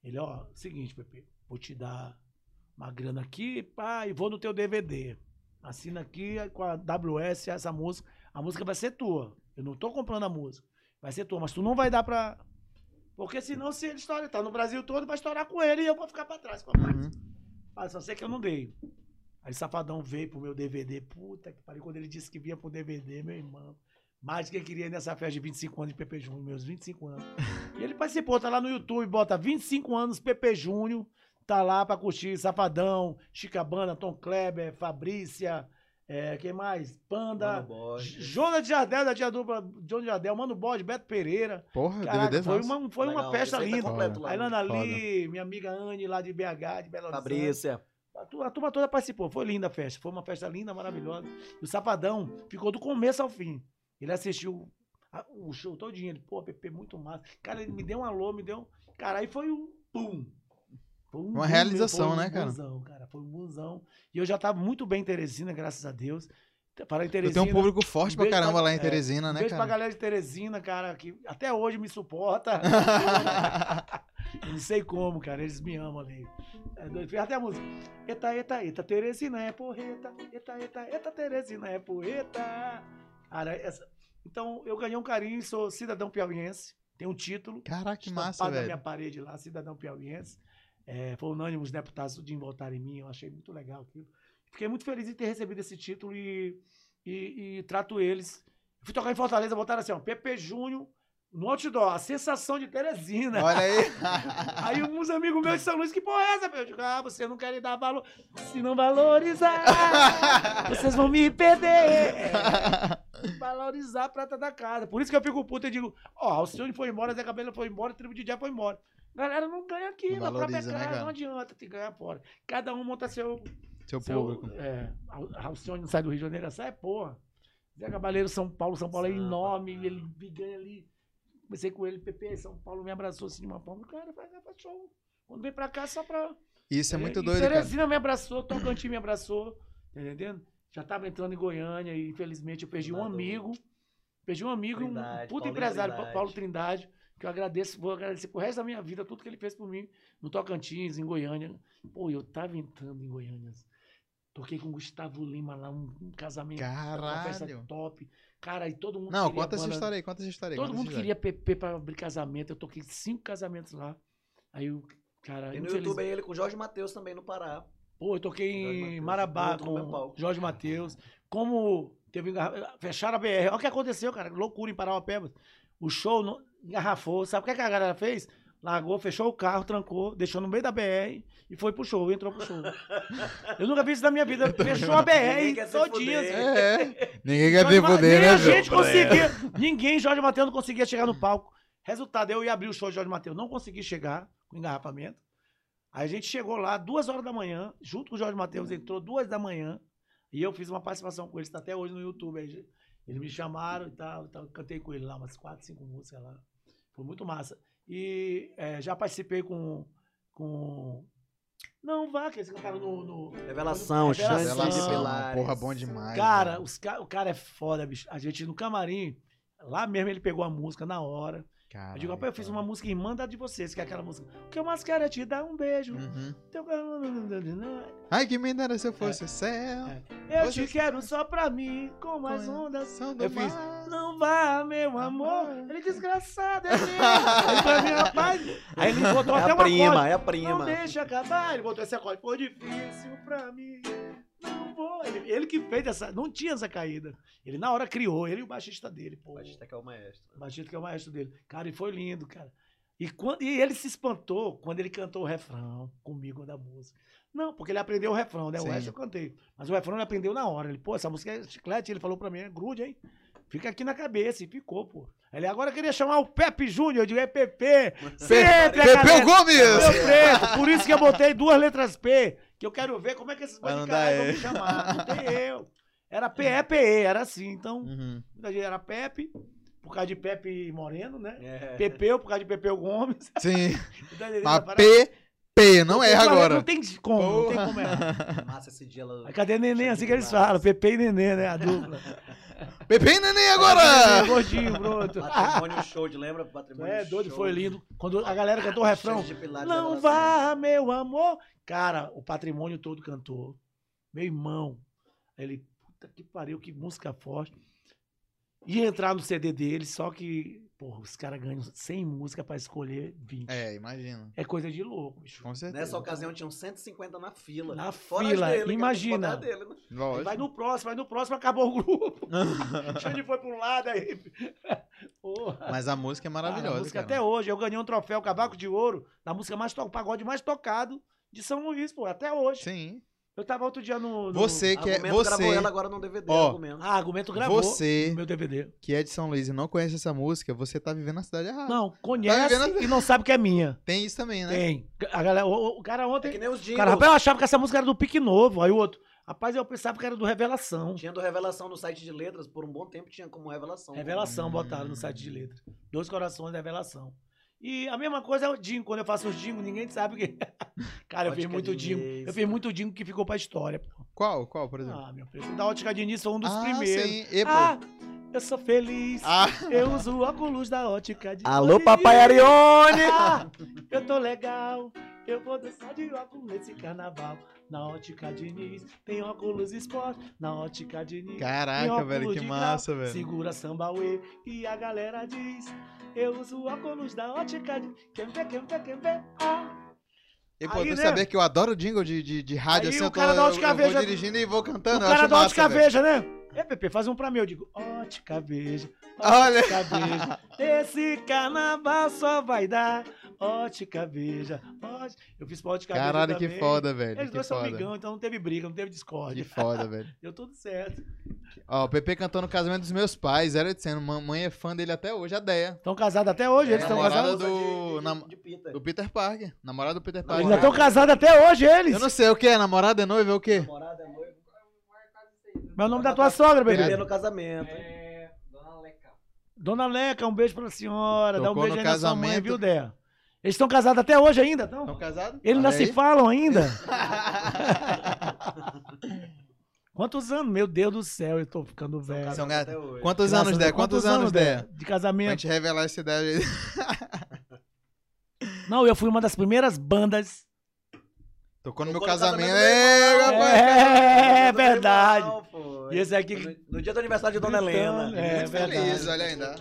Ele, ó, seguinte, Pepe, vou te dar uma grana aqui, pá, e vou no teu DVD. Assina aqui com a WS essa música. A música vai ser tua. Eu não tô comprando a música. Vai ser tua, mas tu não vai dar pra. Porque senão, se ele estoura, tá no Brasil todo, vai estourar com ele e eu vou ficar pra trás com a mais. Uhum. Ah, só sei que eu não dei. Aí Safadão veio pro meu DVD. Puta que pariu. Quando ele disse que vinha pro DVD, meu irmão. Mais do que eu queria nessa festa de 25 anos de Pepe Júnior, meus 25 anos. E ele participou, tá lá no YouTube, bota 25 anos Pepe Júnior. Tá lá pra curtir Safadão, Chicabana, Tom Kleber, Fabrícia, é, quem mais? Panda. Jonas de Jardel, da tia dupla, Jonas de Jardel, Mano Bode, Beto Pereira. Porra, Caraca, DVD foi uma, foi uma festa tá linda. lá. A Ilana ali, minha amiga Anne lá de BH, de Belo Horizonte. Fabrícia. A turma toda participou. Foi linda a festa. Foi uma festa linda, maravilhosa. E o Safadão ficou do começo ao fim. Ele assistiu a- o show todinho. Ele, pô, Pepe, muito massa. Cara, ele me deu um alô, me deu. Cara, aí foi um pum. Foi um Uma boom, realização, foi um né, cara? Busão, cara? Foi um busão. E eu já tava muito bem em Teresina, graças a Deus. Para Teresina. tem um público forte um pra beijo caramba pra- lá em é, Teresina, Um né, beijo pra cara? galera de Teresina, cara, que até hoje me suporta. Eu não sei como, cara. Eles me amam ali. É até a música. Eita, eita, eita, Teresina é porreta. Eita, eita, eita, Teresina é porreta. Cara, essa... Então, eu ganhei um carinho, sou cidadão piauiense. Tem um título. Caraca, que massa, na minha velho. parede lá, cidadão piauiense. É, foi unânime os deputados de votarem em mim. Eu achei muito legal aquilo. Fiquei muito feliz em ter recebido esse título e, e, e trato eles. Fui tocar em Fortaleza, botaram assim, ó, Pepe Júnior no outdoor, a sensação de Teresina. Olha aí. Aí uns amigos meus de São Luís, que porra é essa? Eu digo, ah, você não quer dar valor. Se não valorizar, vocês vão me perder. É, valorizar a prata da casa. Por isso que eu fico puto e digo, ó, Alcione foi embora, Zé Cabelo foi embora, Tribo de Dia foi embora. Galera, não ganha aqui, Não na própria né, casa, cara? não adianta te ganhar fora. Cada um monta seu... Seu seu público. é, Al- Alcione não sai do Rio de Janeiro, sai, porra. Zé Cabaleiro, São Paulo, São Paulo é Sampa. enorme, ele ganha ali. Comecei com ele, PP, São Paulo me abraçou assim de uma forma. Cara, faz, faz show. Quando vem pra cá, só pra. Isso é muito e doido. Teresina me abraçou, Tocantins me abraçou. Tá entendendo? Já tava entrando em Goiânia e infelizmente eu perdi um amigo. Perdi um amigo, e um Trindade, puta Paulinho empresário, Trindade. Paulo Trindade, que eu agradeço, vou agradecer pro resto da minha vida, tudo que ele fez por mim, no Tocantins, em Goiânia. Pô, eu tava entrando em Goiânia. Toquei com o Gustavo Lima lá, um, um casamento, uma festa Caralho. top. Cara, e todo mundo Não, conta essa história aí, conta essa história aí. Todo mundo queria PP pra abrir casamento. Eu toquei cinco casamentos lá. Aí o cara. E no infeliz- YouTube aí ele com o Jorge Matheus também no Pará. Pô, eu toquei Jorge em Mateus, Marabá com. Jorge Matheus. Como teve. Fecharam a BR. Olha o que aconteceu, cara. Loucura em Parauapebas. O show não- engarrafou. Sabe o que, é que a galera fez? Largou, fechou o carro, trancou, deixou no meio da BR e foi pro show, entrou pro show. Eu nunca vi isso na minha vida. Fechou a Ninguém BR todinha. assim. É, ninguém quer ter poder, né, a João? gente conseguia. Ninguém, Jorge Matheus, não conseguia chegar no palco. Resultado, eu ia abrir o show de Jorge Matheus. Não consegui chegar com engarrafamento. Aí a gente chegou lá, duas horas da manhã, junto com o Jorge Matheus, entrou duas da manhã. E eu fiz uma participação com ele, está até hoje no YouTube. Aí eles me chamaram e tal, tal, cantei com ele lá umas quatro, cinco músicas lá. Foi muito massa. E é, já participei com. com... Não, vá, que eles cantaram no. no- Revelação, Revelação. chance de Revelação, pilares. porra, bom demais. Cara, os o cara é foda, bicho. A gente no camarim, Lá mesmo ele pegou a música na hora. Caralho, eu digo, rapaz, eu fiz uma música irmã da de vocês, que é aquela música. O que eu mais quero é te dar um beijo. Uhum. Teu- Ai, que me dera se eu fosse o céu. É. Eu Você- te quero só pra mim, com as ondas. São do Eu fiz, mar. Não vá, meu amor. Ele desgraçado, é meu. Aí pra mim, rapaz. Aí ele botou É até a uma prima, acorde. é a Não prima. deixa acabar. Ele botou esse acorde. Foi difícil pra mim. Ele, ele que fez essa. Não tinha essa caída. Ele na hora criou, ele e o baixista dele, pô. O baixista que é o maestro. O baixista que é o maestro dele. Cara, e foi lindo, cara. E, quando, e ele se espantou quando ele cantou o refrão comigo da música. Não, porque ele aprendeu o refrão, né? O Sim. resto eu cantei. Mas o refrão ele aprendeu na hora. Ele, pô, essa música é chiclete. Ele falou pra mim, é grude, hein? Fica aqui na cabeça. E ficou, pô. Ele agora queria chamar o Pepe Júnior. Eu digo, é PP. Sempre, galera- Gomes! Meu preto. Por isso que eu botei duas letras P. Que eu quero ver como é que esses andar vão me chamar. Não tem eu. Era PE, era assim. Então, Uhum. muita gente era Pepe. Por causa de Pepe Moreno, né? É. Pepeu, por causa de Pepeu Gomes. Sim. Entendendo? Mas P, P, não erra agora. Não tem como, não tem Porra. como errar. Massa esse dia ela. Cadê neném? Assim que eles falam, Pepe e neném, né? A dupla. Pepe e neném agora! Gordinho, pronto. Patrimônio show, de lembra? Patrimônio É, doido, show. foi lindo. Quando a galera cantou o refrão, pilares, não vá, meu amor. Cara, o patrimônio todo cantou. Meu irmão. Ele, puta que pariu, que música forte. Ia entrar no CD dele, só que, porra, os caras ganham 100 músicas pra escolher 20. É. É, imagina. coisa de louco, bicho. Com certeza. Nessa ocasião tinham 150 na fila. Na Fora fila, dele, imagina. dele, né? Vai no próximo, vai no próximo, acabou o grupo. Gente foi pra um lado aí. Porra. Mas a música é Ah, maravilhosa. a música cara. até hoje. Eu ganhei um troféu Cavaco de Ouro na música mais to... pagode mais tocado de São Luís, pô, até hoje. Sim. Eu tava outro dia no. no... Você que é. Argumento gravou Você, ela agora no DVD, Ó, argumento. Ah, argumento gravou você no meu DVD. que é de São Luís e não conhece essa música, você tá vivendo na cidade errada. Não, conhece vivendo- e não sabe que é minha. Tem isso também, né? Tem. A galera, o, o cara É ontem. que nem os O jingles. cara, rapaz, eu achava que essa música era do Pique Novo. Aí o outro, rapaz, eu pensava que era do Revelação. Tinha do Revelação no site de letras, por um bom tempo tinha como Revelação. Revelação Hum. botaram no site de letra. Dois corações da Revelação. E a mesma coisa é o Dingo. Quando eu faço os Dingo, ninguém sabe o que. Cara, eu fiz muito. Dingo. Eu fiz muito Dingo que ficou pra história. pô. Qual? Qual, por exemplo? Ah, meu preço. Da Ótica Diniz foi um dos ah, primeiros. sim. E. Ah, eu sou feliz. Ah, Eu uso óculos da Ótica Diniz. Alô, papai Arione! Ah, eu tô legal. Eu vou dançar de óculos nesse carnaval. Na Ótica Diniz tem óculos esporte. Na Ótica Diniz. caraca, velho, que massa, grau, velho. Segura sambauê e a galera diz: Eu uso óculos da ótica de. Quem vê, quem vê, quem vê. Ah. E pô, tu né? sabia que eu adoro jingle de, de, de rádio, Aí assim, o eu, tô, cara da eu, Ótica eu vou dirigindo e vou cantando, o cara da ótica veja, né? É, Pepe, faz um pra mim. Eu digo: Ótica veja. Olha. Ótica veja. Esse carnaval só vai dar. Ótica veja. Ótica... Eu fiz pra ótica veja. Caralho, que foda, velho, Eles que dois são foda. amigão, então não teve briga, não teve Que discórdia. foda, velho. Deu tudo certo. Ó, o Pepe cantou no casamento dos meus pais, era dizendo, mamãe é fã dele até hoje, a Deia. Estão casados até hoje, eles É, estão namorada casados. do- de, de, nam- de Peter. Do Peter Parker, namorado do Peter Eles Parker. ainda estão casados até hoje, eles. Eu não sei o que é, namorada é noiva, é o quê? Namorada é noiva. Mas é o nome da tua sogra, bebê. Bebê no casamento. É. Dona Leca. Dona Leca, um beijo pra senhora. Dá um Tocou beijo no aí na sua mãe, casamento. viu, Dé? Eles estão casados até hoje ainda, então? Estão casados? Eles ainda se falam ainda? Quantos anos? Meu Deus do céu, eu tô ficando velho. São. Quantos Graças anos. Dé? Quantos anos, Dé? De Pra casamento. gente revelar essa ideia. Não, eu fui uma das primeiras bandas. Tocou no meu Tocou casamento. casamento É, rapaz. É, Do verdade. irmão. E esse aqui- No, no dia do aniversário de Dona Helena. É. Muito verdade. feliz, olha ainda.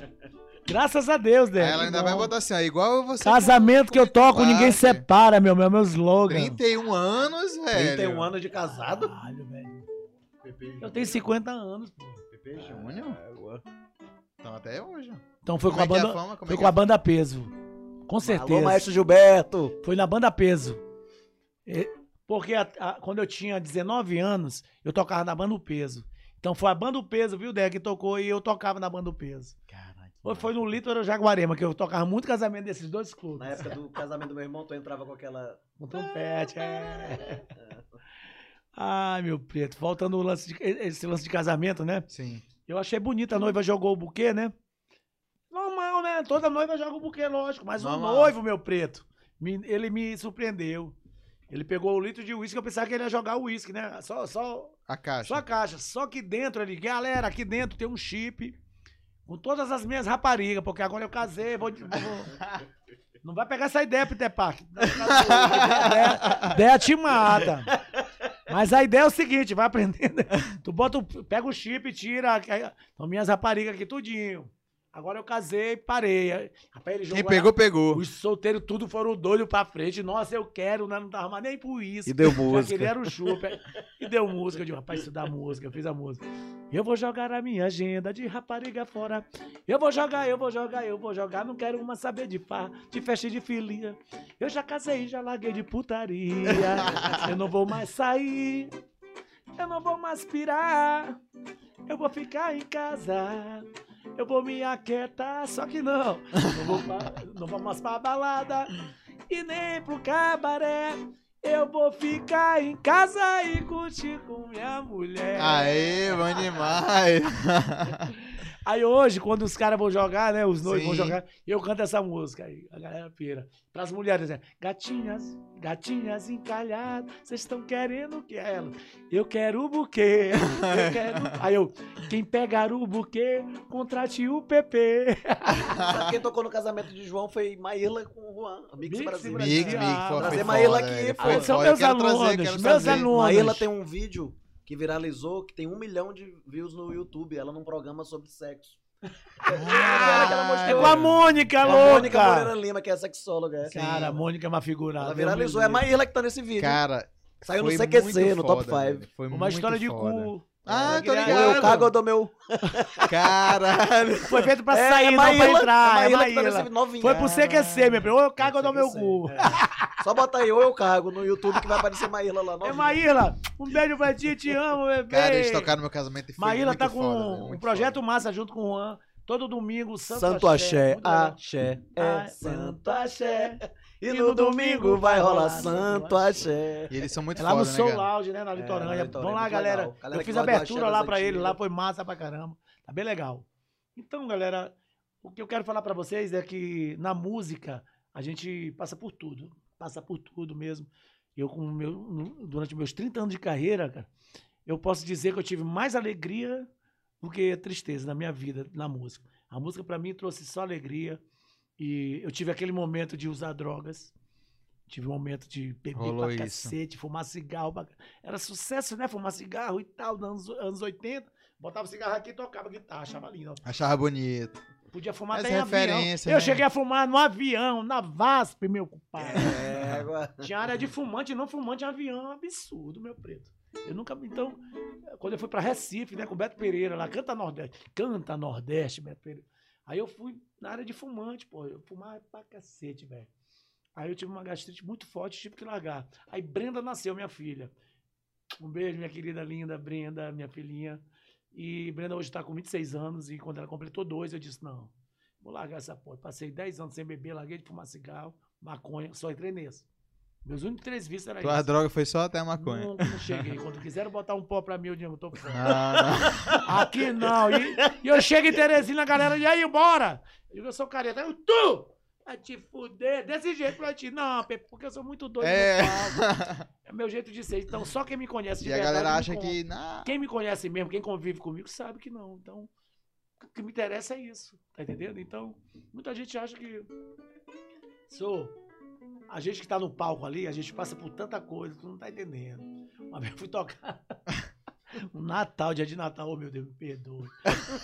Graças a Deus. Aí ela ainda bom. vai botar assim, ó, igual você. Casamento que eu toco, ninguém Parque. separa, meu, meu, meu slogan. 31 anos, velho. 31 anos de casado. Caralho, velho. Eu tenho 50 anos, pô. Pepe Júnior? Então até hoje. ó. Então foi Como com a é é banda, a fama? Como foi é com a é? banda Peso. Com certeza. Alô, Maestro Gilberto. Foi na banda Peso. E- Porque a- a- quando eu tinha 19 anos, eu tocava na banda O Peso. Então foi a banda O Peso, viu, Dé, que tocou e eu tocava na banda O Peso. Foi, foi no Lito ou Jaguarema, que eu tocava muito casamento desses dois clubes. Na época do casamento do meu irmão, tu entrava com aquela. Com trompete, é. Ai, meu preto. Voltando o lance de, esse lance de casamento, né? Sim. Eu achei bonita, a noiva jogou o buquê, né? Normal, né? Toda noiva joga o buquê, lógico. Mas Normal. o noivo, meu preto, me- ele me surpreendeu. Ele pegou o litro de uísque, eu pensava que ele ia jogar o uísque, né? Só, só, A caixa. só a caixa. Só que dentro ali, galera, aqui dentro tem um chip com todas as minhas raparigas, porque agora eu casei, vou. vou- não vai pegar essa ideia, Peter Parker. A ideia, ideia te mata. Mas a ideia é o seguinte, vai aprendendo. Tu bota, o- pega o chip e tira. São minhas raparigas aqui, tudinho. Agora eu casei, parei. Rapaz, ele Quem jogou pegou, pegou. os solteiros tudo foram doidos pra frente. Nossa, eu quero, né? não tava mais nem por isso. E deu música. queria era o chupa. E deu música. Eu digo, rapaz, estudar música, eu fiz a música. Eu vou jogar a minha agenda de rapariga fora. Eu vou jogar, eu vou jogar, eu vou jogar. Não quero mais saber de farra, de festa e de filia. Eu já casei, já larguei de putaria. Eu não vou mais sair. Eu não vou mais pirar. Eu vou ficar em casa. Eu vou me aquietar, só que não. Não vou, pra, não mais pra balada e nem pro cabaré. Eu vou ficar em casa e curtir com minha mulher. Aê, bom demais. Aí hoje, quando os caras vão jogar, né? Os noivos vão jogar, eu canto essa música aí, a galera pira. Pras mulheres, né? Gatinhas, gatinhas encalhadas, vocês estão querendo o que é ela? Eu quero o buquê. Eu quero. Aí eu, quem pegar o buquê, contrate o PP. Sabe quem tocou no casamento de João foi Maíla com o Juan, Mix Mix Brasil. Brasil. Mix, Mix, Ah, foi, trazer foi Maíla foda, aqui, pô. são meus trazer, alunos, quero meus trazer. alunos. Maíla tem um vídeo que viralizou que tem um milhão de views no YouTube, ela num programa sobre sexo. Que ela mostrou. É com a Mônica, A Mônica Moreira louca. Lima, que é sexóloga. é. Cara, a Mônica é uma figurada. Ela viralizou. É a Maíla que tá nesse vídeo. Cara, Saiu no CQC, no top foda, 5. velho, Foi Uma história de foda. cu. Ah, tô Ou Ou ligado. eu cago ou dou meu. Caralho. Foi feito pra É, sair, é não pra entrar. é É Maíla que tá Maíla. novinho. Foi pro CQC, meu primo. Ou eu cago ou dou meu cu. é. Só bota aí, ou eu cago no YouTube que vai aparecer Maíla lá. É novinha. Maíla, um beijo pra ti, te amo, bebê. Cara, eles tocaram no meu casamento e foi Maíla muito tá com foda, um muito projeto foda. massa junto com o Juan. Todo domingo, Santo, Santo Axé. Axé, é Ah, Santo Axé. E E no domingo vai rolar Santo Axé. E eles são muito É lá no né, Soul cara? Lounge, né, na É, Litorânea. na Litorânea, Vamos lá, galera. Galera Eu fiz abertura lá pra ele, lá foi massa pra caramba. Tá bem legal. Então, galera, o que eu quero falar pra vocês é que na música a gente passa por tudo. Passa por tudo mesmo. Eu, com meu, durante meus 30 anos de carreira, cara, eu posso dizer que eu tive mais alegria do que tristeza na minha vida, na música. A música pra mim trouxe só alegria. E eu tive aquele momento de usar drogas. Tive um momento de beber Rolou pra isso. cacete, fumar cigarro. pra- Era sucesso, né? Fumar cigarro e tal, nos anos, anos 80. Botava cigarro aqui e tocava guitarra, achava lindo. Achava bonito. Podia fumar Essa até em avião. Eu né? cheguei a fumar no avião, na VASP, meu compadre. É, agora. Tinha área de fumante e não fumante em avião, absurdo, meu preto. Eu nunca. Então, quando eu fui pra Recife, né, com o Beto Pereira lá, canta Nordeste. Canta Nordeste, Beto Pereira. Aí eu fui na área de fumante, pô. Eu fumava pra cacete, velho. Aí eu tive uma gastrite muito forte, tive que largar. Aí Brenda nasceu, minha filha. Um beijo, minha querida linda Brenda, minha filhinha. E Brenda hoje tá com 26 anos e quando ela completou dois, eu disse: não, vou largar essa porra. Passei 10 anos sem beber, larguei de fumar cigarro, maconha, só entrei nesse. Meus únicos três vícios eram Tua isso. droga foi só até a maconha. Nunca não cheguei. Quando quiseram botar um pó pra mim, eu digo, tô fora. Não, não. Aqui não. E, e eu chego em Teresina, a galera, e aí, bora? Eu digo, eu sou careta. Eu, tu! Vai te fuder. Desse jeito pra ti. Não, Pepe, porque eu sou muito doido É. É meu jeito de ser. Então, só quem me conhece de E a verdade galera me acha con- que. Não. Quem me conhece mesmo, quem convive comigo, sabe que não. Então, o que me interessa é isso. Tá entendendo? Então, muita gente acha que. Sou. A gente que tá no palco ali, a gente passa por tanta coisa, tu não tá entendendo. Uma vez eu fui tocar. Um Natal, dia de Natal, oh meu Deus, me perdoe.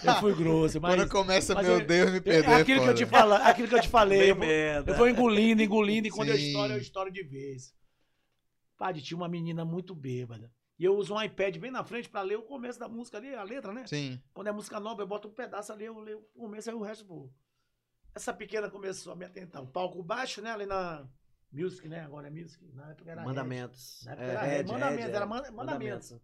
Eu fui grosso, mas. Quando começa, mas meu eu- Deus, me é perdoe. aquilo, que eu te fala, aquilo que eu te falei. eu vou- merda. eu vou engolindo, engolindo, e quando eu Sim. estouro, eu estouro de vez. Padre, tinha uma menina muito bêbada. E eu uso um iPad bem na frente pra ler o começo da música ali, a letra, né? Sim. Quando é música nova, eu boto um pedaço ali, eu leio o começo, aí o resto vou. Essa pequena começou a me atentar. O palco baixo, né? Ali na Music, né? Agora é Music. Na época era Red. Mandamentos. Na época era Red. Mandamentos, era manda- mandamentos.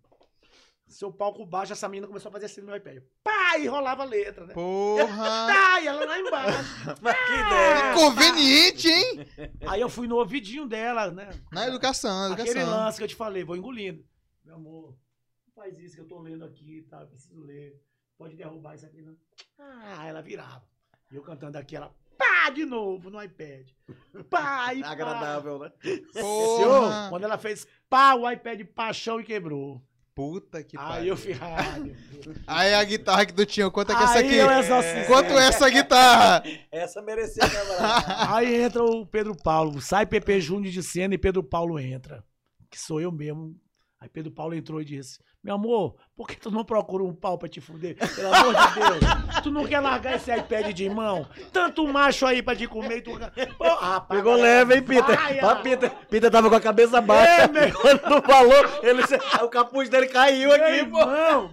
Seu palco baixo, essa menina começou a fazer assim no meu iPad. Pá! E rolava a letra, né? Porra! Tá! E ela lá embaixo. Mas que ideia. Conveniente, hein? Aí eu fui no ouvidinho dela, né? Na educação, na Aquele educação. lance que eu te falei, vou engolindo. Meu amor, não faz isso que eu tô lendo aqui, tá? Eu preciso ler. Pode derrubar isso aqui, não. Ah, ela virava. E eu cantando aqui, ela pá, de novo no iPad. Pá, e pá. Agradável, né? Senhor, quando ela fez pá, o iPad paixão e quebrou. Puta que Aí pariu. eu fiz. Ah. Aí a guitarra que tu tinha, quanto é que é essa Aí aqui? Quanto é essa guitarra? Essa merecia quebrar. Aí entra o Pedro Paulo. Sai Pepe Júnior de cena e Pedro Paulo entra. Que sou eu mesmo. Aí Pedro Paulo entrou e disse: Meu amor, por que tu não procura um pau pra te fuder? Pelo amor de Deus. Tu não quer largar esse iPad de mão? Tanto macho aí pra te comer e tu. Pô, Pegou leve, hein, Peter? Ó, ah. Peter. Peter tava com a cabeça baixa. É, meu Quando não falou, ele, o capuz dele caiu Meu aqui, pô. irmão!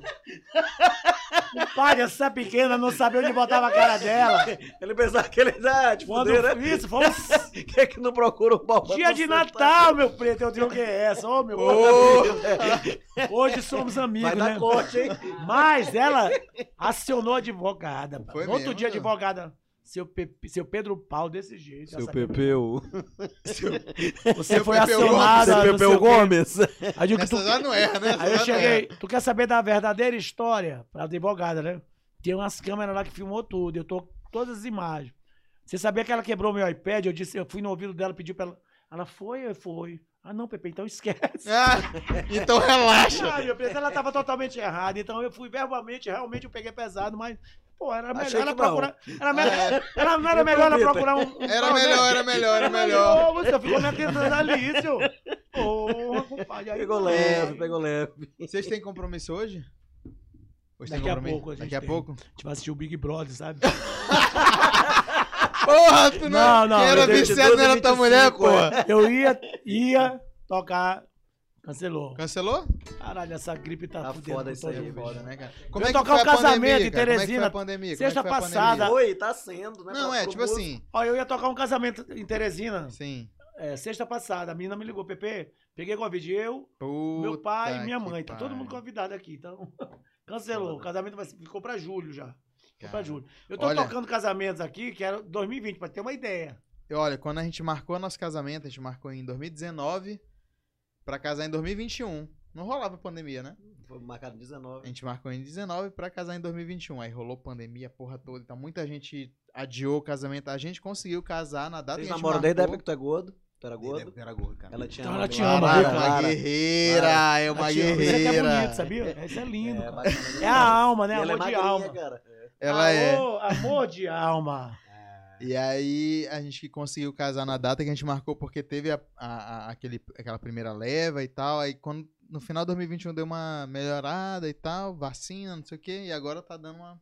Pai, essa pequena não sabia onde botava a cara dela. Ele pensava que ele ah, te Quando fuder, né? isso, um Quem é que não procura um pau pra dia tu de sentar? Natal, meu preto. Eu digo que é essa, ô meu Hoje somos amigos, Vai dar né? corte, hein? Mas ela acionou a advogada. Foi No outro mesmo, dia, a advogada. Seu, Pe- seu Pedro Pau desse jeito. essa- Pepeu. Você foi Pepeu acionada. Não sei Pepeu. Gomes. Aí eu digo que tu- não erra, né? Aí eu não cheguei, tu quer saber da verdadeira história? Pra advogada, né? Tem umas câmeras lá que filmou tudo, eu tô todas as imagens. Você sabia que ela quebrou meu iPad? Eu disse, eu fui no ouvido dela, pedi pra ela. Ela foi, eu foi. Ah, não, Pepe, então esquece. Ah, então relaxa. Ah, meu preto, ela tava totalmente errada. Então eu fui verbalmente, realmente eu peguei pesado, mas, pô, era Achei melhor ela procurar. Era, melhor, era, não era melhor ela procurar um. um Era né? melhor, era melhor, era melhor. Ô, Você ficou me atendendo ali, seu. Porra, compadre. Aí, Pegou leve, pegou leve. Vocês têm compromisso hoje? Hoje tem Daqui a compromisso? pouco a gente Daqui a tem. pouco? A gente vai assistir o Big Brother, sabe? Porra, tu não, Não, não, era viciado 12 não era tua 25, mulher, é. porra. Eu ia, ia tocar. Cancelou. Cancelou? Caralho, essa gripe tá, Tá fudendo foda isso aí. Foda, né, cara? Eu ia tocar o casamento em? Como é que Teresina, a pandemia? sexta Como é que foi a passada. Oi, tá sendo, né? Não, Tá é, tipo assim, Ó, eu ia tocar um casamento em Teresina, sim. é, sexta passada. A menina me ligou, Pepe, peguei Covid, eu, meu pai e minha mãe. Tá todo mundo convidado aqui, então. Cancelou. O casamento vai, ficou pra julho já. Ficou pra julho. Eu tô Olha- tocando casamentos aqui, que era 2020, pra ter uma ideia. Olha, quando a gente marcou nosso casamento, a gente marcou em 2019 pra casar em 2021. Não rolava pandemia, né? Foi marcado A 19. gente marcou em 19 pra casar em 2021. Aí rolou pandemia, a porra toda. Então muita gente adiou o casamento. A gente conseguiu casar na data Vocês que a gente namoram desde a época que tu é gordo? Tu era a gordo? eu era gordo, cara. Ela tinha Então ela uma- te ama, Lara, viu? é uma guerreira, é uma Ela te ama. Isso é guerreira. bonito, sabia? Isso é lindo, É, cara. É a alma, né? E ela é de magrinha, alma. cara. Ela é. Amor, amor de alma. E aí a gente conseguiu casar na data que a gente marcou porque teve a, a- a- aquele, aquela primeira leva e tal. Aí quando no final de 2021 deu uma melhorada e tal, vacina, não sei o quê, e agora tá dando uma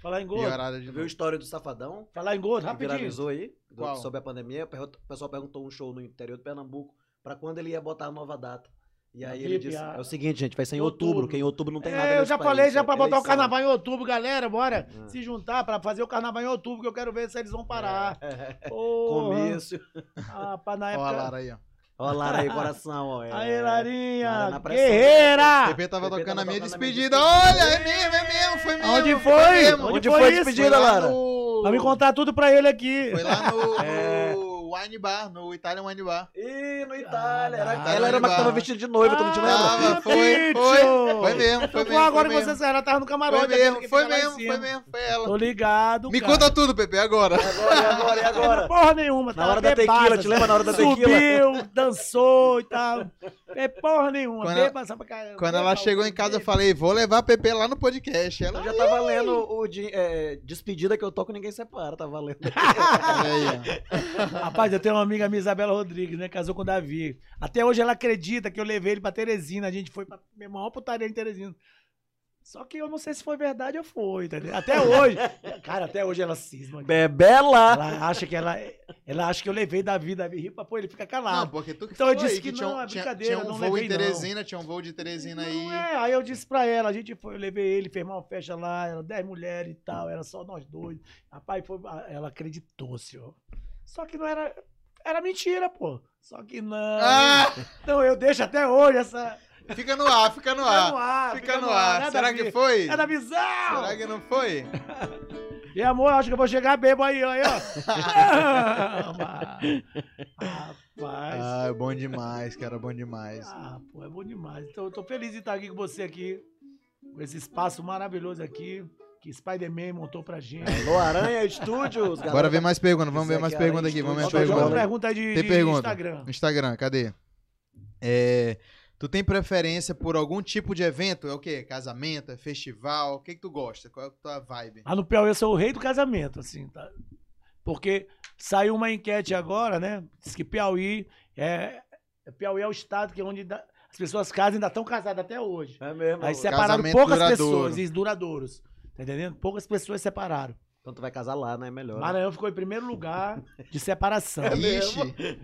Falar em gordo. piorada de viu a história do Safadão? Falar em gordo, rapidinho. viralizou aí? do-? Sobre a pandemia. O pessoal perguntou um show no interior de Pernambuco pra quando ele ia botar a nova data. E aí ele disse: a- é o seguinte, gente, vai ser em outubro, outubro. que em outubro não tem nada É, eu nesse já país, falei já é pra botar o carnaval em outubro, galera, bora Ah. se juntar pra fazer o carnaval em outubro, que eu quero ver se eles vão parar. É, Porra. comício. Rapaz, na Ó a época... Lara aí, ó. Olha lá aí, coração, ó. é. Aí, Lara Larinha, na pressão. O guerreira! PP tava PP tocando a tava minha tocando a minha despedida. Olha, é mesmo, é mesmo, foi mesmo. Onde foi? mesmo. Onde Onde foi foi a despedida, Foi Lara? no... Vai me contar tudo pra ele aqui. Foi lá no, É. no Wine Bar, no Italian Wine Bar. Ih, no Itália. Era, Ah, ela era uma que tava ah. vestida de noiva, tu não te lembra? Tava, foi, foi. Foi mesmo, foi mesmo. agora foi que mesmo. você ela tava no camarote. Foi mesmo, foi mesmo, foi mesmo, foi ela. Tô ligado, Me cara. conta tudo, Pepe, agora. Agora, e agora, e agora? Porra nenhuma, Na tava hora da bebaça, tequila, te lembra na hora da tequila? Subiu, dançou e tal. É porra nenhuma, Quando ela- bebaça pra caramba. Quando ela Beba, chegou em casa, eu beba. falei, vou levar a Pepe lá no podcast. Ela Eu já tava lendo o de, é, despedida que eu toco, ninguém separa, tá valendo. Olha aí, ó. Rapaz, eu tenho uma amiga minha, Isabela Rodrigues, né? Casou com o Davi. Até hoje ela acredita que eu levei ele pra Teresina. A gente foi pra minha maior putaria em Teresina. Só que eu não sei se foi verdade ou foi, entendeu? Até hoje. Cara, até hoje ela cisma. Bebela! Ela acha que ela, ela acha que eu levei Davi, Davi ri pra pô, ele fica Não, calado. porque tu que Então eu disse aí que tinha, não, um- é brincadeira, tinha um não voo levei, em não. Teresina, tinha um voo de Teresina aí. Não é, aí eu disse pra ela, a gente foi, eu levei ele, fez uma festa lá, era 10 mulheres e tal, era só nós dois. Rapaz, foi, ela acreditou, senhor. Só que não era, era mentira, pô. Só que não. Ah, Então eu deixo até hoje essa. fica no ar, fica no Fica no ar. Fica no ar. Será que foi? É da visão! Será que não foi? E amor, acho que eu vou chegar bebo aí, aí, ó. Rapaz. Ah, é bom demais, cara, bom demais. Ah, pô, é bom demais. Então eu tô feliz de estar aqui com você aqui, com esse espaço maravilhoso aqui, que Spider-Man montou pra gente. Alô, Aranha Studios, galera. Bora ver mais perguntas, vamos Isso ver mais aqui era perguntas aqui, vamos ver mais tem uma perguntas. pergunta de, Tem de pergunta. Instagram. No Instagram, cadê? É, Tu tem preferência por algum tipo de evento? É o quê? Casamento? É festival? O que que tu gosta? Qual é a tua vibe? Lá no Piauí eu sou o rei do casamento, assim, tá? Porque saiu uma enquete agora, né? Diz que Piauí é. Piauí é o estado que é onde dá- as pessoas casam ainda estão casadas até hoje. É mesmo. Aí separaram poucas duradouro. pessoas, e duradouros. Tá entendendo? Poucas pessoas separaram. Então tu vai casar lá, né? Melhor. Maranhão ficou em primeiro lugar de separação. Ixi.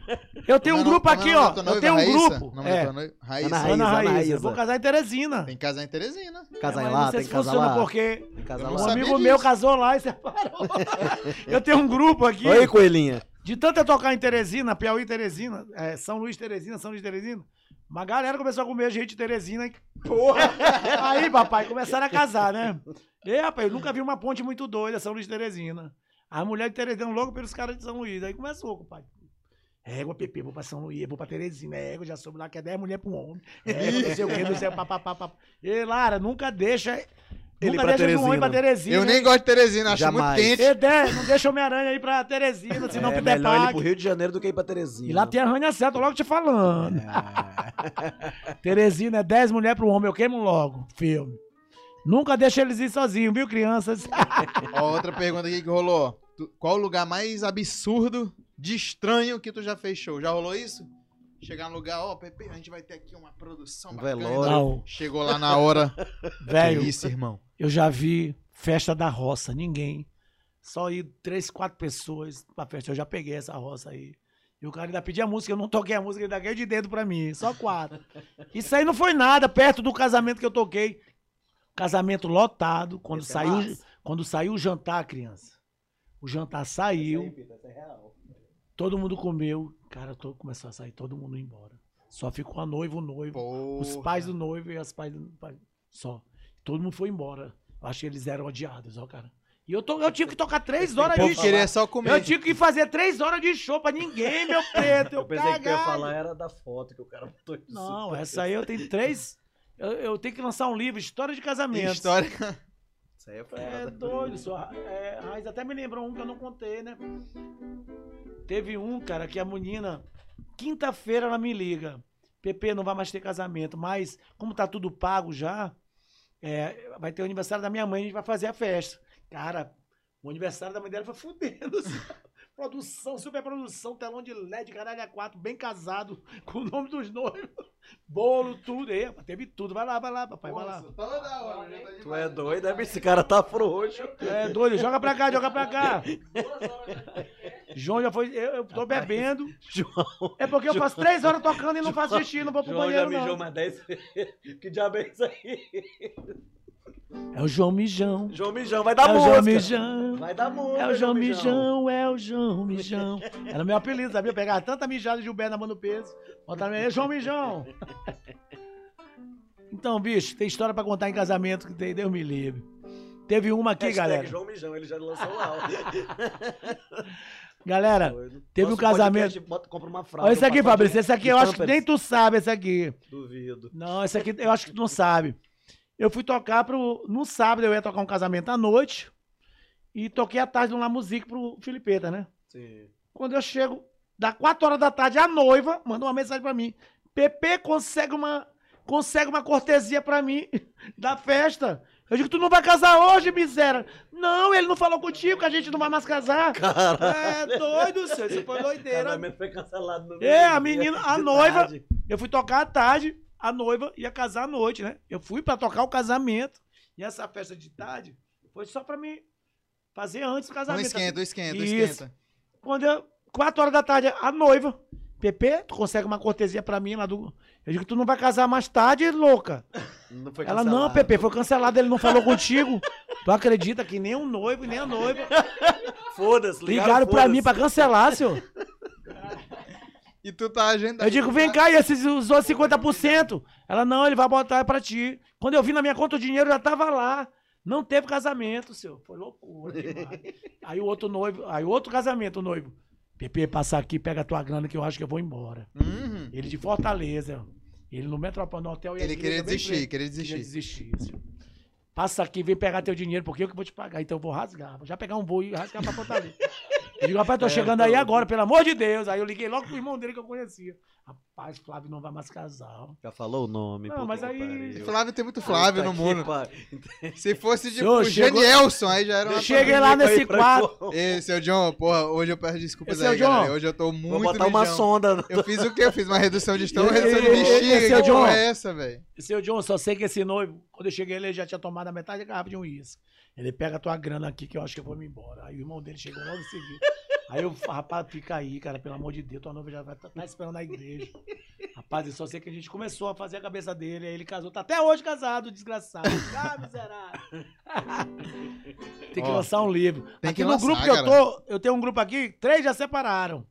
Eu tenho um é grupo aqui, é ó. tua Eu tenho um Raíssa? grupo. É, tua noiva? Raíssa. Ana. Raíza. Vou casar em Teresina. Tem que casar em Teresina. Casar É, em lá, não sei tem se que casar funciona lá. porque um amigo disso. meu casou lá e separou. eu tenho um grupo aqui. Oi, coelhinha. De tanto eu tocar em Teresina, Piauí Teresina, é, São Luís Teresina, São Luís Teresina, uma galera começou a comer gente de Teresina. Porra! Aí, papai, começaram a casar, né? E, rapaz, eu nunca vi uma ponte muito doida, São Luís Teresina. A mulher de Teresina louco pelos caras de São Luís. Aí começou, compadre. Égua, Pepe, vou pra São Luís, vou pra Teresina. Égua, já soube lá que é 10 mulheres pra um homem. Égua, não sei o que, não sei o papapá. E, Lara, nunca deixa. Ele nunca pra deixa de um homem pra Teresina. Eu nem gosto de Teresina, acho Jamais. muito quente. E, não deixa Homem-Aranha aí pra Teresina, se não é puder melhor ele ir pague. pro Rio de Janeiro do que ir pra Teresina. E lá tem arranha certa, tô logo te falando. Teresina é 10 mulheres pro homem, eu queimo logo. Filme. Nunca deixa eles ir sozinhos, viu, crianças? Ó, outra pergunta aqui que rolou. Tu- qual o lugar mais absurdo, de estranho que tu já fez show? Já rolou isso? Chegar no lugar, ó, Pepe, a gente vai ter aqui uma produção Um bacana. velório. Chegou lá na hora. velho, Que isso, irmão? Eu já vi festa da roça, ninguém. Só ir três, quatro pessoas pra festa. Eu já peguei essa roça aí. E o cara ainda pedia música, eu não toquei a música, ele ainda de dedo pra mim. Só quatro. Isso aí não foi nada, perto do casamento que eu toquei. Casamento lotado, quando Esse é saiu, quando saiu o jantar, criança. O jantar saiu. Todo mundo comeu. Cara, todo, começou a sair, todo mundo embora. Só ficou a noiva, o noivo, os Porra. pais do noivo e as pais do. Só. Todo mundo foi embora. Eu acho que eles eram odiados, ó, cara. E eu, to, eu tive que tocar três horas de show. queria só comer. Eu tive que fazer três horas de show pra ninguém, meu preto. Eu, Eu pensei que tu ia cagado. falar era da foto que o cara botou isso. Não, essa aí eu tenho três. Eu, eu tenho que lançar um livro, História de Casamento. História. Isso aí é É foda. doido, só. É, Raiz até me lembrou um que eu não contei, né? Teve um, cara, que a menina, quinta-feira ela me liga. Pepe, não vai mais ter casamento, mas como tá tudo pago já, é, vai ter o aniversário da minha mãe, a gente vai fazer a festa. Cara, o aniversário da mãe dela foi fudendo. Produção, super produção, telão de LED, caralho, a quatro, bem casado, com o nome dos noivos, bolo, tudo. É, teve tudo. Vai lá, vai lá, papai, vai lá. Toda hora, já tá Tu é doido, é? Esse cara tá frouxo. É doido, joga pra cá, joga pra cá. João já foi. Eu, eu tô bebendo. João, É porque eu faço três horas tocando e não faço xixi, não vou pro João já banheiro, mijou não. mais 10 Que diabo é isso aí? É o João Mijão. João Mijão, vai É dar o João música. Mijão. Vai dar música. É o João Mijão, é o João Mijão. Era meu apelido, sabia? Pegar tanta mijada de Gilberto na mão do peso. Botar é João Mijão. Então, bicho, tem história pra contar em casamento que tem, Deus me livre. Teve uma aqui, Hashtag galera. João Mijão, ele já lançou lá. Galera, teve um casamento- Bota, compra uma fralda. olha esse aqui, Fabrício. Esse aqui eu acho que nem tu sabe, esse aqui. Duvido. Não, esse aqui eu acho que tu não sabe. Eu fui tocar pro. No sábado eu ia tocar um casamento à noite. E toquei à tarde no La Musique pro Filipeta, né? Sim. Quando eu chego, dá 4 horas da tarde, a noiva mandou uma mensagem pra mim. Pepe consegue uma. Consegue uma cortesia pra mim da festa. Eu digo, tu não vai casar hoje, miséria? Não, ele não falou contigo que a gente não vai mais casar. Caralho. É doido, senhor. Isso foi O doideira. casamento foi cancelado no É, a meio-dia, menina- a noiva-. Eu fui tocar à tarde, a noiva ia casar à noite, né? Eu fui pra tocar o casamento. E essa festa de tarde foi só pra mim fazer antes do Um casamento. esquenta, um esquenta, um Isso. esquenta. Quando eu, 4 horas da tarde, a noiva, Pepe, tu consegue uma cortesia pra mim lá do. Eu digo, tu não vai casar mais tarde, louca. Não foi Ela, não, Pepe, foi cancelado, ele não falou contigo. Tu acredita que nem o noivo e nem a noiva Foda-se, ligaram pra mim pra cancelar, senhor. E tu tá agendando. Eu digo, vem cá, e esses os outros 50%? Ela, não, ele vai botar pra ti. Quando eu vi na minha conta o dinheiro, já tava lá. Não teve casamento, senhor. Foi loucura demais. aí o outro noivo, aí outro casamento, o noivo. Pepe, passa aqui, pega a tua grana que eu acho que eu vou embora. Uhum. Ele de Fortaleza. Ele no Metropol, no hotel. e Ele queria desistir, queria Queria desistir. desistir, senhor. Passa aqui, vem pegar teu dinheiro, porque eu que vou te pagar. Então eu vou rasgar. Vou já pegar um voo e rasgar pra Fortaleza. Eu digo, rapaz, tô É, chegando aí agora, pelo amor de Deus. Aí eu liguei logo pro irmão dele que eu conhecia. Rapaz, Flávio não vai mais casar. Já falou o nome. Não, mas aí- pariu. Flávio tem muito Flávio Puta no mundo. Se fosse tipo Senhor, o chegou- Genielson, aí já era uma Cheguei lá nesse quadro. Ei, seu John, porra, hoje eu peço desculpas Esse é aí, o John? galera. Hoje eu tô muito Vou botar uma sonda. Eu fiz o quê? Eu fiz uma redução de estômago, Esse- redução de bexiga. esse é o que John. porra é essa, velho? Seu John, só sei que esse noivo, quando eu cheguei ele já tinha tomado a metade da garrafa de um uísque. Ele pega a tua grana aqui que eu acho que eu vou me embora. Aí o irmão dele chegou logo em seguida. Aí eu, rapaz, fica aí, cara, pelo amor de Deus, tua noiva já vai tá, tá esperando na igreja. Rapaz, eu só sei que a gente começou a fazer a cabeça dele, aí ele casou, tá até hoje casado, desgraçado. Ah, miserável. Tem que Ó, lançar um livro. aqui no lançar, grupo que eu cara. tô, eu tenho um grupo aqui, três já separaram.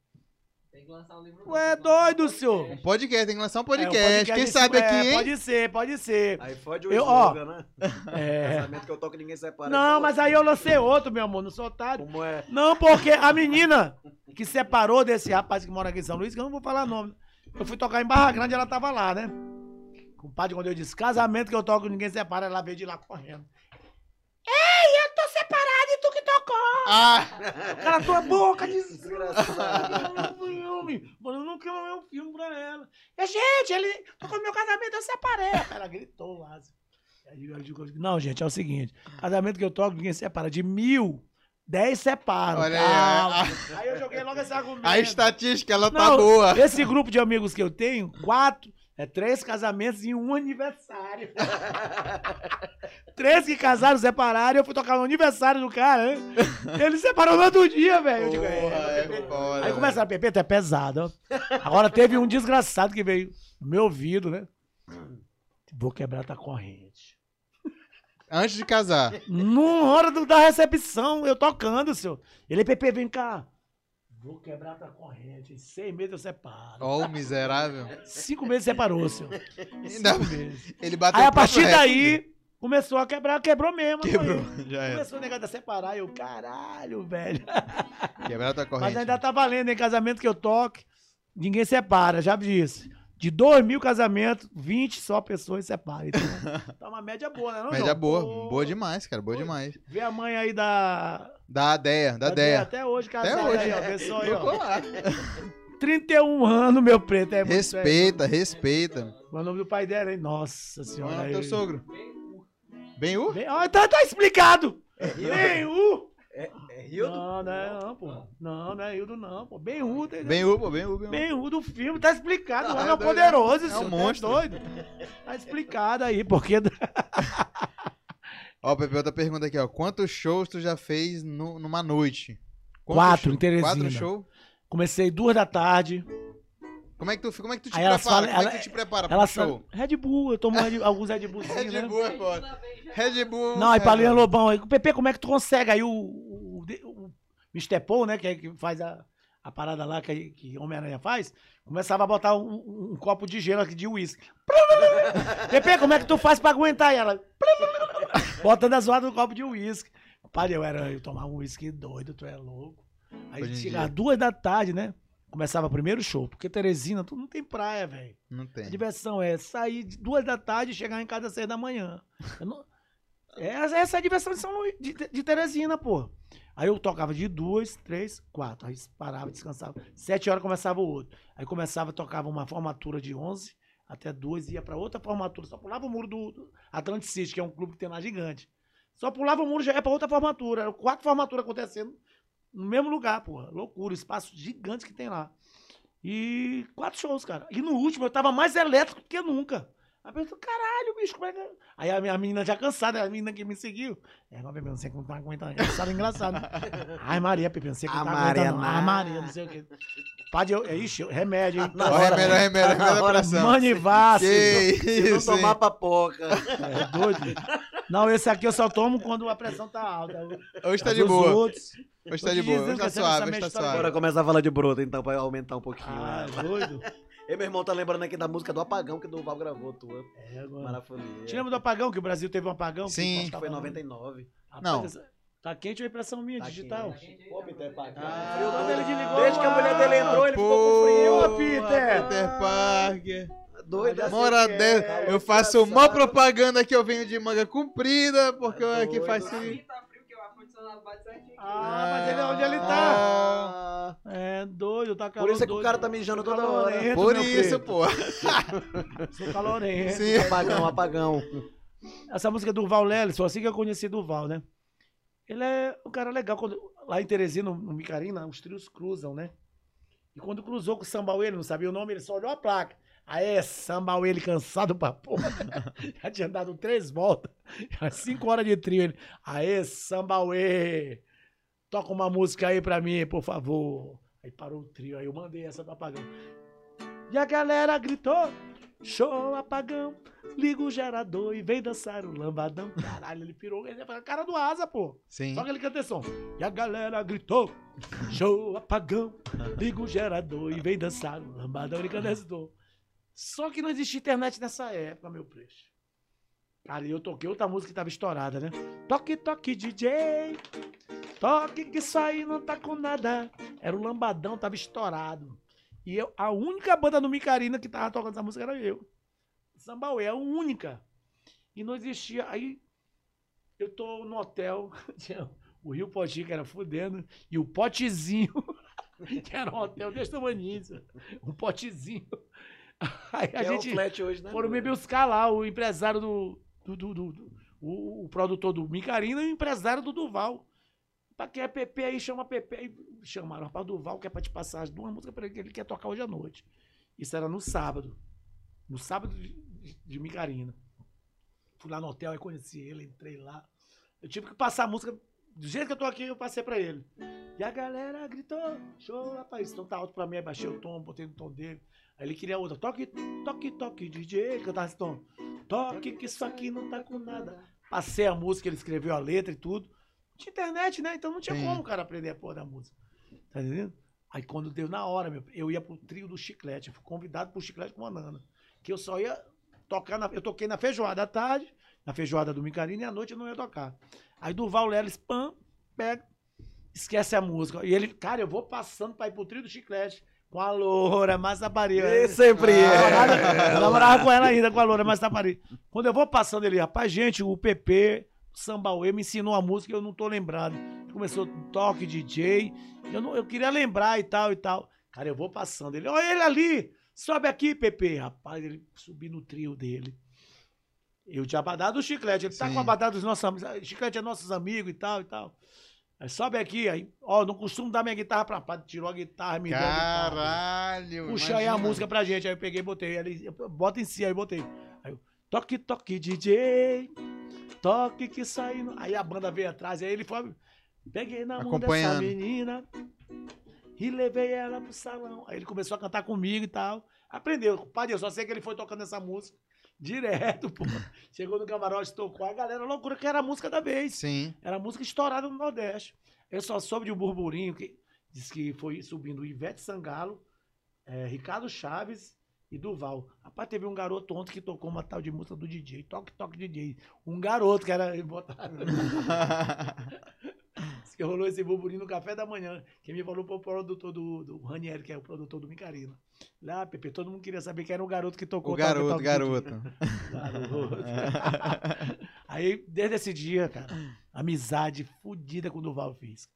Tem que lançar um livro. Ué, que lançar doido, um senhor. podcast. Podcast, tem que lançar um É, podcast. o podcast Quem em sabe cima- aqui, é, hein? Pode ser, pode ser. Aí fode o Eu- ó. slogan, né? É. Casamento que eu toco ninguém separa. Não, Pô, mas aí eu lancei outro, meu amor, não sou otário. Como é? Não, porque a menina que separou desse rapaz que mora aqui em São Luís, que eu não vou falar nome. Eu fui tocar em Barra Grande, ela tava lá, né? Compadre, quando eu disse casamento que eu toco, ninguém separa, ela veio de lá correndo. Ei, eu tô separado tocou! Ah, Cala tua boca, desgraçado! Mano, eu não quero ver um filme pra ela. E, gente, ele tocou no meu casamento, eu separei. Ela gritou lá. Não, gente, é o seguinte: casamento que eu toco, ninguém separa. De mil, dez separam. Olha aí, a- Aí eu joguei logo esse argumento. a estatística, ela tá Não, boa. Esse grupo de amigos que eu tenho, quatro, é três casamentos e um aniversário. três que casaram, separaram, eu fui tocar no aniversário do cara, né? Ele separou no outro dia, velho. Eu digo, é, é foda, Aí começaram a Pepe, tu é pesado, ó. Agora teve um desgraçado que veio no meu ouvido, né? Vou quebrar tua corrente. Antes de casar. Numa hora do- da recepção, eu tocando, senhor. Ele, Pepe, vem cá. Vou quebrar tua corrente. Em seis meses eu separo. Ó, o miserável. Cinco meses separou, senhor. Cinco meses. Ele bateu Aí a partir recorde. daí, começou a quebrar, quebrou mesmo. Quebrou, já era. Começou o negócio de separar, eu, caralho, velho. Quebrar tua corrente. Mas ainda tá valendo, em casamento que eu toque, ninguém separa, já disse. De 2 mil casamentos, 20 só pessoas separam. Então, tá uma média boa, né? Não, Média boa. Boa demais, cara. Boa demais. Vê a mãe aí da. Da ideia, da ideia. Até hoje, casada hoje. aí, ó. Pessoa aí, ó. lá. 31 anos, meu preto. É muito Respeita, respeita. O nome do pai dela, hein? Nossa é senhora. do teu sogro? Bem o? Bem, ó, tá, tá explicado. Bem U. É, é Rio do... Não, não é não, pô. Não, não é Hildo, não, pô. Bem U. tá- Bem o, pô, bem o. Bem o do filme, tá explicado. O Ah, homem é é doido, poderoso, é um senhor, tá monstro. doido. Tá explicado aí, porque. Ó, Pepe, outra pergunta aqui, ó. Quantos shows tu já fez nu- numa noite? Quantos Quatro, shows? em Teresina. Quatro shows? Comecei duas da tarde. Como é que tu, como é que tu te Aí elas prepara? falam- como é ela- que tu te prepara pro Ela show? Red Bull, eu tomo Red- alguns Red Bullzinhos, Red né? Bull é foda. Red Bull. Não, aí é, Paulinha mano. Lobão, aí, Pepe, como é que tu consegue? Aí o, o, o, o Mr. Paul, né, que, é que faz a, a parada lá que, que Homem-Aranha faz, começava a botar um, um- um copo de gelo aqui de uísque. Pepe, como é que tu faz pra aguentar E ela? Botando a zoada no copo de uísque. Pai, eu era, eu tomava um uísque doido, tu é louco. Aí chegava duas da tarde, né? Começava o primeiro show, porque Teresina, tu não tem praia, velho. Não A tem. diversão é sair de duas da tarde e chegar em casa às seis da manhã. Não- Essa, essa é a diversão de, São Luís, de, de Teresina, pô. Aí eu tocava de duas, três, quatro. Aí parava, descansava. Sete horas começava o outro. Aí começava, tocava uma formatura de onze até duas, ia pra outra formatura. Só pulava o muro do, Atlantic que é um clube que tem lá gigante. Só pulava o muro já ia pra outra formatura. Eram quatro formaturas acontecendo no mesmo lugar, porra. Loucura, espaço gigante que tem lá. E quatro shows, cara. E no último eu tava mais elétrico do que nunca. Aí eu pensei, caralho, bicho, como é que. é?" Aí a minha menina já cansada, a menina que me seguiu. É, mas Pepe, não sei como tá aguentando. Engraçado, engraçado. Ai, Maria, Pepe, não sei como A tá Maria aguentando. não. Ai, Maria, não sei o quê. Padre, eu, é, ixi, remédio, hein? Ó, remédio, remédio, remédio. Manivasse. Que Se não isso, hein? tomar papoca. É doido. Não, esse aqui eu só tomo quando a pressão tá alta. Hoje tá de boa. outros- Hoje tá de boa. Hoje tá suave, hoje tá suave. Bora começar a falar de broto, então, pra aumentar um pouquinho. Ah, né? doido. E meu irmão tá lembrando aqui da música do Apagão que o Duval gravou, tua. É, agora. Marafolia. Te lembra do apagão, que o Brasil teve um apagão? Sim. Que Foi em postava- 99. Rapaz, Não. Tá quente ou impressão minha, Tá digital? quente. Pô, Peter Parker. Ah, Frio doido. ele desligou, Desde que a mulher dele entrou, ele ficou com frio. Peter. Peter Parker. Assim. Mora que é, dentro. é, Eu faço mó propaganda que eu venho de manga comprida, porque eu aqui doido. o ar-condicionado lá, bate certinho. Ah, mas ele é onde ele tá. Ah, É doido, tá calor por isso é que o doido. cara tá mijando toda hora. Por isso, pô. Sou calorento. Sim. Apagão, apagão. Essa música do Val Lelis, foi assim que eu conheci do Val, né? Ele é um cara legal. Quando, lá em Teresina, no, no Micarina, os trios cruzam, né? E quando cruzou com o Sambauê, ele não sabia o nome, ele só olhou a placa. Aê, Sambauê, ele cansado pra porra. Já tinha dado três voltas. Cinco horas de trio. Ele, Aê, Sambauê, toca uma música aí pra mim, por favor. Aí parou o trio, aí eu mandei essa do apagão. E a galera gritou, show apagão. Liga o gerador e vem dançar o lambadão. Caralho, ele pirou. Ele é a cara do asa, pô. Sim. Só que ele canta esse som. E a galera gritou: show apagão. Liga o gerador e vem dançar o lambadão. Ele canta esse tom. Só que não existia internet nessa época, meu preço. Cara, eu toquei outra música que tava estourada, né? Toque, toque, DJ. Toque que isso aí não tá com nada. Era o lambadão, tava estourado. E eu, a única banda no Micarina que tava tocando essa música era eu. Sambauê, a única. E não existia. Aí eu tô no hotel, o Rio Potinho, que era fudendo, e o Potezinho, que era um hotel desse tamanho, um potezinho. Aí a Que é o gente flat hoje, né? foram me buscar lá, o empresário do. do, do- do- do- o, o produtor do Micarina e o empresário do Duval. Pra quem é PP aí, chama PP. Aí chamaram, rapaz, Duval quer pra te passar as duas músicas pra ele que ele quer tocar hoje à noite. Isso era no sábado. No sábado de, de, de Micarina. Fui lá no hotel e conheci ele, entrei lá. Eu tive que passar a música. Do jeito que eu tô aqui, eu passei pra ele. E a galera gritou, show, rapaz. Então tá alto pra mim, aí baixei o tom, botei no tom dele. Aí ele queria outra. Toque, toque, toque, DJ. Cantava esse tom. Toque, que isso aqui não tá com nada. Passei a música, ele escreveu a letra e tudo. Tinha internet, né? Então não tinha Sim. como o cara aprender a porra da música. Tá entendendo? Aí quando deu na hora, meu, eu ia pro trio do Chiclete. Eu fui convidado pro Chiclete com a Nana. Que eu só ia tocar na. Eu toquei na feijoada à tarde, na feijoada do Micarina, e à noite eu não ia tocar. Aí Duval Lelis, pam, pega, esquece a música. E ele, cara, eu vou passando pra ir pro trio do Chiclete com a loura, mais rapariga. E sempre Eu é. namorava- Eu namorava com ela ainda, com a loura, mas tapari. Quando eu vou passando ele, rapaz, gente, o PP, o Sambauê, me ensinou a música e eu não tô lembrado. Começou toque, DJ, eu, não, eu queria lembrar e tal e tal. Cara, eu vou passando ele, olha ele ali, sobe aqui, PP. Rapaz, ele subi no trio dele. Eu tinha abadado o chiclete, ele tá Sim. com a abadada dos nossos amigos, ah, chiclete é nossos amigos e tal e tal. Aí sobe aqui, aí, ó, não costumo dar minha guitarra pra pá, tirou a guitarra, me deu a guitarra. Caralho. Puxa aí a música pra gente. Aí eu peguei e botei. Ele, bota em si, aí eu botei. Aí eu, toque, toque, DJ. Toque que saindo. Aí a banda veio atrás, aí ele foi. Peguei na mão dessa menina e levei ela pro salão. Aí ele começou a cantar comigo e tal. Aprendeu. Padre, eu só sei que ele foi tocando essa música direto, pô. Chegou no camarote, tocou. A galera, loucura, que era a música da vez. Sim. Era música estourada no Nordeste. Eu só soube de um burburinho que diz que foi subindo Ivete Sangalo, eh, Ricardo Chaves e Duval. Rapaz, teve um garoto ontem que tocou uma tal de música do DJ, Toque Toque DJ. Um garoto que era botado. Diz que rolou esse burburinho no café da manhã. Quem me falou foi o produtor do, do Ranieri, que é o produtor do Micarina. Lá, Pepe, todo mundo queria saber que era o garoto que tocou O garoto, Toque garoto. Garoto. Aí, desde esse dia, cara, amizade fodida com o Duval fiz.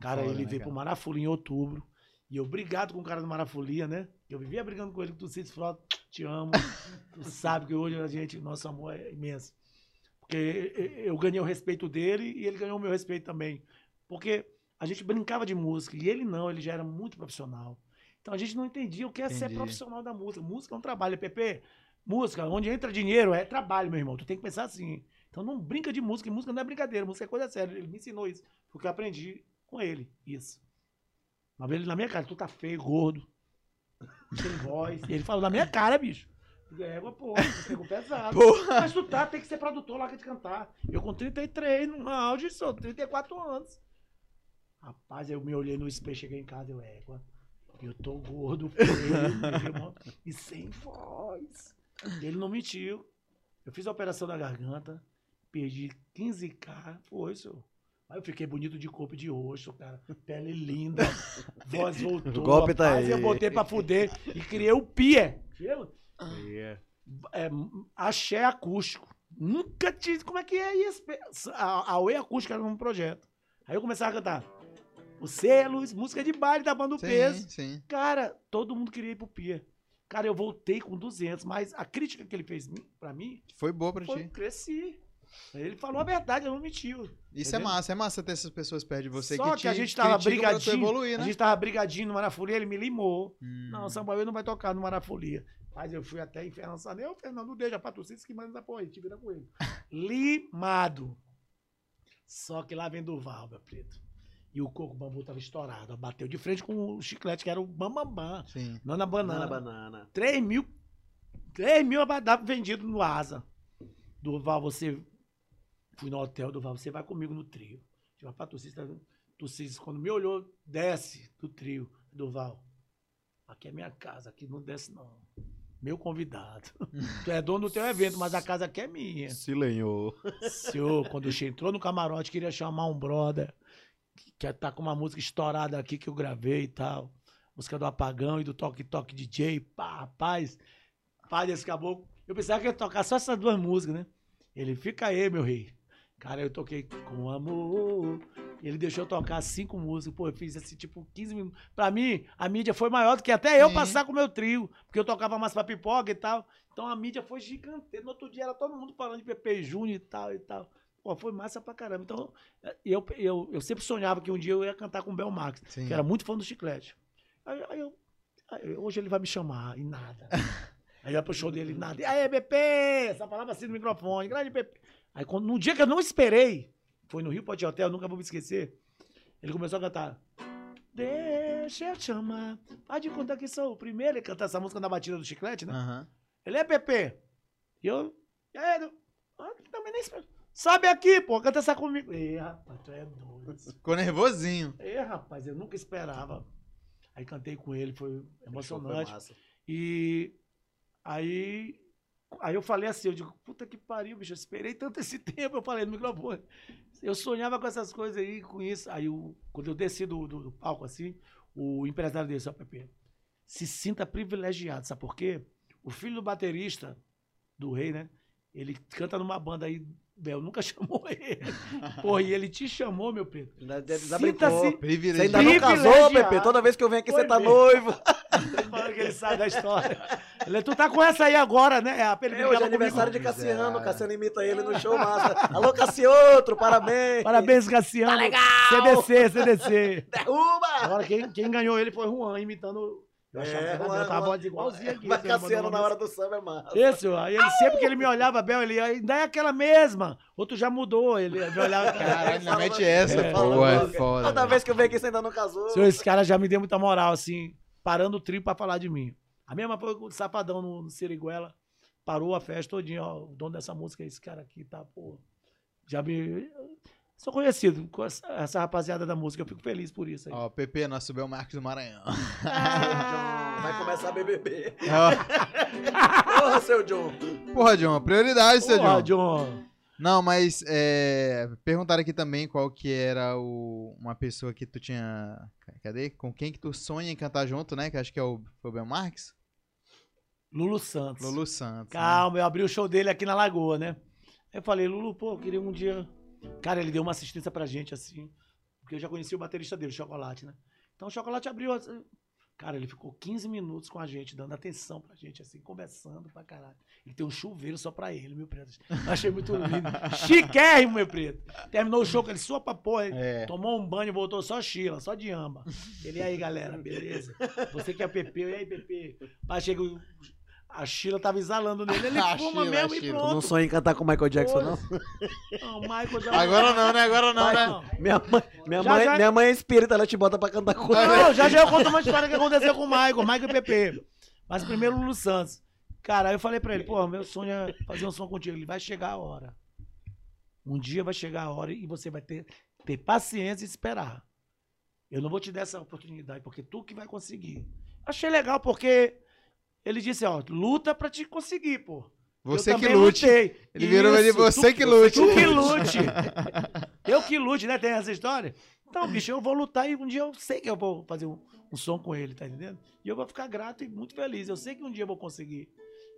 Cara, ele né, veio cara? pro Marafolia em outubro. E eu brigado com o cara do Marafolia, né? Eu vivia brigando com ele, que tu se frota, te amo. tu sabe que hoje a gente, nosso amor é imenso. Porque eu ganhei o respeito dele e ele ganhou o meu respeito também. Porque a gente brincava de música e ele não, ele já era muito profissional. Então a gente não entendia o que é ser Entendi. profissional da música. Música é um trabalho, PP. Música, onde entra dinheiro, é trabalho, meu irmão. Tu tem que pensar assim. Então não brinca de música, música não é brincadeira, música é coisa séria. Ele me ensinou isso, porque eu aprendi com ele, isso. Uma vez ele na minha cara, tu tá feio, gordo, sem voz. E ele falou na minha cara, bicho. Égua, pô, pegou pesado. Porra. Mas tu tá, tem que ser produtor lá que de cantar. Eu com 33, no auge, sou 34 anos. Rapaz, eu me olhei no espelho, cheguei em casa, eu, égua, eu tô gordo, feio, e sem voz. Ele não mentiu. Eu fiz a operação da garganta, perdi 15k, foi, senhor. Aí eu fiquei bonito de corpo e de roxo, cara. Pele linda, voz voltou. O golpe tá aí. Eu botei pra fuder e criei o PIE. É, axé acústico. Nunca tive. Como é que é isso? A, a Oi Acústica era um projeto. Aí eu começava a cantar. É luz, música de baile da banda do peso. Sim, sim. Cara, todo mundo queria ir pro Pia. Cara, eu voltei com 200, mas a crítica que ele fez pra mim Foi boa pra foi ti. cresci. Ele falou a verdade, eu não mentiu. Isso é massa, é massa ter essas pessoas perto de você Só que, que, a te gente tava brigadinho. evoluir, né? A gente tava brigadinho no Marafolia, ele me limou. Hum. Não, Samuel não vai tocar no Marafolia. Mas eu fui até em Fernando Sanel, Fernando deixa patrocínio que manda essa porra aí, te vira com ele. Limado. Só que lá vem Duval, meu preto. E o coco bambu tava estourado. Bateu de frente com o chiclete, que era o bambambam. Sim. Não na Banana, banana. banana. 3 mil. 3 mil abadá vendido no Asa. Duval, você. Fui no hotel, Duval, você vai comigo no trio. Tive uma patrocista. Tucis, quando me olhou, desce do trio. Duval, aqui é minha casa, aqui não desce, não. Meu convidado. tu é dono do teu evento, mas a casa aqui é minha. Se lenhou. Senhor, quando você entrou no camarote, queria chamar um brother que tá com uma música estourada aqui que eu gravei e tal. Música do Apagão e do Toque Toque DJ. Pá, rapaz. Pai desse caboclo. Eu pensava que ia tocar só essas duas músicas, né? Ele, fica aí, meu rei. Cara, eu toquei com amor. Ele deixou eu tocar cinco músicas. Pô, eu fiz assim, tipo, 15 minutos. Pra mim, a mídia foi maior do que até eu Sim. passar com o meu trio. Porque eu tocava mais pra pipoca e tal. Então a mídia foi gigante. No outro dia era todo mundo falando de Pepe Júnior e tal e tal. Pô, foi massa pra caramba. Então, eh, eu, eu, eu sempre sonhava que um dia eu ia cantar com o Bel Max, Sim. que era muito fã do Chiclete. Aí, aí eu, aí hoje ele vai me chamar, e nada. Aí vai pro show dele, nada. E aí, BP! Essa palavra assim no microfone, grande BP. Aí, quando, num dia que eu não esperei, foi no Rio Pote Hotel, nunca vou me esquecer, ele começou a cantar. Deixa eu te chamar, faz de conta que sou o primeiro. Ele canta essa música na batida do chiclete, né? Aham. Ele é PP. E eu. E aí, eu ah, também nem espero. Sobe aqui, pô, canta essa comigo. Ê, rapaz, tu é doido. Ficou nervosinho. Ê, rapaz, eu nunca esperava. Aí cantei com ele, foi Foi emocionante. massa. E aí, aí eu falei assim, eu digo, puta que pariu, bicho, eu esperei tanto esse tempo, eu falei no microfone. Eu sonhava com essas coisas aí, com isso. Aí, eu, quando eu desci do, do, do palco assim, o empresário desse, ó, Pepe, se sinta privilegiado, sabe por quê? O filho do baterista, do rei, né? Ele canta numa banda aí, Bel, nunca chamou ele. Porra, e ele te chamou, meu Pedro. Sinta-se-. Você ainda não casou. Pepe? Toda vez que eu venho aqui, Foi você tá mesmo. noivo. Falando que ele sabe da história. Ele, tu tá com essa aí agora, né? É, É, hoje é aniversário de. Cassiano. Cassiano imita ele no show massa. Alô, Cassiotro, parabéns. Parabéns, Cassiano. Tá legal. CDC, CDC. Derruba! Agora, quem, quem ganhou ele foi Juan, imitando. Eu achava É, que eu tava a Juan. voz igualzinha aqui. Juan Cassiano na hora do samba é massa. Esse, ó, aí ele sempre que ele me olhava, Bel, ele ainda é aquela mesma. Outro já mudou, ele me olhava. Caralho, ainda mete essa, É. pô. É Falando- foda. Toda velho. vez que eu venho aqui, você ainda não casou. Senhor, esse cara já me deu muita moral, assim, parando o trio pra falar de mim. A mesma foi com o Safadão no, no Siriguela. Parou a festa todinha, ó. O dono dessa música é esse cara aqui, tá, pô. Já me. Sou conhecido com essa, essa rapaziada da música, eu fico feliz por isso aí. Ó, PP, nosso Bel Marques do Maranhão. John, vai começar a BBB. Ó, Porra, seu John. Porra, John, prioridade, seu Porra, John. John. Não, mas é, perguntaram aqui também qual que era o, uma pessoa que tu tinha. Cadê? Com quem que tu sonha em cantar junto, né? Que acho que é o, foi o Bel Marques? Lulu Santos. Lulu Santos. né? Calma, eu abri o show dele aqui na Lagoa, né? Eu falei, Lulu, pô, eu queria um dia. Cara, ele deu uma assistência pra gente, assim. Porque eu já conheci o baterista dele, o Chocolate, né? Então o Chocolate abriu. assim, Cara, ele ficou 15 minutos com a gente, dando atenção pra gente, assim, conversando pra caralho. Ele tem um chuveiro só pra ele, meu preto. Achei muito lindo. Chiquérrimo, meu preto. Terminou o show com ele sua pra porra. ele É. Tomou um banho e voltou só Chila, só de amba. Ele e aí, galera, beleza? Você que é PP, e aí, PP? Pai, chega, o- a Sheila tava exalando nele, ele A fuma Sheila, mesmo e Sheila. Tu não pronto. sonha em cantar com o Michael Jackson, não? Não, o Michael já... Agora não, né? Agora não, Vai, né? não. Minha mãe, minha, Já, mãe, já- minha mãe é espírita, ela te bota pra cantar com ela. Não, já já eu conto uma história que aconteceu com o Michael, Michael e PP. Mas primeiro o Lulu Santos. Cara, aí eu falei pra ele, pô, meu sonho é fazer um som contigo. Ele vai chegar a hora. Um dia vai chegar a hora e você vai ter, ter paciência e esperar. Eu não vou te dar essa oportunidade, porque tu que vai conseguir. Achei legal, porque ele disse, ó, luta pra te conseguir, pô. Você Eu que também lute. lutei. Ele virou ele, você tu- que lute. Tu que lute. eu que lute, né? Tem essa história. Então, bicho, eu vou lutar e um dia eu sei que eu vou fazer um, um som com ele, tá entendendo? E eu vou ficar grato e muito feliz. Eu sei que um dia eu vou conseguir.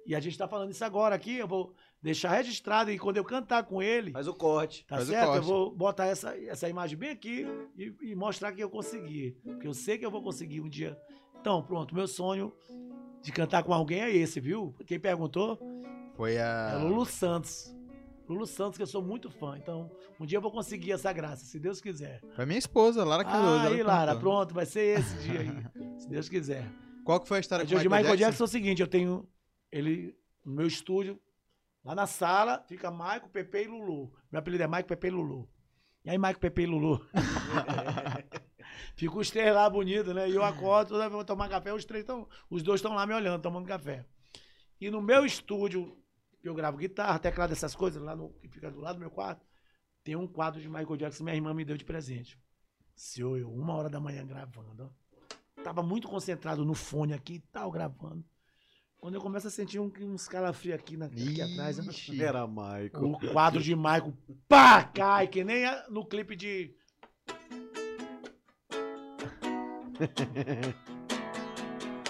E a gente tá falando isso agora aqui, eu vou deixar registrado e quando eu cantar com ele, Faz o corte. tá faz o certo? Eu corte. vou botar essa, essa imagem bem aqui e, e mostrar que eu consegui. Porque eu sei que eu vou conseguir um dia. Então, pronto, meu sonho de cantar com alguém é esse, viu? Quem perguntou Foi é a. Lulu Santos. Lulu Santos, que eu sou muito fã. Então, um dia eu vou conseguir essa graça, se Deus quiser. Foi minha esposa, Lara Cardoso. Ah, aí, Lara, cantou. pronto, vai ser esse dia aí. se Deus quiser. Qual que foi a história dia o de Michael Jackson é o seguinte, eu tenho ele no meu estúdio, lá na sala, fica Michael, Pepe e Lulu. Meu apelido é Michael, Pepe e Lulu. E aí, Michael, Pepe e Lulu? Fica os três lá bonitos, né? E eu acordo, toda vez eu vou tomar café, os três estão, os dois estão lá me olhando, tomando café. E no meu estúdio, que eu gravo guitarra, teclado, essas coisas, lá no, que fica do lado do meu quarto, tem um quadro de Michael Jackson que minha irmã me deu de presente. Senhor, eu, uma hora da manhã gravando, ó. Tava muito concentrado no fone aqui e tal, gravando. Quando eu começo a sentir um, uns calafrios aqui, na, aqui atrás? Ixi. Era Michael. o quadro de Michael, pá, cai, que nem no clipe de.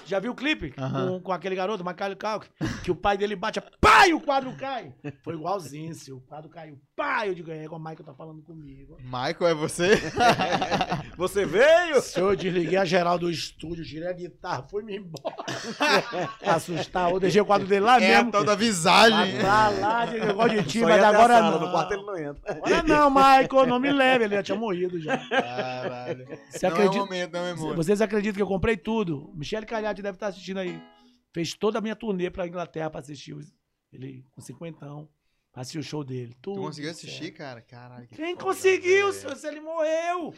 Já viu o clipe? Aham. Com, com aquele garoto, Macaulay Culkin, que o pai dele bate, pá, e o quadro cai. Foi igualzinho, se o quadro caiu, pá, eu digo, é, o Michael tá falando comigo. Michael, é você? Você veio? Se eu desliguei a geral do estúdio, tirei a guitarra, fui-me embora. Assustar, eu deixei o quadro dele lá É mesmo. tal da visagem. Lá, lá, de negócio de ti, mas agora sala, não. No quarto ele não entra. Agora não, Michael, não me leve, ele já tinha morrido já. Caralho. Você não é acredita? momento, não é momento. Vocês acreditam que eu comprei tudo? Michele Calhade deve estar assistindo aí. Fez toda a minha turnê pra Inglaterra pra assistir os- ele com cinquentão. Pra assistir o show dele. Tu Tudo conseguiu certo. assistir, cara? Caralho. que Quem foda, conseguiu, senhor? Se ele morreu.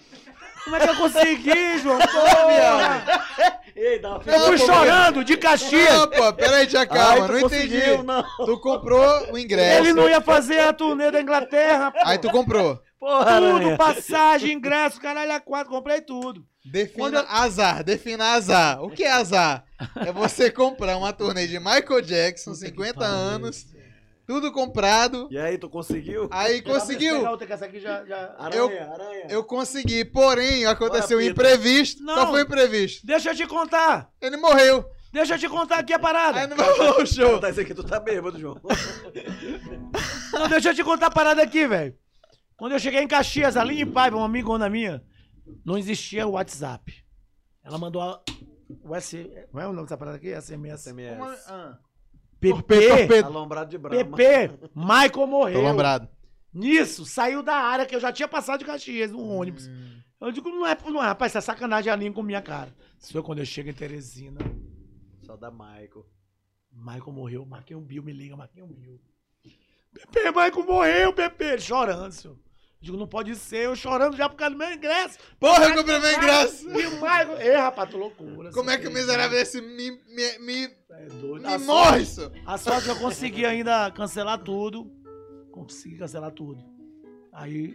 Como é que eu consegui, João? Porra! Ei, dá uma Eu fui chorando de Caxias. Não, pô, peraí, tia Ai, calma, tu não conseguiu, entendi. não. Tu comprou o ingresso. Ele não ia fazer a turnê da Inglaterra. pô. Aí tu comprou. Porra, Tudo, aranha. passagem, ingresso, caralho, a quatro, comprei tudo. Defina eu- azar, defina azar. O que é azar? É você comprar uma turnê de Michael Jackson, Puta que 50 pariu. anos, tudo comprado. E aí, tu conseguiu? Aí conseguiu. já, já... Aranha, eu- aranha. Eu consegui, porém aconteceu um fita. imprevisto. Não. Qual foi o imprevisto? Deixa eu te contar. Ele morreu. Deixa eu te contar aqui a parada. Aí não vai rolar o show. Tá isso aqui, tu tá bêbado, João. Não, deixa eu te contar a parada aqui, velho. Quando eu cheguei em Caxias, a Aline Paiva, uma amigona minha, não existia o WhatsApp. Ela mandou a, o S... Como é o nome dessa parada aqui? SMS. SMS. Ah. PP, Torpedo, torpedo. Alombrado de brama. PP, Michael morreu. Tô lembrado. Nisso, saiu da área que eu já tinha passado de Caxias, um ônibus. Eu digo, não é, não é, rapaz, isso é sacanagem a Aline com minha cara. Isso é quando eu chego em Teresina. Só da Michael. Michael morreu, Marquinhos Bill me liga, Marquinhos Bill. Pepe, Michael morreu, Pepe. Ele chorando, senhor. Digo, não pode ser, eu chorando já por causa do meu ingresso. Porra, eu comprei meu ingresso. E o Michael. Ei, rapaz, tu loucura. Como é que o você miserável desse me, me, me, É doido. me A morre, sorte, isso? a sorte que eu consegui ainda cancelar tudo. Consegui cancelar tudo. Aí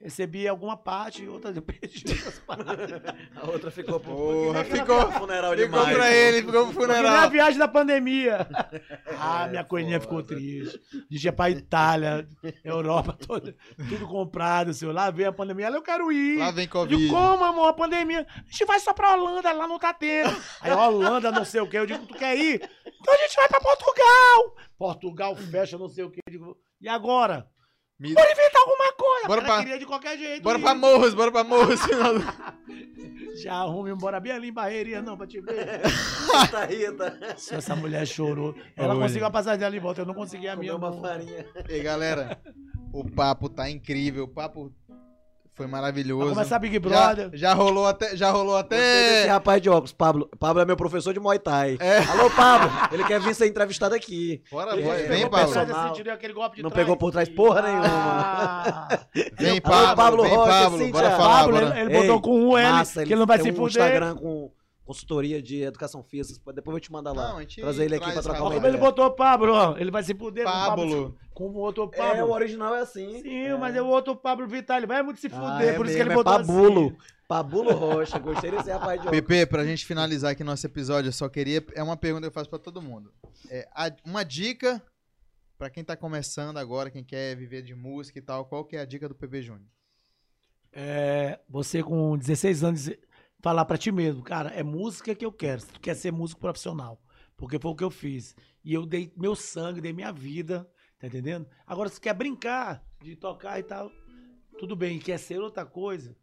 recebi alguma parte e outra eu perdi outras paradas. A outra ficou pro Porra, ficou, funeral de ficou Michael. pra ele, ficou pro Porque na funeral. viagem da pandemia. Ah, É, minha coelhinha ficou triste. A gente ia pra Itália, Europa, toda, tudo comprado, senhor. Lá veio a pandemia. Lá eu quero ir. Lá vem Eu Covid. digo, como, amor, a pandemia? A gente vai só pra Holanda, lá não tá tendo. Aí, Holanda, não sei o quê. Eu digo, tu quer ir? Então a gente vai pra Portugal. Portugal fecha, não sei o quê. Eu digo, e agora? Me- Bora inventar alguma coisa. Bora pra- queria de qualquer jeito. Bora pra Morros, bora pra Morros. Já arrume embora bem ali em Barreirinha, não, pra te ver. Rita, Rita. Se essa mulher chorou. Ela Olha. conseguiu a passagem dela de volta, eu não consegui a minha. Comeu uma farinha. E galera, o papo tá incrível, o papo foi Vai maravilhoso. começar Big Já, Brother. já rolou até, já rolou até. rapaz de óculos, Pablo. Pablo é meu professor de Muay Thai. É. Alô, Pablo. Ele quer vir ser entrevistado aqui. Bora, Ele bora. Vem, Pablo. Não trás. pegou por trás porra Ah, Vem, Alô, Pablo. Pablo vem, Rocha, Pablo. Cíntia. Bora falar, Pablo, bora. ele, ele Ei, botou com um L, Massa, que ele não vai tem se um fuder. Instagram com consultoria de educação física. Depois eu vou te mandar lá. Não, a gente Trazer ele aqui pra trocar uma como ele botou Pablo, ó. Ele vai se fuder com o Pablo. Com o outro É, Pablo. o original é assim. Sim, mas é o outro Pablo Vital. Ele vai muito se Ah, fuder, é por isso mesmo, que ele é botou Pabulo. assim. Pabulo Rocha. Gostei desse rapaz de. PP, pra gente finalizar aqui nosso episódio, eu só queria. É uma pergunta que eu faço pra todo mundo. É, a- uma dica pra quem tá começando agora, quem quer viver de música e tal, qual que é a dica do PP Júnior? É, você com 16 anos falar pra ti mesmo, cara, é música que eu quero. Se tu quer ser músico profissional, porque foi o que eu fiz. E eu dei meu sangue, dei minha vida Tá entendendo? Agora, se quer brincar de tocar e tal, tudo bem. Quer ser outra coisa,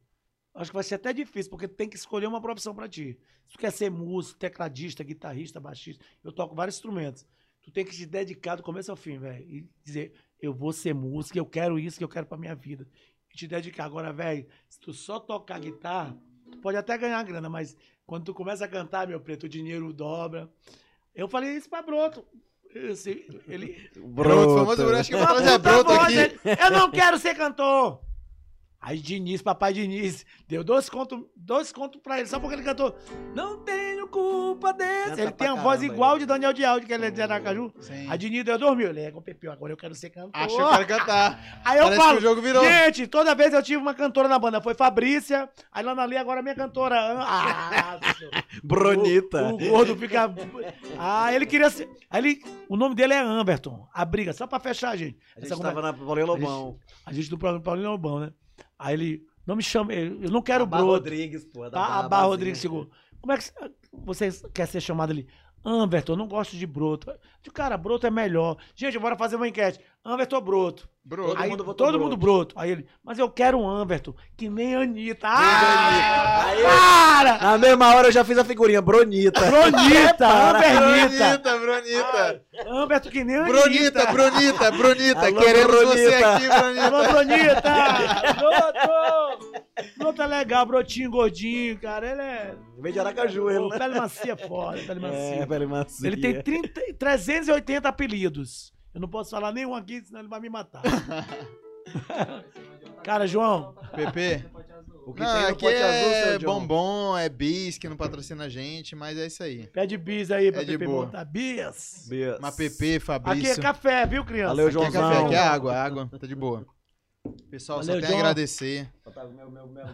acho que vai ser até difícil, porque tem que escolher uma profissão pra ti. Se tu quer ser músico, tecladista, guitarrista, baixista, eu toco vários instrumentos. Tu tem que te dedicar do começo ao fim, velho. E dizer, eu vou ser músico, eu quero isso que eu quero pra minha vida. E te dedicar. Agora, velho, se tu só tocar guitarra, tu pode até ganhar grana, mas quando tu começa a cantar, meu preto, o dinheiro dobra. Eu falei isso pra Broto. Esse- ele, Broto, famoso Broto. Acho que Puta Broto aqui. ele, Eu não quero ser cantor. Aí Diniz, papai Diniz, deu dois contos dois conto pra ele, só porque ele cantou. Não tenho culpa desse. Canta ele tem pra a voz caramba, igual ele. de Daniel de Aldi, que ele é de Aracaju. Sim. A Diniz deu dormiu. Ele é com o Pepeu, agora eu quero ser cantor. Acho que eu quero cantar. Aí eu Parece falo, que o jogo virou. gente, toda vez eu tive uma cantora na banda, foi Fabrícia, aí lá na ali agora minha cantora. Ah, Bronita. o, o gordo fica. Ah, ele queria ser. Aí ele, o nome dele é Amberton. A briga, só pra fechar, gente. A gente Essa conversa- tava na Paulinho Lobão. a gente do Paulinho Lobão, né? Aí ele, não me chama, eu não quero Bar. Rodrigues, pô. Da Tá, Bar. Rodrigues chegou. Como é que você quer ser chamado ali? Amberton, eu não gosto de broto. Eu digo, Cara, broto é melhor. Gente, bora fazer uma enquete. Amberton ou broto? Broto. Todo Aí, mundo todo broto. mundo broto. Aí ele, mas eu quero um Amberton, que nem a Anitta. Anitta. Ah, Aí- cara! Na mesma hora eu já fiz a figurinha, Bronita. Bronita, Ambernita. Bronita, Bronita. Amberton que nem a Bronita, Anitta. Bronita, Bronita. Alô, Queremos você Bronita. aqui, Bronita. Alô, Bronita! Broto! Broto é legal, brotinho, gordinho, cara. Ele é. Veio de Aracaju, ele, né? pele macia foda, pele macia. É, pele macia. Ele tem 30, 380 apelidos. Eu não posso falar nenhum aqui, senão ele vai me matar. Cara, João. Pepe. O que Não, tem no aqui pote azul, é seu John? bombom, é bis que não patrocina a gente, mas é isso aí. Pede bis aí pra É de Pepe boa. botar. Bis. Bias. Mas Pepe, Aqui é Fabrício. café, viu, criança? Valeu, Aqui é café, aqui é água, água. Tá de boa. Pessoal, só Valeu, tem a João. agradecer. Meu, meu, meu.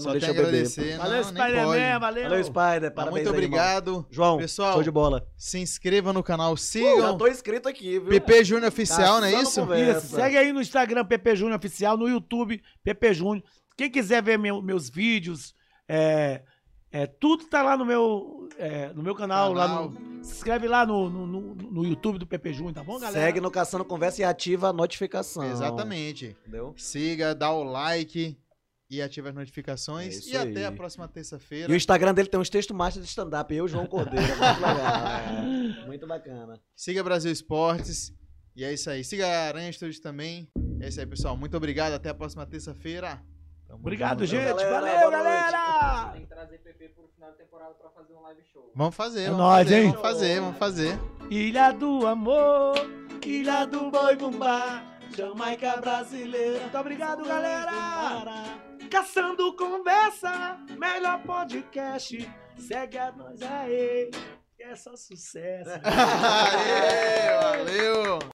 Só tem a agradecer. Valeu, não, nem Spider-Man, valeu. Valeu, Spider. Parabéns Muito irmão. obrigado. João, Pessoal, show de bola. Se inscreva no canal, Uh, já sigam. tô inscrito aqui, viu? PP Júnior Oficial, não é isso? conversa. Isso, segue aí no Instagram, PP Júnior Oficial, no YouTube, PP Júnior. Quem quiser ver meu- meus vídeos, é, é, tudo tá lá no meu, é, no meu canal. Lá Canal. no, se inscreve lá no, no, no- no YouTube do PP Júnior, tá bom, galera? Segue no Caçando Conversa e ativa a notificação. Exatamente. Entendeu? Siga, dá o like e ative as notificações. É e até aí. a próxima terça-feira. E o Instagram dele tem uns textos machos de stand-up. Eu, João Cordeiro. Muito legal. é. Muito bacana. Siga Brasil Esportes. E é isso aí. Siga a Aranha Studios também. É isso aí, pessoal. Muito obrigado. Até a próxima terça-feira. Tamo Obrigado, junto. gente. galera, Valeu, galera. Tem que trazer PP pro final da temporada pra fazer um live show. Vamos fazer, É vamos nóis, fazer, hein? vamos fazer, vamos fazer. Ilha do Amor, Ilha do Boi Bumbá, Jamaica brasileira. Muito obrigado, galera. Caçando conversa, melhor podcast. Segue a nós aí, que é só sucesso. Aê, valeu!